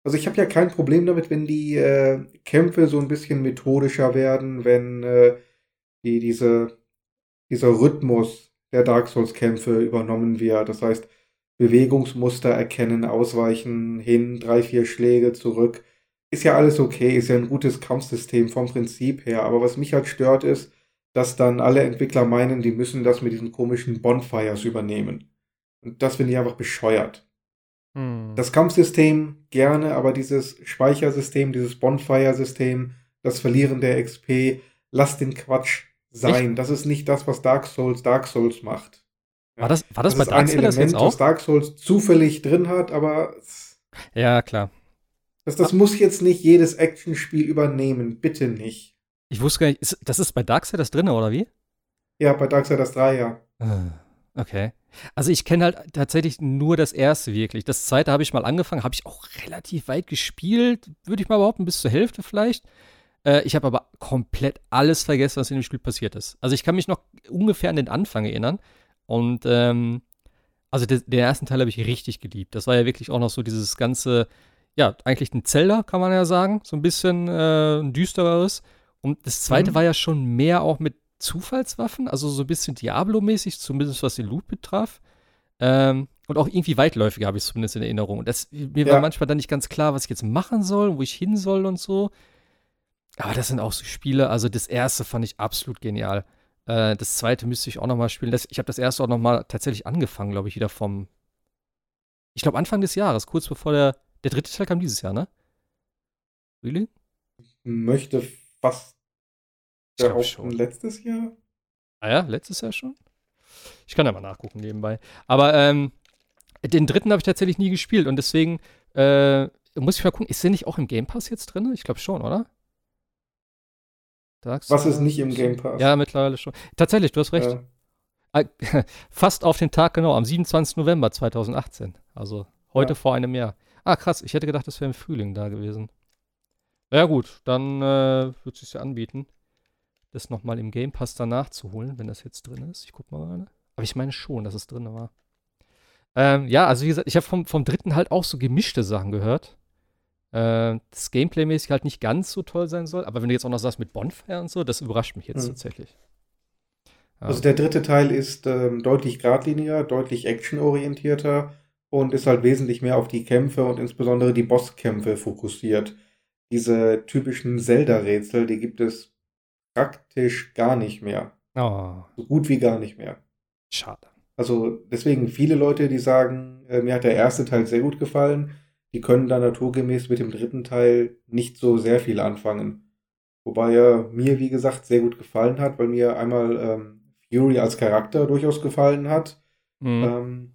Also ich habe ja kein Problem damit, wenn die äh, Kämpfe so ein bisschen methodischer werden, wenn äh, die, diese, dieser Rhythmus der Dark Souls-Kämpfe übernommen wird. Das heißt, Bewegungsmuster erkennen, ausweichen, hin, drei, vier Schläge zurück. Ist ja alles okay, ist ja ein gutes Kampfsystem vom Prinzip her. Aber was mich halt stört, ist, dass dann alle Entwickler meinen, die müssen das mit diesen komischen Bonfires übernehmen. Und das finde ich einfach bescheuert. Hm. Das Kampfsystem gerne, aber dieses Speichersystem, dieses Bonfire-System, das Verlieren der XP, lass den Quatsch sein. Echt? Das ist nicht das, was Dark Souls Dark Souls macht. War das, war das, das bei Dark Souls jetzt auch? was Dark Souls zufällig drin hat, aber ja, klar. Das, das muss jetzt nicht jedes Actionspiel übernehmen, bitte nicht. Ich wusste gar nicht, ist, das ist bei Darksiders drin, oder wie? Ja, bei Darksiders 3, ja. Ah, okay. Also ich kenne halt tatsächlich nur das erste wirklich. Das zweite habe ich mal angefangen, habe ich auch relativ weit gespielt, würde ich mal behaupten, bis zur Hälfte vielleicht. Äh, ich habe aber komplett alles vergessen, was in dem Spiel passiert ist. Also ich kann mich noch ungefähr an den Anfang erinnern. Und ähm, also de den ersten Teil habe ich richtig geliebt. Das war ja wirklich auch noch so dieses ganze, ja, eigentlich ein Zelda, kann man ja sagen. So ein bisschen äh, ein düstereres. Und das zweite mhm. war ja schon mehr auch mit Zufallswaffen, also so ein bisschen Diablo-mäßig, zumindest was den Loot betraf. Ähm, und auch irgendwie weitläufiger habe ich zumindest in Erinnerung. Und das, mir ja. war manchmal dann nicht ganz klar, was ich jetzt machen soll, wo ich hin soll und so. Aber das sind auch so Spiele. Also das erste fand ich absolut genial. Äh, das zweite müsste ich auch noch mal spielen. Das, ich habe das erste auch noch mal tatsächlich angefangen, glaube ich, wieder vom. Ich glaube Anfang des Jahres, kurz bevor der der dritte Teil kam dieses Jahr, ne? Really? Möchte fast schon. letztes Jahr? Ah ja, letztes Jahr schon? Ich kann ja mal nachgucken nebenbei. Aber ähm, den dritten habe ich tatsächlich nie gespielt und deswegen äh, muss ich mal gucken, ist der nicht auch im Game Pass jetzt drin? Ich glaube schon, oder? Dark Was ist nicht im Game Pass? Ja, mittlerweile schon. Tatsächlich, du hast recht. Ja. Ah, fast auf den Tag genau, am 27. November 2018. Also heute ja. vor einem Jahr. Ah, krass, ich hätte gedacht, das wäre im Frühling da gewesen. Ja, gut, dann äh, wird es sich ja anbieten das nochmal im Game Pass danach zu holen, wenn das jetzt drin ist. Ich guck mal gerade. Aber ich meine schon, dass es drin war. Ähm, ja, also wie gesagt, ich habe vom, vom dritten halt auch so gemischte Sachen gehört. Äh, das Gameplay-mäßig halt nicht ganz so toll sein soll. Aber wenn du jetzt auch noch sagst mit Bonfire und so, das überrascht mich jetzt mhm. tatsächlich. Ja. Also der dritte Teil ist ähm, deutlich geradliniger, deutlich actionorientierter und ist halt wesentlich mehr auf die Kämpfe und insbesondere die Bosskämpfe fokussiert. Diese typischen Zelda-Rätsel, die gibt es praktisch gar nicht mehr. Oh. So gut wie gar nicht mehr. Schade. Also deswegen viele Leute, die sagen, äh, mir hat der erste Teil sehr gut gefallen, die können dann naturgemäß mit dem dritten Teil nicht so sehr viel anfangen. Wobei er mir, wie gesagt, sehr gut gefallen hat, weil mir einmal ähm, Fury als Charakter durchaus gefallen hat. Mhm. Ähm,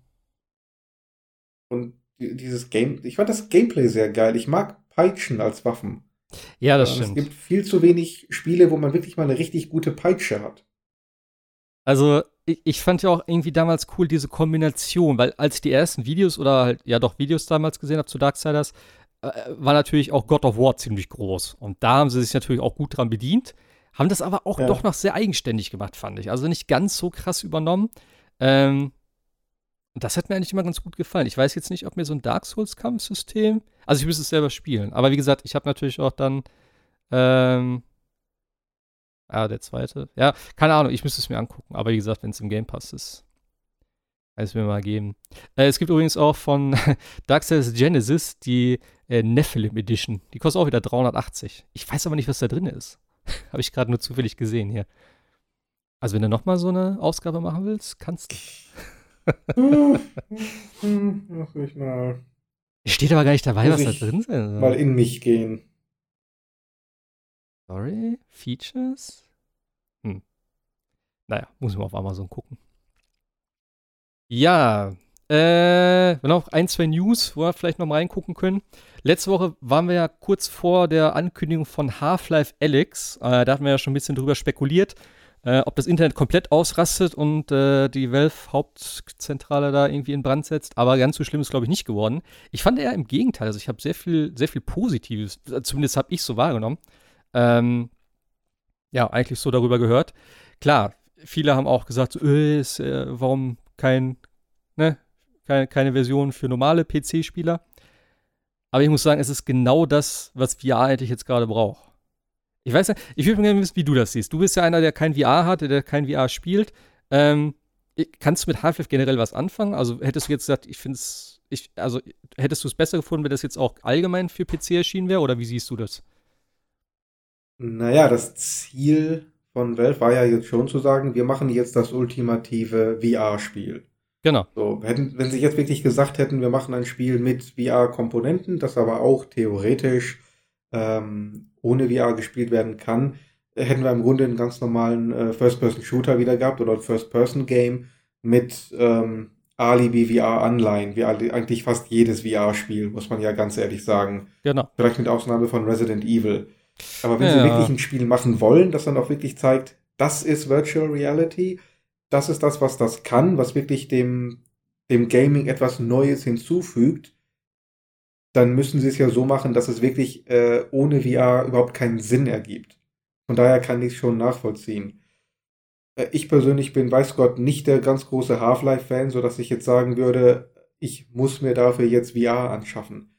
und dieses Game, ich fand das Gameplay sehr geil. Ich mag Peitschen als Waffen. Ja, das ähm, stimmt. Es gibt viel zu wenig Spiele, wo man wirklich mal eine richtig gute Peitsche hat. Also, ich, ich, fand ja auch irgendwie damals cool diese Kombination, weil als ich die ersten Videos oder halt, ja doch Videos damals gesehen habe zu Darksiders, äh, war natürlich auch God of War ziemlich groß. Und da haben sie sich natürlich auch gut dran bedient, haben das aber auch ja. doch noch sehr eigenständig gemacht, fand ich. Also nicht ganz so krass übernommen. Ähm, das hat mir eigentlich immer ganz gut gefallen. Ich weiß jetzt nicht, ob mir so ein Dark Souls-Kampfsystem. Also ich müsste es selber spielen. Aber wie gesagt, ich habe natürlich auch dann. Ähm, ah, der zweite. Ja, keine Ahnung, ich müsste es mir angucken. Aber wie gesagt, wenn es im Game Pass ist, kann es mir mal geben. Äh, es gibt übrigens auch von Dark Souls Genesis die äh, Nephilim Edition. Die kostet auch wieder 380. Ich weiß aber nicht, was da drin ist. habe ich gerade nur zufällig gesehen hier. Also, wenn du nochmal so eine Ausgabe machen willst, kannst du. Lass mich mal. Steht aber gar nicht dabei, was da drin ist. Mal in mich gehen. Sorry, Features? Hm. Naja, muss ich mal auf Amazon gucken. Ja, äh, noch ein, zwei News, wo wir vielleicht noch mal reingucken können. Letzte Woche waren wir ja kurz vor der Ankündigung von Half-Life Alyx. Äh, da hatten wir ja schon ein bisschen drüber spekuliert äh, ob das Internet komplett ausrastet und äh, die Valve-Hauptzentrale da irgendwie in Brand setzt. Aber ganz so schlimm ist, glaube ich, nicht geworden. Ich fand eher im Gegenteil. Also ich habe sehr viel, sehr viel Positives, zumindest habe ich so wahrgenommen. Ähm, ja, eigentlich so darüber gehört. Klar, viele haben auch gesagt, so, äh, ist, äh, warum kein, ne, keine, keine Version für normale PC-Spieler. Aber ich muss sagen, es ist genau das, was VR eigentlich jetzt gerade braucht. Ich weiß ja, ich würde gerne wissen, wie du das siehst. Du bist ja einer, der kein VR hat, der kein VR spielt. Ähm, kannst du mit Half-Life generell was anfangen? Also hättest du jetzt gesagt, ich finde es, ich, also hättest du es besser gefunden, wenn das jetzt auch allgemein für PC erschienen wäre, oder wie siehst du das? Naja, das Ziel von Valve war ja jetzt schon zu sagen, wir machen jetzt das ultimative VR-Spiel. Genau. So, hätten, wenn sie jetzt wirklich gesagt hätten, wir machen ein Spiel mit VR-Komponenten, das aber auch theoretisch ähm, ohne VR gespielt werden kann, hätten wir im Grunde einen ganz normalen äh, First-Person-Shooter wieder gehabt oder ein First-Person-Game mit ähm, Alibi VR-Anleihen, wie eigentlich fast jedes VR-Spiel, muss man ja ganz ehrlich sagen. Genau. Vielleicht mit Ausnahme von Resident Evil. Aber wenn ja. sie wirklich ein Spiel machen wollen, das dann auch wirklich zeigt, das ist Virtual Reality, das ist das, was das kann, was wirklich dem, dem Gaming etwas Neues hinzufügt, dann müssen sie es ja so machen, dass es wirklich äh, ohne VR überhaupt keinen Sinn ergibt. Von daher kann ich es schon nachvollziehen. Äh, ich persönlich bin, weiß Gott, nicht der ganz große Half-Life-Fan, sodass ich jetzt sagen würde, ich muss mir dafür jetzt VR anschaffen.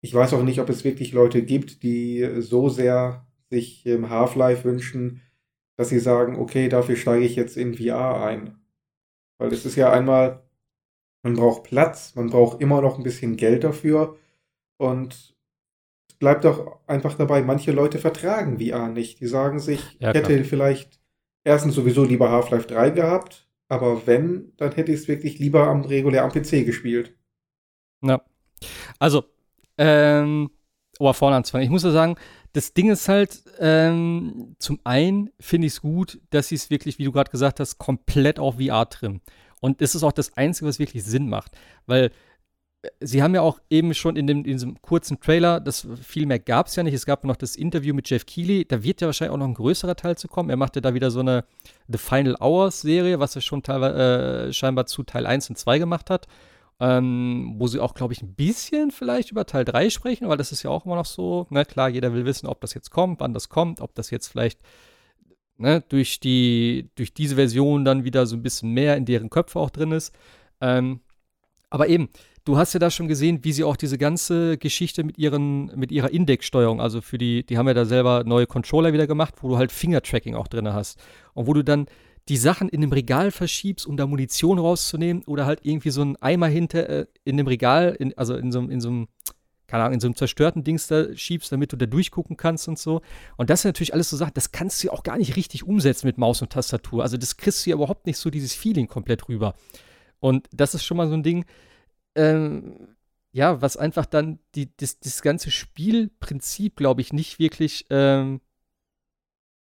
Ich weiß auch nicht, ob es wirklich Leute gibt, die so sehr sich im Half-Life wünschen, dass sie sagen, okay, dafür steige ich jetzt in VR ein. Weil es ist ja einmal, man braucht Platz, man braucht immer noch ein bisschen Geld dafür und es bleibt doch einfach dabei, manche Leute vertragen VR nicht. Die sagen sich, ja, ich hätte vielleicht erstens sowieso lieber Half-Life 3 gehabt, aber wenn, dann hätte ich es wirklich lieber am regulär am PC gespielt. Ja. Also, ähm, oh, vorne anzufangen. Ich muss ja sagen, das Ding ist halt, ähm, zum einen finde ich es gut, dass sie es wirklich, wie du gerade gesagt hast, komplett auf VR trimmen. Und das ist auch das Einzige, was wirklich Sinn macht. Weil Sie haben ja auch eben schon in, dem, in diesem kurzen Trailer, das viel mehr gab es ja nicht. Es gab noch das Interview mit Jeff Keighley. Da wird ja wahrscheinlich auch noch ein größerer Teil zu kommen. Er machte da wieder so eine The Final Hours Serie, was er schon äh, scheinbar zu Teil 1 und 2 gemacht hat. Ähm, wo sie auch, glaube ich, ein bisschen vielleicht über Teil 3 sprechen, weil das ist ja auch immer noch so. Ne? Klar, jeder will wissen, ob das jetzt kommt, wann das kommt, ob das jetzt vielleicht ne, durch, die, durch diese Version dann wieder so ein bisschen mehr in deren Köpfe auch drin ist. Ähm, aber eben, du hast ja da schon gesehen, wie sie auch diese ganze Geschichte mit, ihren, mit ihrer Indexsteuerung, also für die, die haben ja da selber neue Controller wieder gemacht, wo du halt Finger-Tracking auch drin hast. Und wo du dann die Sachen in dem Regal verschiebst, um da Munition rauszunehmen oder halt irgendwie so einen Eimer hinter äh, in dem Regal, in, also in so, in so einem, keine Ahnung, in so einem zerstörten Dings da schiebst, damit du da durchgucken kannst und so. Und das sind natürlich alles so Sachen, das kannst du ja auch gar nicht richtig umsetzen mit Maus und Tastatur. Also das kriegst du ja überhaupt nicht so dieses Feeling komplett rüber. Und das ist schon mal so ein Ding, ähm, ja, was einfach dann die, das, das ganze Spielprinzip, glaube ich, nicht wirklich, ähm,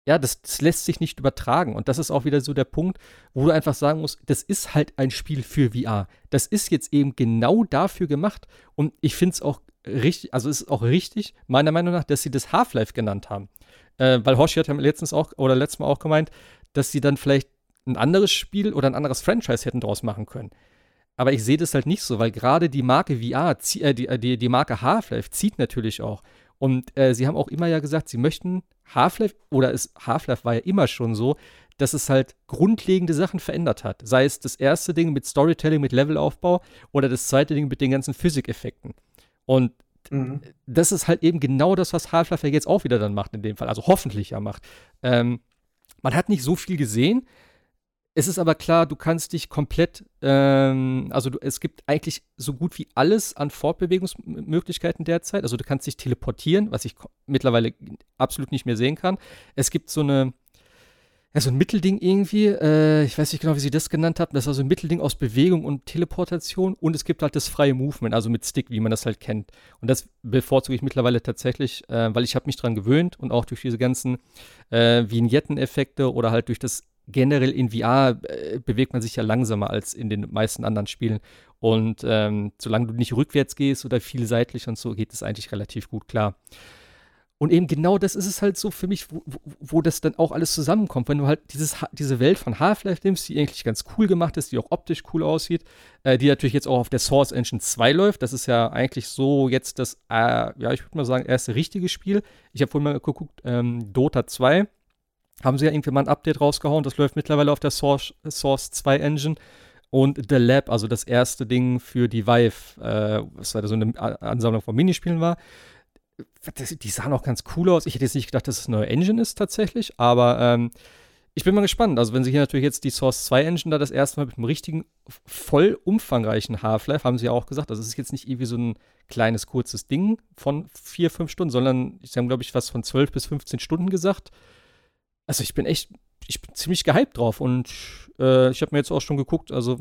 ja, das, das, lässt sich nicht übertragen. Und das ist auch wieder so der Punkt, wo du einfach sagen musst, das ist halt ein Spiel für VR. Das ist jetzt eben genau dafür gemacht. Und ich finde es auch richtig, also es ist auch richtig, meiner Meinung nach, dass sie das Half-Life genannt haben. Äh, weil Hoshi hat ja letztens auch, oder letztes Mal auch gemeint, dass sie dann vielleicht ein anderes Spiel oder ein anderes Franchise hätten draus machen können. Aber ich sehe das halt nicht so, weil gerade die Marke VR, äh, die, äh, die, die Marke Half-Life zieht natürlich auch. Und äh, sie haben auch immer ja gesagt, sie möchten Half-Life, oder Half-Life war ja immer schon so, dass es halt grundlegende Sachen verändert hat. Sei es das erste Ding mit Storytelling, mit Levelaufbau oder das zweite Ding mit den ganzen Physikeffekten. Und mhm. das ist halt eben genau das, was Half-Life ja jetzt auch wieder dann macht in dem Fall. Also hoffentlich ja macht. Ähm, man hat nicht so viel gesehen, es ist aber klar, du kannst dich komplett, ähm, also du, es gibt eigentlich so gut wie alles an Fortbewegungsmöglichkeiten derzeit. Also du kannst dich teleportieren, was ich mittlerweile absolut nicht mehr sehen kann. Es gibt so eine, ja, so ein Mittelding irgendwie, äh, ich weiß nicht genau, wie sie das genannt haben. Das war so ein Mittelding aus Bewegung und Teleportation und es gibt halt das freie Movement, also mit Stick, wie man das halt kennt. Und das bevorzuge ich mittlerweile tatsächlich, äh, weil ich habe mich dran gewöhnt und auch durch diese ganzen äh, Vignetten-Effekte oder halt durch das generell in VR äh, bewegt man sich ja langsamer als in den meisten anderen Spielen. Und ähm, solange du nicht rückwärts gehst oder viel seitlich und so, geht es eigentlich relativ gut klar. Und eben genau das ist es halt so für mich, wo, wo, wo, das dann auch alles zusammenkommt. Wenn du halt dieses, diese Welt von Half-Life nimmst, die eigentlich ganz cool gemacht ist, die auch optisch cool aussieht, äh, die natürlich jetzt auch auf der Source Engine 2 läuft. Das ist ja eigentlich so jetzt das, äh, ja, ich würde mal sagen, erste richtige Spiel. Ich habe vorhin mal geguckt, ähm, Dota 2 haben sie ja irgendwie mal ein Update rausgehauen. Das läuft mittlerweile auf der Source, Source 2 Engine. Und The Lab, also das erste Ding für die Vive, äh, was halt so eine Ansammlung von Minispielen war. Das, die sahen auch ganz cool aus. Ich hätte jetzt nicht gedacht, dass es eine neue Engine ist tatsächlich, aber ähm, ich bin mal gespannt. Also, wenn sie hier natürlich jetzt die Source 2 Engine da das erste Mal mit einem richtigen, voll umfangreichen Half-Life, haben sie ja auch gesagt, also es ist jetzt nicht irgendwie so ein kleines, kurzes Ding von vier, fünf Stunden, sondern sie haben, glaube ich, was von 12 bis 15 Stunden gesagt also ich bin echt, ich bin ziemlich gehypt drauf und äh, ich habe mir jetzt auch schon geguckt, also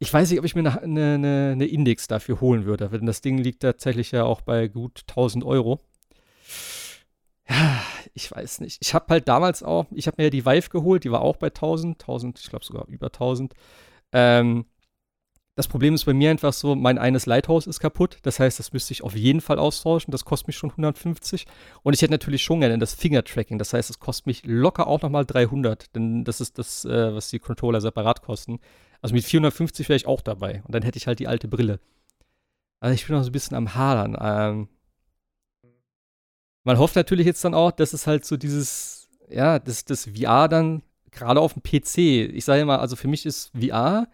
ich weiß nicht, ob ich mir eine, eine, eine, Index dafür holen würde, denn das Ding liegt tatsächlich ja auch bei gut 1000 Euro. Ja, ich weiß nicht. Ich habe halt damals auch, ich habe mir ja die Vive geholt, die war auch bei 1000, 1000, ich glaube sogar über 1000. Ähm, das Problem ist bei mir einfach so, mein eines Lighthouse ist kaputt. Das heißt, das müsste ich auf jeden Fall austauschen. Das kostet mich schon 150. Und ich hätte natürlich schon gerne das Finger-Tracking. Das heißt, es kostet mich locker auch nochmal 300. Denn das ist das, äh, was die Controller separat kosten. Also mit 450 wäre ich auch dabei. Und dann hätte ich halt die alte Brille. Also ich bin noch so ein bisschen am Hadern. Ähm, man hofft natürlich jetzt dann auch, dass es halt so dieses, ja, dass das VR dann gerade auf dem PC, ich sage mal, also für mich ist VR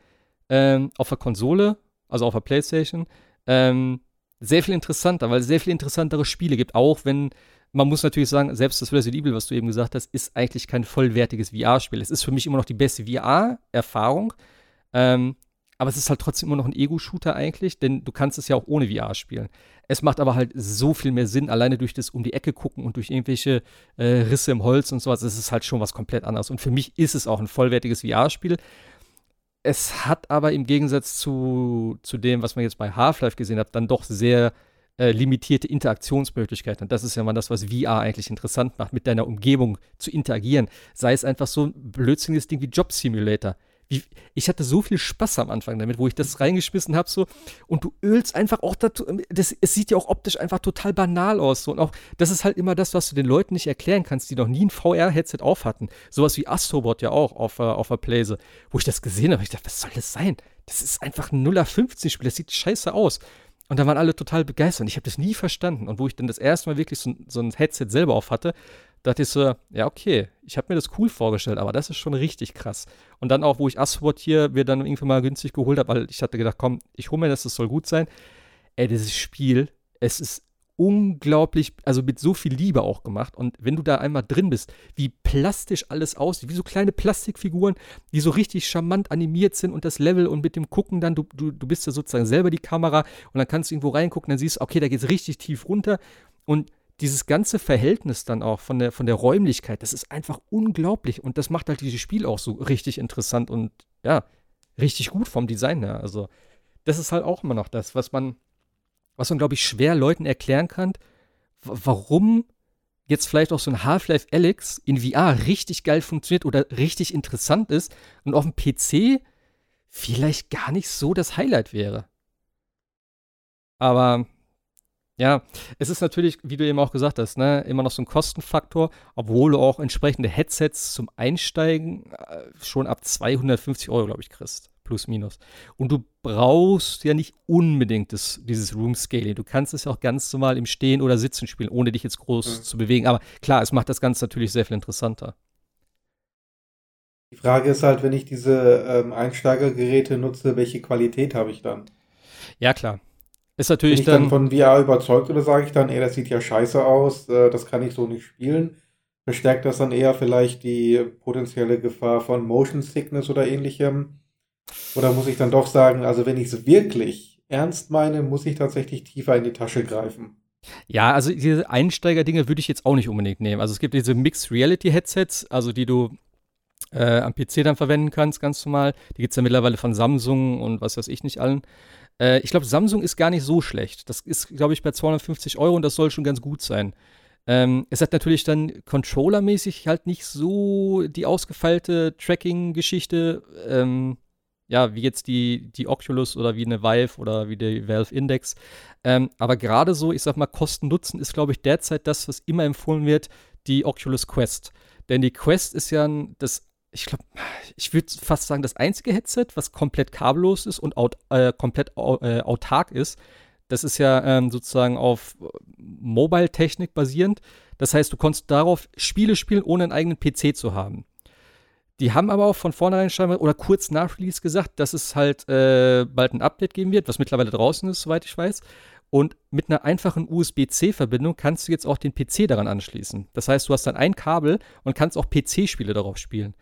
ähm, auf der Konsole, also auf der PlayStation, ähm, sehr viel interessanter, weil es sehr viel interessantere Spiele gibt, auch wenn man muss natürlich sagen, selbst das Resident Evil, was du eben gesagt hast, ist eigentlich kein vollwertiges VR-Spiel. Es ist für mich immer noch die beste VR-Erfahrung, ähm, aber es ist halt trotzdem immer noch ein Ego-Shooter eigentlich, denn du kannst es ja auch ohne VR spielen. Es macht aber halt so viel mehr Sinn, alleine durch das um die Ecke gucken und durch irgendwelche äh, Risse im Holz und sowas. Es ist halt schon was komplett anderes. Und für mich ist es auch ein vollwertiges VR-Spiel. Es hat aber im Gegensatz zu, zu dem, was man jetzt bei Half-Life gesehen hat, dann doch sehr äh, limitierte Interaktionsmöglichkeiten. Und das ist ja mal das, was VR eigentlich interessant macht, mit deiner Umgebung zu interagieren. Sei es einfach so ein blödsinniges Ding wie Job Simulator. Wie, ich hatte so viel Spaß am Anfang damit, wo ich das reingeschmissen habe, so, und du ölst einfach auch dazu, das, es sieht ja auch optisch einfach total banal aus, so, und auch, das ist halt immer das, was du den Leuten nicht erklären kannst, die noch nie ein VR-Headset auf hatten. Sowas wie Astrobot ja auch auf, uh, auf der Playse, wo ich das gesehen habe, ich dachte, was soll das sein? Das ist einfach ein 0-15-Spiel, das sieht scheiße aus. Und da waren alle total begeistert. Und ich habe das nie verstanden. Und wo ich dann das erste Mal wirklich so, so ein Headset selber auf hatte, dachte ich so, ja, okay, ich habe mir das cool vorgestellt, aber das ist schon richtig krass. Und dann auch, wo ich Asphalt hier mir dann irgendwann mal günstig geholt habe, weil ich hatte gedacht, komm, ich hole mir das, das soll gut sein. Ey, dieses Spiel, es ist unglaublich, also mit so viel Liebe auch gemacht. Und wenn du da einmal drin bist, wie plastisch alles aussieht, wie so kleine Plastikfiguren, die so richtig charmant animiert sind und das Level und mit dem Gucken dann, du, du, du bist ja sozusagen selber die Kamera und dann kannst du irgendwo reingucken, dann siehst du, okay, da geht es richtig tief runter. Und dieses ganze Verhältnis dann auch von der, von der Räumlichkeit, das ist einfach unglaublich und das macht halt dieses Spiel auch so richtig interessant und ja, richtig gut vom Design her. Also, das ist halt auch immer noch das, was man, was man, glaube ich, schwer Leuten erklären kann, warum jetzt vielleicht auch so ein Half-Life Alex in VR richtig geil funktioniert oder richtig interessant ist und auf dem PC vielleicht gar nicht so das Highlight wäre. Aber ja, es ist natürlich, wie du eben auch gesagt hast, ne, immer noch so ein Kostenfaktor, obwohl du auch entsprechende Headsets zum Einsteigen äh, schon ab 250 Euro, glaube ich, kriegst. Plus, minus. Und du brauchst ja nicht unbedingt das, dieses Room Scaling. Du kannst es ja auch ganz normal im Stehen oder Sitzen spielen, ohne dich jetzt groß mhm. zu bewegen. Aber klar, es macht das Ganze natürlich sehr viel interessanter. Die Frage ist halt, wenn ich diese ähm, Einsteigergeräte nutze, welche Qualität habe ich dann? Ja, klar. Ist natürlich Bin ich dann, dann von VR überzeugt oder sage ich dann, ey, das sieht ja scheiße aus, äh, das kann ich so nicht spielen? Verstärkt das dann eher vielleicht die potenzielle Gefahr von Motion Sickness oder ähnlichem? Oder muss ich dann doch sagen, also wenn ich es wirklich ernst meine, muss ich tatsächlich tiefer in die Tasche greifen? Ja, also diese Einsteiger-Dinge würde ich jetzt auch nicht unbedingt nehmen. Also es gibt diese Mixed Reality Headsets, also die du äh, am PC dann verwenden kannst, ganz normal. Die gibt es ja mittlerweile von Samsung und was weiß ich nicht allen. Äh, ich glaube, Samsung ist gar nicht so schlecht. Das ist, glaube ich, bei 250 Euro und das soll schon ganz gut sein. Ähm, es hat natürlich dann controllermäßig halt nicht so die ausgefeilte Tracking-Geschichte, ähm, ja, wie jetzt die, die Oculus oder wie eine Vive oder wie der Valve Index. Ähm, aber gerade so, ich sag mal, Kosten-Nutzen ist, glaube ich, derzeit das, was immer empfohlen wird, die Oculus Quest. Denn die Quest ist ja das ich glaube, ich würde fast sagen, das einzige Headset, was komplett kabellos ist und aut äh, komplett äh, autark ist. Das ist ja ähm, sozusagen auf Mobile-Technik basierend. Das heißt, du konntest darauf Spiele spielen, ohne einen eigenen PC zu haben. Die haben aber auch von vornherein scheinbar oder kurz nach Release gesagt, dass es halt äh, bald ein Update geben wird, was mittlerweile draußen ist, soweit ich weiß. Und mit einer einfachen USB-C-Verbindung kannst du jetzt auch den PC daran anschließen. Das heißt, du hast dann ein Kabel und kannst auch PC-Spiele darauf spielen.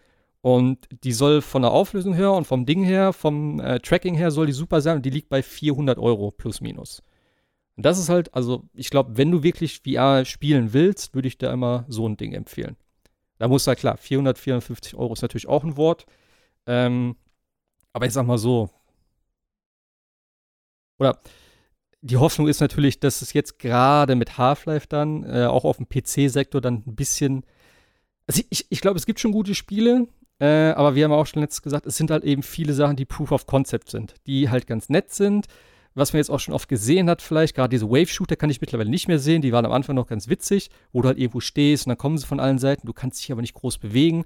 Und die soll von der Auflösung her und vom Ding her, vom äh, Tracking her, soll die super sein. Und die liegt bei 400 Euro plus minus. Und das ist halt, also ich glaube, wenn du wirklich VR spielen willst, würde ich da immer so ein Ding empfehlen. Da muss halt klar, 454 Euro ist natürlich auch ein Wort. Ähm, aber ich sag mal so. Oder die Hoffnung ist natürlich, dass es jetzt gerade mit Half-Life dann äh, auch auf dem PC-Sektor dann ein bisschen. Also ich, ich glaube, es gibt schon gute Spiele, äh, aber wir haben auch schon letztes gesagt, es sind halt eben viele Sachen, die Proof of Concept sind, die halt ganz nett sind. Was man jetzt auch schon oft gesehen hat, vielleicht, gerade diese Wave-Shooter kann ich mittlerweile nicht mehr sehen, die waren am Anfang noch ganz witzig, wo du halt irgendwo stehst und dann kommen sie von allen Seiten, du kannst dich aber nicht groß bewegen.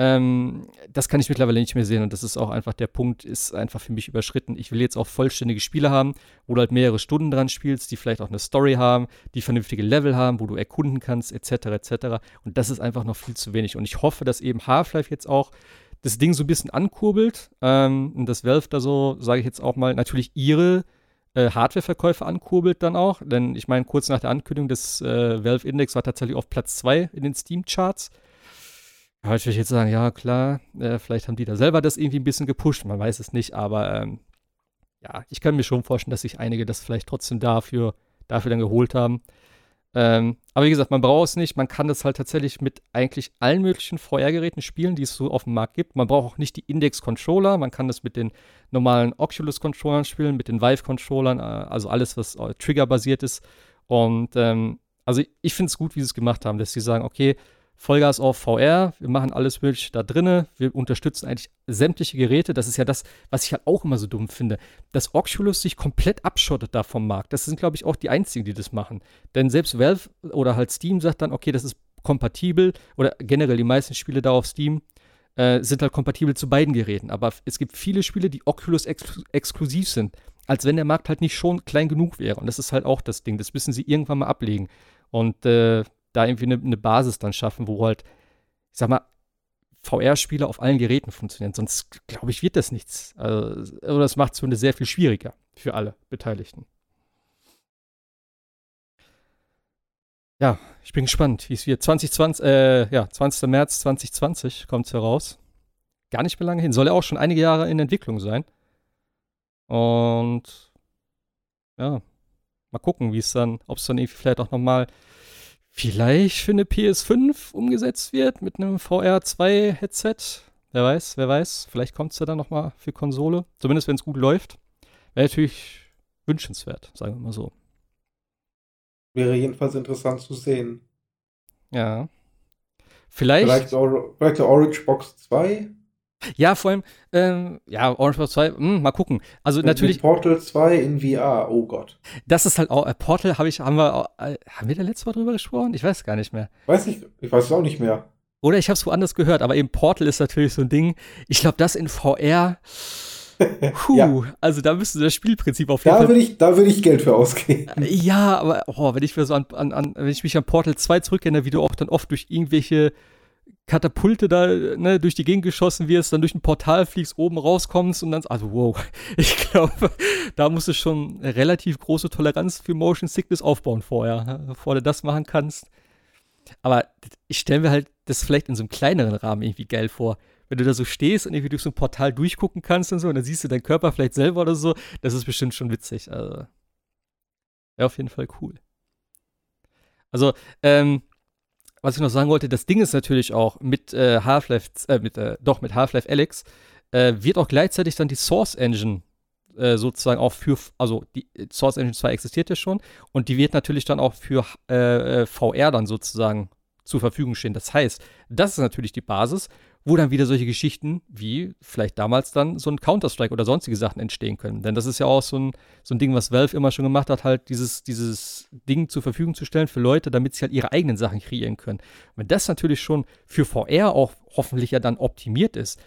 Ähm, das kann ich mittlerweile nicht mehr sehen und das ist auch einfach der Punkt, ist einfach für mich überschritten. Ich will jetzt auch vollständige Spiele haben, wo du halt mehrere Stunden dran spielst, die vielleicht auch eine Story haben, die vernünftige Level haben, wo du erkunden kannst, etc. etc. Und das ist einfach noch viel zu wenig. Und ich hoffe, dass eben Half-Life jetzt auch das Ding so ein bisschen ankurbelt ähm, und das Valve da so, sage ich jetzt auch mal, natürlich ihre äh, Hardware-Verkäufe ankurbelt dann auch. Denn ich meine, kurz nach der Ankündigung des äh, Valve Index war tatsächlich auf Platz 2 in den Steam-Charts. Ja, ich würde jetzt sagen, ja, klar, äh, vielleicht haben die da selber das irgendwie ein bisschen gepusht, man weiß es nicht, aber ähm, ja, ich kann mir schon vorstellen, dass sich einige das vielleicht trotzdem dafür, dafür dann geholt haben. Ähm, aber wie gesagt, man braucht es nicht. Man kann das halt tatsächlich mit eigentlich allen möglichen VR-Geräten spielen, die es so auf dem Markt gibt. Man braucht auch nicht die Index-Controller. Man kann das mit den normalen Oculus-Controllern spielen, mit den Vive-Controllern, äh, also alles, was äh, Trigger-basiert ist. Und ähm, also ich finde es gut, wie sie es gemacht haben, dass sie sagen, okay, Vollgas auf VR, wir machen alles mögliche da drinne, wir unterstützen eigentlich sämtliche Geräte. Das ist ja das, was ich halt auch immer so dumm finde, dass Oculus sich komplett abschottet da vom Markt. Das sind, glaube ich, auch die einzigen, die das machen. Denn selbst Valve oder halt Steam sagt dann, okay, das ist kompatibel oder generell die meisten Spiele da auf Steam äh, sind halt kompatibel zu beiden Geräten. Aber es gibt viele Spiele, die Oculus exklu exklusiv sind, als wenn der Markt halt nicht schon klein genug wäre. Und das ist halt auch das Ding. Das müssen sie irgendwann mal ablegen. Und äh, da irgendwie eine, eine Basis dann schaffen, wo halt, ich sag mal, VR-Spiele auf allen Geräten funktionieren. Sonst, glaube ich, wird das nichts. Also, oder das macht es sehr viel schwieriger für alle Beteiligten. Ja, ich bin gespannt, wie es wird. 2020, äh, ja, 20. März 2020 kommt es heraus. Gar nicht mehr lange hin. Soll ja auch schon einige Jahre in Entwicklung sein. Und ja, mal gucken, wie es dann, ob es dann irgendwie vielleicht auch nochmal vielleicht für eine PS5 umgesetzt wird mit einem VR2-Headset. Wer weiß, wer weiß. Vielleicht kommt es ja dann nochmal für Konsole. Zumindest wenn es gut läuft. Wäre natürlich wünschenswert, sagen wir mal so. Wäre jedenfalls interessant zu sehen. Ja. Vielleicht. Vielleicht, vielleicht eine Orange Box 2? Ja, vor allem, ähm, ja, Orange Box 2, mh, hm, mal gucken. Also mit, natürlich. Portal 2 in VR, oh Gott. Das ist halt auch, äh, Portal habe ich, haben wir, äh, haben wir da letzte Mal drüber gesprochen? Ich weiß gar nicht mehr. Weiß ich, ich weiß es auch nicht mehr. Oder ich habe es woanders gehört, aber eben Portal ist natürlich so ein Ding. Ich glaube, das in VR. Puh, ja. also da müsste das Spielprinzip auf jeden da Fall. Will ich, da würde ich Geld für ausgeben. Ja, aber oh, wenn ich mir so an, an, an, wenn ich mich an Portal 2 zurückerinnere, wie du auch dann oft durch irgendwelche Katapulte da ne, durch die Gegend geschossen wirst, dann durch ein Portal fliegst, oben rauskommst und dann, also wow, ich glaube, da musst du schon relativ große Toleranz für Motion Sickness aufbauen vorher, bevor du das machen kannst. Aber ich stelle mir halt das vielleicht in so einem kleineren Rahmen irgendwie geil vor. Wenn du da so stehst und irgendwie durch so ein Portal durchgucken kannst und so, und dann siehst du deinen Körper vielleicht selber oder so, das ist bestimmt schon witzig. Also, wäre auf jeden Fall cool. Also, ähm, was ich noch sagen wollte, das Ding ist natürlich auch mit äh, Half-Life, äh, mit, äh, doch mit Half-Life Alyx, äh, wird auch gleichzeitig dann die Source Engine äh, sozusagen auch für, also die äh, Source Engine 2 existiert ja schon und die wird natürlich dann auch für VR dann sozusagen zur Verfügung stehen. Das heißt, das ist natürlich die Basis, wo dann wieder solche Geschichten wie vielleicht damals dann so ein Counter-Strike oder sonstige Sachen entstehen können. Denn das ist ja auch so ein, so ein Ding, was Valve immer schon gemacht hat, halt dieses, dieses Ding zur Verfügung zu stellen für Leute, damit sie halt ihre eigenen Sachen kreieren können. wenn das natürlich schon für VR auch hoffentlich ja dann optimiert ist,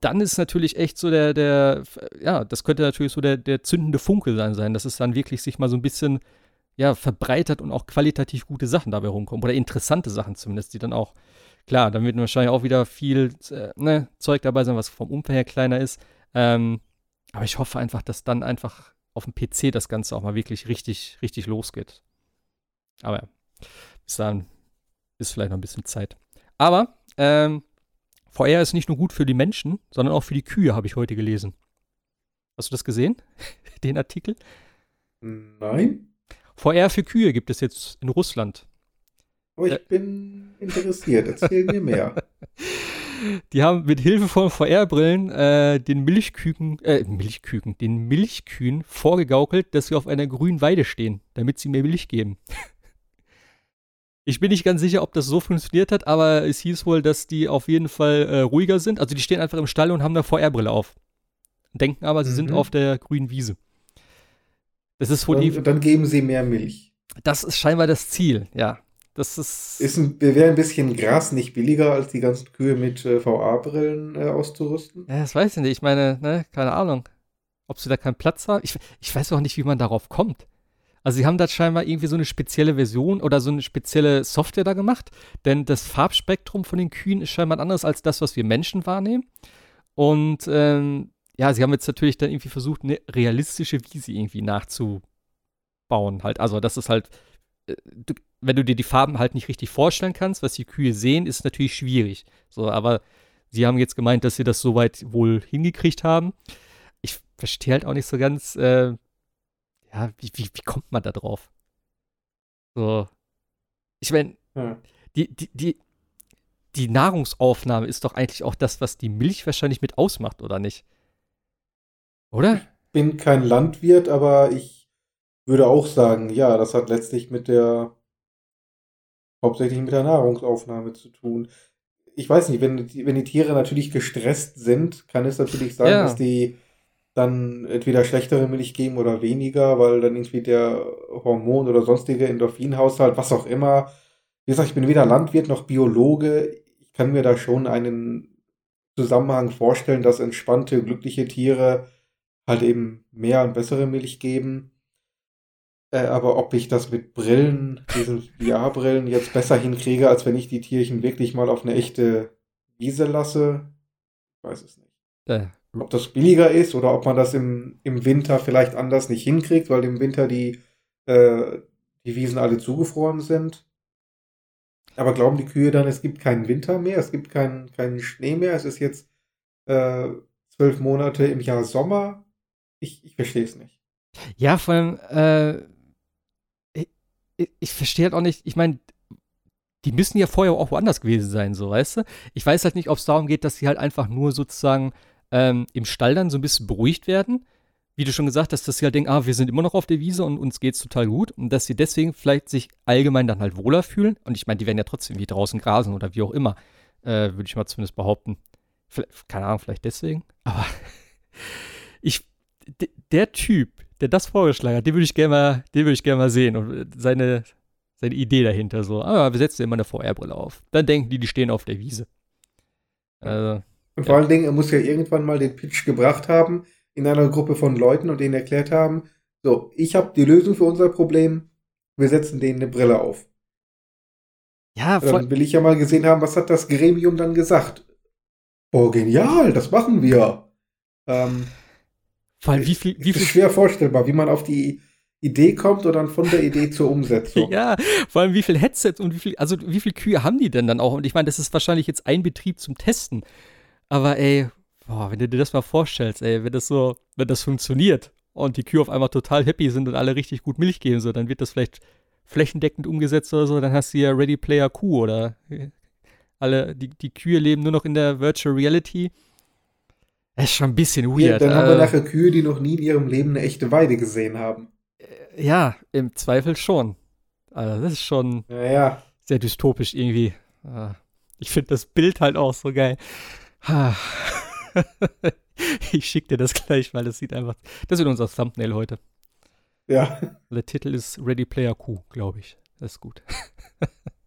dann ist natürlich echt so der, der, ja, das könnte natürlich so der, der zündende Funke sein, sein, dass es dann wirklich sich mal so ein bisschen, ja, verbreitert und auch qualitativ gute Sachen dabei rumkommen oder interessante Sachen zumindest, die dann auch Klar, dann wird wahrscheinlich auch wieder viel äh, ne, Zeug dabei sein, was vom Umfang her kleiner ist. Ähm, aber ich hoffe einfach, dass dann einfach auf dem PC das Ganze auch mal wirklich richtig, richtig losgeht. Aber ja, bis dahin ist vielleicht noch ein bisschen Zeit. Aber ähm, VR ist nicht nur gut für die Menschen, sondern auch für die Kühe, habe ich heute gelesen. Hast du das gesehen? Den Artikel? Nein. VR für Kühe gibt es jetzt in Russland. Aber ich äh. bin interessiert. Erzähl mir mehr. Die haben mit Hilfe von VR-Brillen äh, den Milchküken, äh, Milchküken, den Milchkühen vorgegaukelt, dass sie auf einer grünen Weide stehen, damit sie mehr Milch geben. Ich bin nicht ganz sicher, ob das so funktioniert hat, aber es hieß wohl, dass die auf jeden Fall äh, ruhiger sind. Also die stehen einfach im Stall und haben eine VR-Brille auf. Denken aber, sie mhm. sind auf der grünen Wiese. Das ist wohl dann, die. Dann geben sie mehr Milch. Das ist scheinbar das Ziel, ja. Das ist. ist ein, wäre ein bisschen Gras nicht billiger, als die ganzen Kühe mit äh, VR-Brillen äh, auszurüsten? Ja, das weiß ich nicht. Ich meine, ne, keine Ahnung. Ob sie da keinen Platz haben. Ich, ich weiß auch nicht, wie man darauf kommt. Also sie haben da scheinbar irgendwie so eine spezielle Version oder so eine spezielle Software da gemacht, denn das Farbspektrum von den Kühen ist scheinbar anders als das, was wir Menschen wahrnehmen. Und ähm, ja, sie haben jetzt natürlich dann irgendwie versucht, eine realistische Wiese irgendwie nachzubauen. Halt, also das ist halt, äh, du, wenn du dir die Farben halt nicht richtig vorstellen kannst, was die Kühe sehen, ist natürlich schwierig. So, aber sie haben jetzt gemeint, dass sie das soweit wohl hingekriegt haben. Ich verstehe halt auch nicht so ganz, äh, ja, wie, wie, wie kommt man da drauf? So. Ich meine, hm. die, die, die, die Nahrungsaufnahme ist doch eigentlich auch das, was die Milch wahrscheinlich mit ausmacht, oder nicht? Oder? Ich bin kein Landwirt, aber ich würde auch sagen, ja, das hat letztlich mit der hauptsächlich mit der Nahrungsaufnahme zu tun. Ich weiß nicht, wenn die, wenn die Tiere natürlich gestresst sind, kann es natürlich sein, ja. dass die dann entweder schlechtere Milch geben oder weniger, weil dann irgendwie der Hormon oder sonstige Endorphinhaushalt, was auch immer. Wie gesagt, ich bin weder Landwirt noch Biologe. Ich kann mir da schon einen Zusammenhang vorstellen, dass entspannte, glückliche Tiere halt eben mehr und bessere Milch geben. Äh, aber ob ich das mit Brillen, diesen VR-Brillen, jetzt besser hinkriege, als wenn ich die Tierchen wirklich mal auf eine echte Wiese lasse, weiß es nicht. Äh. Ob das billiger ist oder ob man das im, im Winter vielleicht anders nicht hinkriegt, weil im Winter die, äh, die Wiesen alle zugefroren sind. Aber glauben die Kühe dann, es gibt keinen Winter mehr, es gibt keinen, keinen Schnee mehr, es ist jetzt äh, zwölf Monate im Jahr Sommer? Ich, ich verstehe es nicht. Ja, vor allem, äh, ich, ich verstehe halt auch nicht, ich meine, die müssen ja vorher auch woanders gewesen sein, so, weißt du? Ich weiß halt nicht, ob es darum geht, dass sie halt einfach nur sozusagen ähm, im Stall dann so ein bisschen beruhigt werden. Wie du schon gesagt hast, dass sie halt denken, ah, wir sind immer noch auf der Wiese und uns geht's total gut. Und dass sie deswegen vielleicht sich allgemein dann halt wohler fühlen. Und ich meine, die werden ja trotzdem wie draußen grasen oder wie auch immer. Äh, Würde ich mal zumindest behaupten. Vielleicht, keine Ahnung, vielleicht deswegen. Aber ich, der Typ, der das vorgeschlagen hat, den würde ich gerne mal, den würde ich gerne mal sehen und seine, seine Idee dahinter so. Ah, wir setzen immer eine VR-Brille auf. Dann denken die, die stehen auf der Wiese. Also, und vor ja. allen Dingen, er muss ja irgendwann mal den Pitch gebracht haben in einer Gruppe von Leuten und denen erklärt haben, so, ich habe die Lösung für unser Problem, wir setzen denen eine Brille auf. Ja, voll. Dann will ich ja mal gesehen haben, was hat das Gremium dann gesagt? Oh, genial, das machen wir. Ähm, vor allem, wie viel, wie viel. Ist schwer vorstellbar, wie man auf die Idee kommt und dann von der Idee zur Umsetzung. ja, vor allem, wie viel Headsets und wie viel, also wie viel Kühe haben die denn dann auch? Und ich meine, das ist wahrscheinlich jetzt ein Betrieb zum Testen. Aber ey, boah, wenn du dir das mal vorstellst, ey, wenn das so, wenn das funktioniert und die Kühe auf einmal total happy sind und alle richtig gut Milch geben, so, dann wird das vielleicht flächendeckend umgesetzt oder so, dann hast du ja Ready Player Kuh oder alle, die, die Kühe leben nur noch in der Virtual Reality das ist schon ein bisschen weird. Ja, dann haben wir äh, nachher Kühe, die noch nie in ihrem Leben eine echte Weide gesehen haben. Äh, ja, im Zweifel schon. Also das ist schon ja, ja. sehr dystopisch irgendwie. Ah, ich finde das Bild halt auch so geil. ich schicke dir das gleich, weil das sieht einfach. Das ist unser Thumbnail heute. Ja. Der Titel ist Ready Player Q, glaube ich. Das ist gut.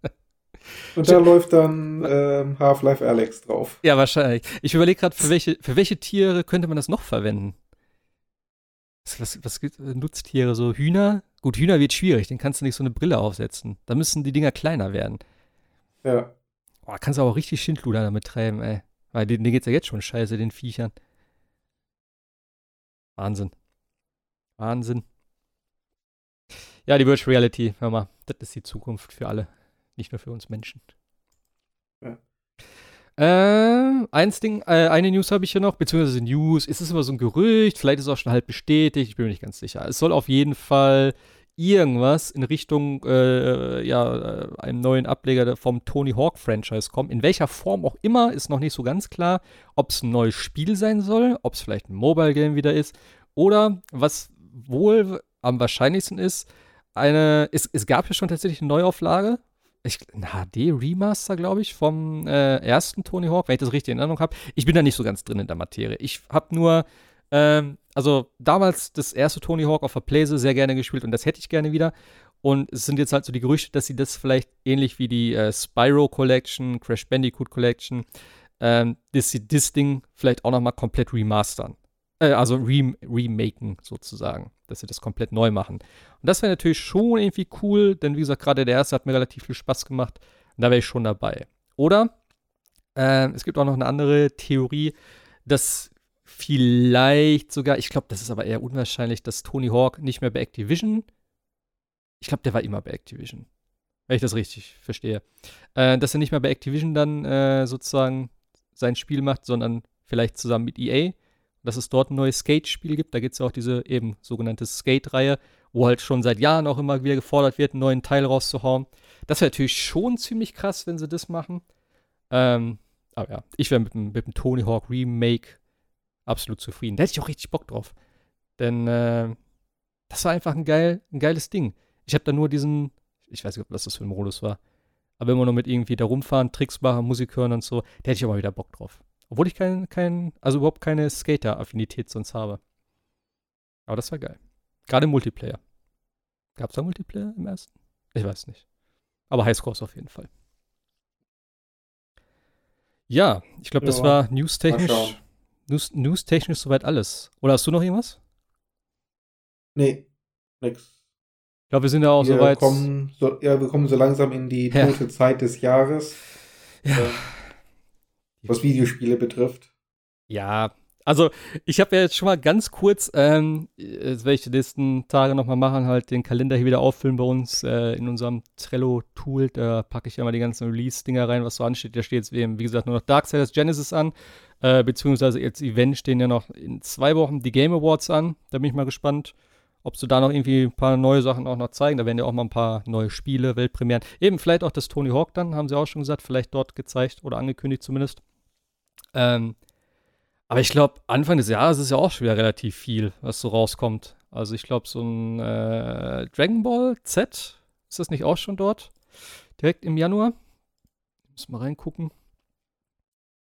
Und da läuft dann ähm, Half-Life Alex drauf. Ja, wahrscheinlich. Ich überlege gerade, für welche, für welche Tiere könnte man das noch verwenden? Was, was, was gibt Nutztiere? So Hühner? Gut, Hühner wird schwierig, den kannst du nicht so eine Brille aufsetzen. Da müssen die Dinger kleiner werden. Ja. Boah, kannst du aber auch richtig Schindluder damit treiben, ey. Weil denen, denen geht's ja jetzt schon scheiße, den Viechern. Wahnsinn. Wahnsinn. Ja, die Virtual Reality, hör mal, das ist die Zukunft für alle nicht nur für uns Menschen. Ja. Äh, eins Ding, äh, eine News habe ich hier noch, beziehungsweise News, ist es immer so ein Gerücht, vielleicht ist es auch schon halb bestätigt, ich bin mir nicht ganz sicher. Es soll auf jeden Fall irgendwas in Richtung äh, ja, äh, einem neuen Ableger vom Tony Hawk Franchise kommen. In welcher Form auch immer, ist noch nicht so ganz klar, ob es ein neues Spiel sein soll, ob es vielleicht ein Mobile Game wieder ist oder was wohl am wahrscheinlichsten ist, eine, es, es gab ja schon tatsächlich eine Neuauflage ich, ein HD-Remaster, glaube ich, vom äh, ersten Tony Hawk, wenn ich das richtig in Erinnerung habe. Ich bin da nicht so ganz drin in der Materie. Ich habe nur, ähm, also damals das erste Tony Hawk auf der Playse sehr gerne gespielt und das hätte ich gerne wieder. Und es sind jetzt halt so die Gerüchte, dass sie das vielleicht ähnlich wie die äh, Spyro Collection, Crash Bandicoot Collection, ähm, dass sie das Ding vielleicht auch nochmal komplett remastern. Äh, also rem remaken sozusagen, dass sie das komplett neu machen. Und das wäre natürlich schon irgendwie cool, denn wie gesagt, gerade der erste hat mir relativ viel Spaß gemacht. Und da wäre ich schon dabei. Oder äh, es gibt auch noch eine andere Theorie, dass vielleicht sogar, ich glaube, das ist aber eher unwahrscheinlich, dass Tony Hawk nicht mehr bei Activision, ich glaube, der war immer bei Activision, wenn ich das richtig verstehe, äh, dass er nicht mehr bei Activision dann äh, sozusagen sein Spiel macht, sondern vielleicht zusammen mit EA dass es dort ein neues Skate-Spiel gibt. Da gibt es ja auch diese eben sogenannte Skate-Reihe, wo halt schon seit Jahren auch immer wieder gefordert wird, einen neuen Teil rauszuhauen. Das wäre natürlich schon ziemlich krass, wenn sie das machen. Ähm, aber ja, ich wäre mit, mit, dem Tony Hawk Remake absolut zufrieden. Da hätte ich auch richtig Bock drauf. Denn äh, das war einfach ein, geil, ein geiles Ding. Ich habe da nur diesen, ich weiß nicht, was das für ein Modus war, aber immer noch mit irgendwie da rumfahren, Tricks machen, Musik hören und so, da hätte ich mal wieder Bock drauf. Obwohl ich kein, kein also überhaupt keine Skater-Affinität sonst habe. Aber das war geil. Gerade im Multiplayer. Gab es da Multiplayer im ersten? Ich weiß nicht. Aber Highscores auf jeden Fall. Ja, ich glaube, das ja, war newstechnisch. News, newstechnisch soweit alles. Oder hast du noch irgendwas? Nee, nix. Ich glaube, wir sind ja auch soweit. Kommen so, ja, wir kommen so langsam in die tote ja. Zeit des Jahres. Ja. Ähm, was Videospiele betrifft. Ja, also ich habe ja jetzt schon mal ganz kurz, ähm, das werde ich die nächsten Tage nochmal machen, halt den Kalender hier wieder auffüllen bei uns äh, in unserem Trello-Tool. Da packe ich ja mal die ganzen Release-Dinger rein, was so ansteht. Da steht jetzt eben, wie gesagt, nur noch Darksiders Genesis an, äh, beziehungsweise jetzt Event stehen ja noch in zwei Wochen die Game Awards an. Da bin ich mal gespannt. ob sie da noch irgendwie ein paar neue Sachen auch noch zeigen. Da werden ja auch mal ein paar neue Spiele, Weltpremieren. Eben vielleicht auch das Tony Hawk dann, haben sie auch schon gesagt, vielleicht dort gezeigt oder angekündigt zumindest. Ähm, aber ich glaube, Anfang des Jahres ist ja auch schon wieder relativ viel, was so rauskommt. Also ich glaube, so ein äh, Dragon Ball Z, ist das nicht auch schon dort? Direkt im Januar? Müssen wir reingucken.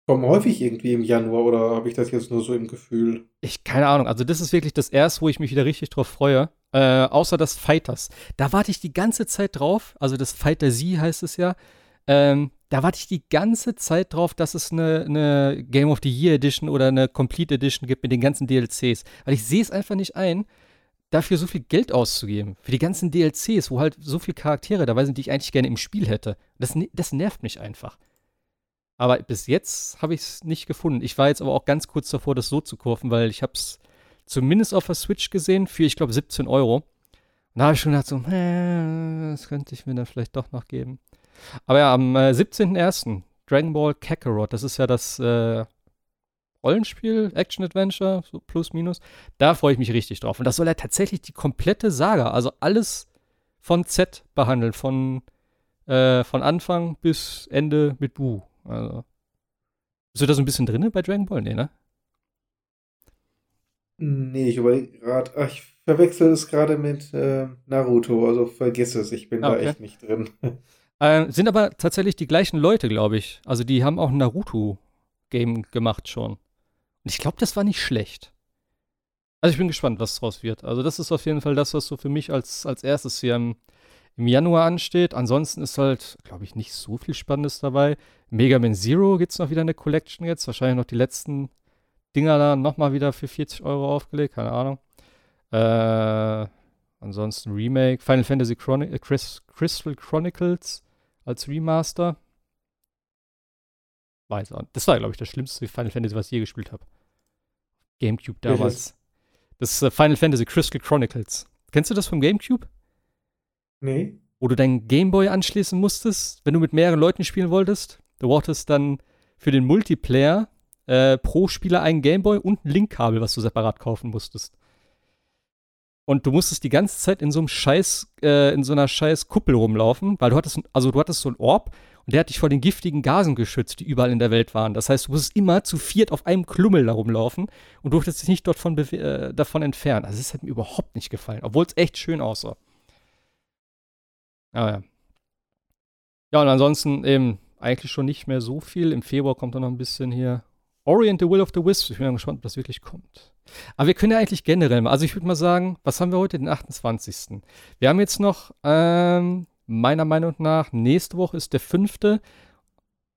Kommen häufig irgendwie im Januar oder habe ich das jetzt nur so im Gefühl? Ich, keine Ahnung. Also, das ist wirklich das erste, wo ich mich wieder richtig drauf freue. Äh, außer das Fighters. Da warte ich die ganze Zeit drauf. Also, das Fighter Z heißt es ja. Ähm, da warte ich die ganze Zeit drauf, dass es eine, eine, Game of the Year Edition oder eine Complete Edition gibt mit den ganzen DLCs. Weil ich sehe es einfach nicht ein, dafür so viel Geld auszugeben. Für die ganzen DLCs, wo halt so viele Charaktere dabei sind, die ich eigentlich gerne im Spiel hätte. Das, das nervt mich einfach. Aber bis jetzt habe ich es nicht gefunden. Ich war jetzt aber auch ganz kurz davor, das so zu kaufen, weil ich habe es zumindest auf der Switch gesehen für, ich glaube, 17 Euro. Und da habe ich schon gedacht, so, das könnte ich mir dann vielleicht doch noch geben. Aber ja, am äh, 17.01. Dragon Ball Kakarot, das ist ja das äh, Rollenspiel, Action-Adventure, so plus minus. Da freue ich mich richtig drauf. Und das soll ja tatsächlich die komplette Saga, also alles von Z behandeln, von, äh, von Anfang bis Ende mit Bu. Also. Bist du da so ein bisschen drin bei Dragon Ball? Nee, ne? Nee, ich überlege gerade. Ach, ich verwechsel es gerade mit äh, Naruto, also vergiss es, ich bin ah, okay. da echt nicht drin. Äh, sind aber tatsächlich die gleichen Leute, glaube ich. Also die haben auch ein Naruto-Game gemacht schon. Und ich glaube, das war nicht schlecht. Also ich bin gespannt, was draus wird. Also das ist auf jeden Fall das, was so für mich als, als erstes hier im, im Januar ansteht. Ansonsten ist halt, glaube ich, nicht so viel Spannendes dabei. Mega Man Zero gibt es noch wieder eine Collection jetzt. Wahrscheinlich noch die letzten Dinger da nochmal wieder für 40 Euro aufgelegt. Keine Ahnung. Äh, ansonsten Remake. Final Fantasy Chroni äh, Crystal Chronicles als Remaster. Weiß auch. Das war, glaube ich, das schlimmste Final Fantasy, was ich je gespielt habe. Gamecube damals. Das ist äh, Final Fantasy Crystal Chronicles. Kennst du das vom Gamecube? Nee. Wo du deinen Gameboy anschließen musstest, wenn du mit mehreren Leuten spielen wolltest. Du brauchtest dann für den Multiplayer äh, pro Spieler einen Gameboy und ein Linkkabel, was du separat kaufen musstest. Und du musstest die ganze Zeit in so einem Scheiß, äh, in so einer Scheiß Kuppel rumlaufen, weil du hattest, also du hattest so einen Orb und der hat dich vor den giftigen Gasen geschützt, die überall in der Welt waren. Das heißt, du musstest immer zu viert auf einem Klummel da rumlaufen und durftest dich nicht dort von, äh, davon entfernen. Also es hat mir überhaupt nicht gefallen, obwohl es echt schön aussah. Aber ja. Ja, und ansonsten eben eigentlich schon nicht mehr so viel. Im Februar kommt dann noch ein bisschen hier Orient the Will of the Wisps. Ich bin gespannt, ob das wirklich kommt. Aber wir können ja eigentlich generell mal, also ich würde mal sagen, was haben wir heute, den 28. Wir haben jetzt noch, ähm, meiner Meinung nach, nächste Woche ist der fünfte,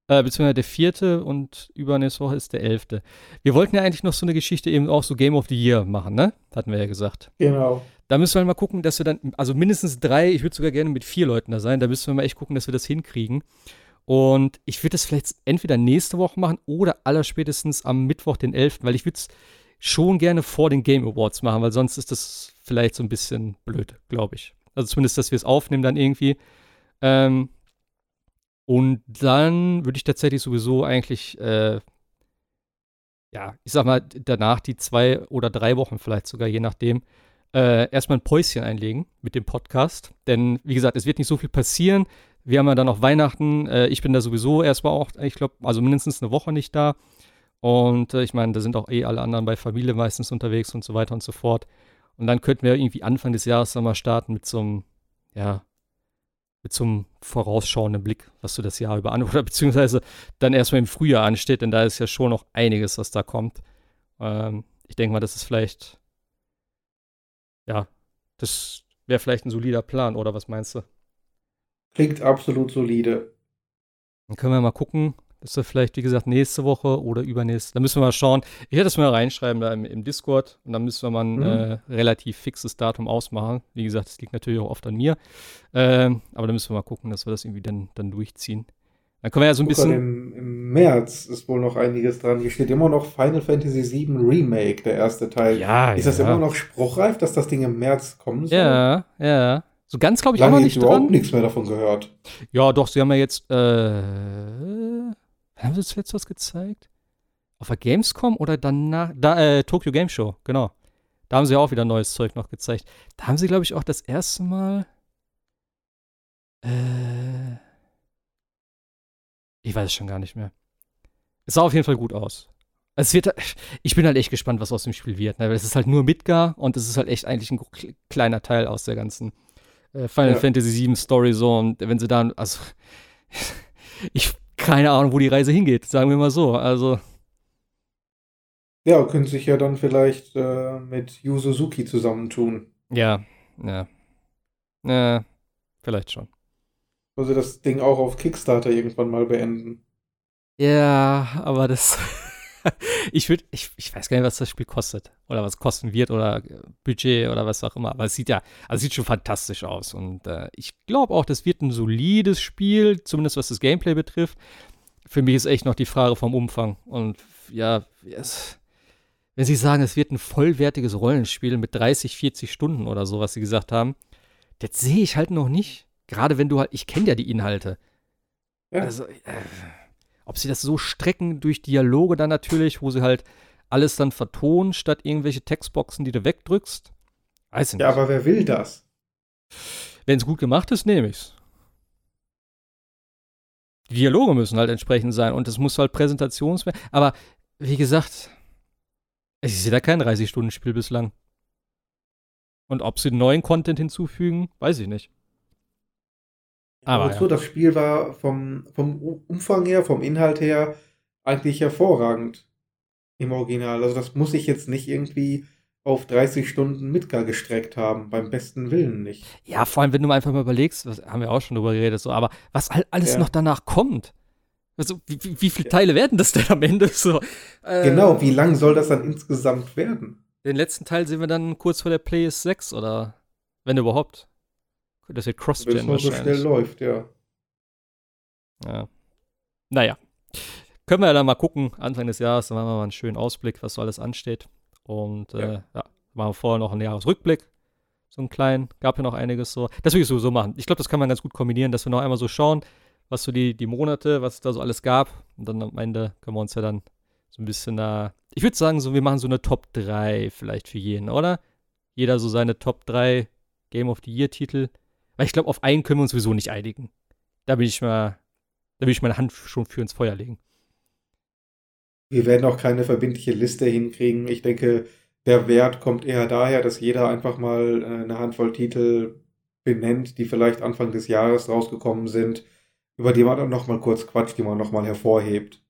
äh, beziehungsweise der vierte und übernächste Woche ist der elfte. Wir wollten ja eigentlich noch so eine Geschichte eben auch so Game of the Year machen, ne? Hatten wir ja gesagt. Genau. Da müssen wir mal gucken, dass wir dann, also mindestens drei, ich würde sogar gerne mit vier Leuten da sein, da müssen wir mal echt gucken, dass wir das hinkriegen. Und ich würde das vielleicht entweder nächste Woche machen oder allerspätestens am Mittwoch, den 11., weil ich würde es schon gerne vor den Game Awards machen, weil sonst ist das vielleicht so ein bisschen blöd, glaube ich. Also zumindest, dass wir es aufnehmen dann irgendwie. Ähm, und dann würde ich tatsächlich sowieso eigentlich, äh, ja, ich sag mal, danach die zwei oder drei Wochen vielleicht sogar, je nachdem, äh, erstmal ein Päuschen einlegen mit dem Podcast. Denn, wie gesagt, es wird nicht so viel passieren. Wir haben ja dann noch Weihnachten. Äh, ich bin da sowieso erstmal auch, ich glaube, also mindestens eine Woche nicht da. Und äh, ich meine, da sind auch eh alle anderen bei Familie meistens unterwegs und so weiter und so fort. Und dann könnten wir irgendwie Anfang des Jahres dann mal starten mit so einem, ja, mit so einem vorausschauenden Blick, was so das Jahr über an, oder beziehungsweise dann erstmal im Frühjahr ansteht, denn da ist ja schon noch einiges, was da kommt. Ähm, ich denke mal, das ist vielleicht ja, das wäre vielleicht ein solider Plan, oder was meinst du? Klingt absolut solide. Dann können wir mal gucken, dass wir vielleicht, wie gesagt, nächste Woche oder übernächste, da müssen wir mal schauen. Ich werde das mal reinschreiben da im, im Discord und dann müssen wir mal ein mhm. äh, relativ fixes Datum ausmachen. Wie gesagt, das liegt natürlich auch oft an mir. Ähm, aber da müssen wir mal gucken, dass wir das irgendwie dann, dann durchziehen. Dann können wir ja so ein bisschen. Im, Im, März ist wohl noch einiges dran. Hier steht immer noch Final Fantasy VII Remake, der erste Teil. Ja, Ist ja. das immer noch spruchreif, dass das Ding im März kommen soll? Ja, ja. So ganz glaube ich Lange auch noch nicht überhaupt nichts mehr davon gehört. Ja, doch, sie haben ja jetzt. Äh, haben sie das jetzt was gezeigt? Auf der Gamescom oder danach? Da, äh, Tokyo Game Show, genau. Da haben sie auch wieder neues Zeug noch gezeigt. Da haben sie, glaube ich, auch das erste Mal. Äh, ich weiß es schon gar nicht mehr. Es sah auf jeden Fall gut aus. Es wird, ich bin halt echt gespannt, was aus dem Spiel wird, ne? weil es ist halt nur Midgar und es ist halt echt eigentlich ein kleiner Teil aus der ganzen äh, Final ja. Fantasy VII Story so und wenn sie dann, also ich keine Ahnung, wo die Reise hingeht, sagen wir mal so. Also ja, können sich ja dann vielleicht äh, mit Yu Suzuki zusammentun. Ja, ja. Ja, vielleicht schon. Also das Ding auch auf Kickstarter irgendwann mal beenden. Ja, aber das. ich würde, ich, ich weiß gar nicht, was das Spiel kostet. Oder was kosten wird oder äh, Budget oder was auch immer. Aber es sieht ja, also sieht schon fantastisch aus. Und äh, ich glaube auch, das wird ein solides Spiel, zumindest was das Gameplay betrifft. Für mich ist echt noch die Frage vom Umfang. Und ja, es, wenn Sie sagen, es wird ein vollwertiges Rollenspiel mit 30, 40 Stunden oder so, was Sie gesagt haben, das sehe ich halt noch nicht. Gerade wenn du halt, ich kenne ja die Inhalte. Ja. Also, äh, ob sie das so strecken durch Dialoge dann natürlich, wo sie halt alles dann vertonen, statt irgendwelche Textboxen, die du wegdrückst. Weiß ich nicht. Ja, aber wer will das? Wenn es gut gemacht ist, nehme ich's. Die Dialoge müssen halt entsprechend sein und es muss halt Präsentations. Aber wie gesagt, ich sehe da kein 30-Stunden-Spiel bislang. Und ob sie neuen Content hinzufügen, weiß ich nicht. Aber so, ja. das Spiel war vom, vom Umfang her, vom Inhalt her eigentlich hervorragend im Original. Also das muss ich jetzt nicht irgendwie auf 30 Stunden Midgar gestreckt haben, beim besten Willen nicht. Ja, vor allem, wenn du mal einfach mal überlegst, was, haben wir auch schon drüber geredet, so, aber was alles ja. noch danach kommt. Also, wie, wie, viele ja. Teile werden das denn am Ende so? Äh, genau, wie lang soll das dann insgesamt werden? Den letzten Teil sehen wir dann kurz vor der PS6 oder wenn überhaupt. Das wird Cross-Gen es so schnell läuft, ja. Ja. Naja. Können wir ja dann mal gucken, Anfang des Jahres, dann machen wir mal einen schönen Ausblick, was so alles ansteht. Und äh, ja, ja machen wir vorher noch einen Jahresrückblick. So einen kleinen, gab ja noch einiges so. Das will ich sowieso machen. Ich glaube, das kann man ganz gut kombinieren, dass wir noch einmal so schauen, was so die, die Monate, was es da so alles gab. Und dann am Ende können wir uns ja dann so ein bisschen da. Ich würde sagen, so, wir machen so eine Top 3 vielleicht für jeden, oder? Jeder so seine Top 3 Game of the Year-Titel. Weil ich glaube, auf einen können wir uns sowieso nicht einigen. Da bin ich mal, da will ich meine Hand schon für ins Feuer legen. Wir werden auch keine verbindliche Liste hinkriegen. Ich denke, der Wert kommt eher daher, dass jeder einfach mal äh, eine Handvoll Titel benennt, die vielleicht Anfang des Jahres rausgekommen sind, über die man dann nochmal kurz quatscht, die man nochmal hervorhebt.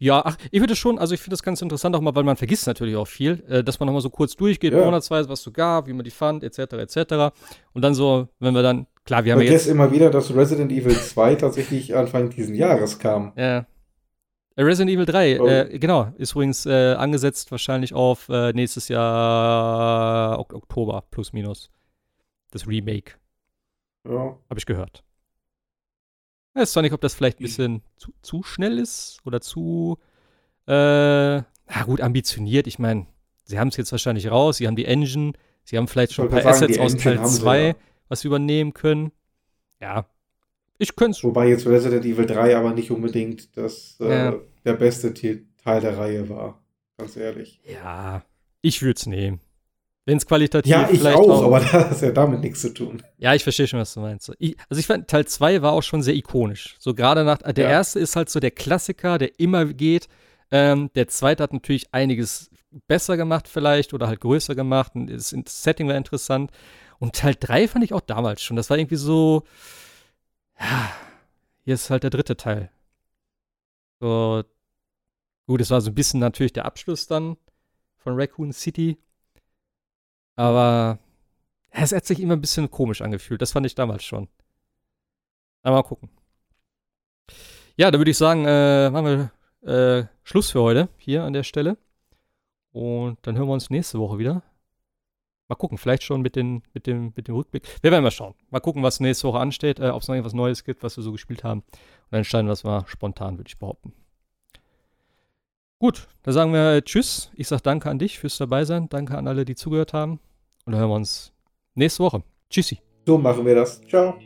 Ja, ach, ich finde schon, also ich finde das ganz interessant auch mal, weil man vergisst natürlich auch viel, äh, dass man nochmal so kurz durchgeht, ja. monatsweise, was so gab, wie man die fand, etc., etc. Und dann so, wenn wir dann, klar, wir haben ja jetzt... immer wieder, dass Resident Evil 2 tatsächlich Anfang diesen Jahres kam. Ja. Äh, Resident Evil 3, oh. äh, genau, ist übrigens äh, angesetzt wahrscheinlich auf äh, nächstes Jahr ok Oktober, plus minus. Das Remake. Ja. Habe ich gehört. Ich weiß zwar nicht, ob das vielleicht ein bisschen zu, zu schnell ist oder zu, äh, na gut, ambitioniert. Ich meine, sie haben es jetzt wahrscheinlich raus, sie haben die Engine, sie haben vielleicht schon ein paar sagen, Assets aus Teil 2, ja. Was sie übernehmen können. Ja, ich könnte es. Wobei jetzt Resident Evil 3 aber nicht unbedingt das, äh, ja. der beste Teil der Reihe war. Ganz ehrlich. Ja, ich würde es nehmen. Wenn es qualitativ Ja, ich auch, auch, aber das hat ja damit nichts zu tun. Ja, ich verstehe schon, was du meinst. Ich, also ich fand, Teil 2 war auch schon sehr ikonisch. So gerade nach, der ja. erste ist halt so der Klassiker, der immer geht. Ähm, der zweite hat natürlich einiges besser gemacht vielleicht oder halt größer gemacht. Und das Setting war interessant. Und Teil 3 fand ich auch damals schon. Das war irgendwie so, ja, hier ist halt der dritte Teil. So, gut, es war so ein bisschen natürlich der Abschluss dann von Raccoon City. Aber es hat sich immer ein bisschen komisch angefühlt. Das fand ich damals schon. Mal gucken. Ja, da würde ich sagen, äh, machen wir äh, Schluss für heute hier an der Stelle. Und dann hören wir uns nächste Woche wieder. Mal gucken, vielleicht schon mit, den, mit, dem, mit dem Rückblick. Wir werden mal schauen. Mal gucken, was nächste Woche ansteht, äh, ob es noch irgendwas Neues gibt, was wir so gespielt haben. Und dann entscheiden wir das mal spontan, würde ich behaupten. Gut, dann sagen wir Tschüss. Ich sage Danke an dich fürs Dabeisein. Danke an alle, die zugehört haben. Und dann hören wir uns nächste Woche. Tschüssi. So machen wir das. Ciao.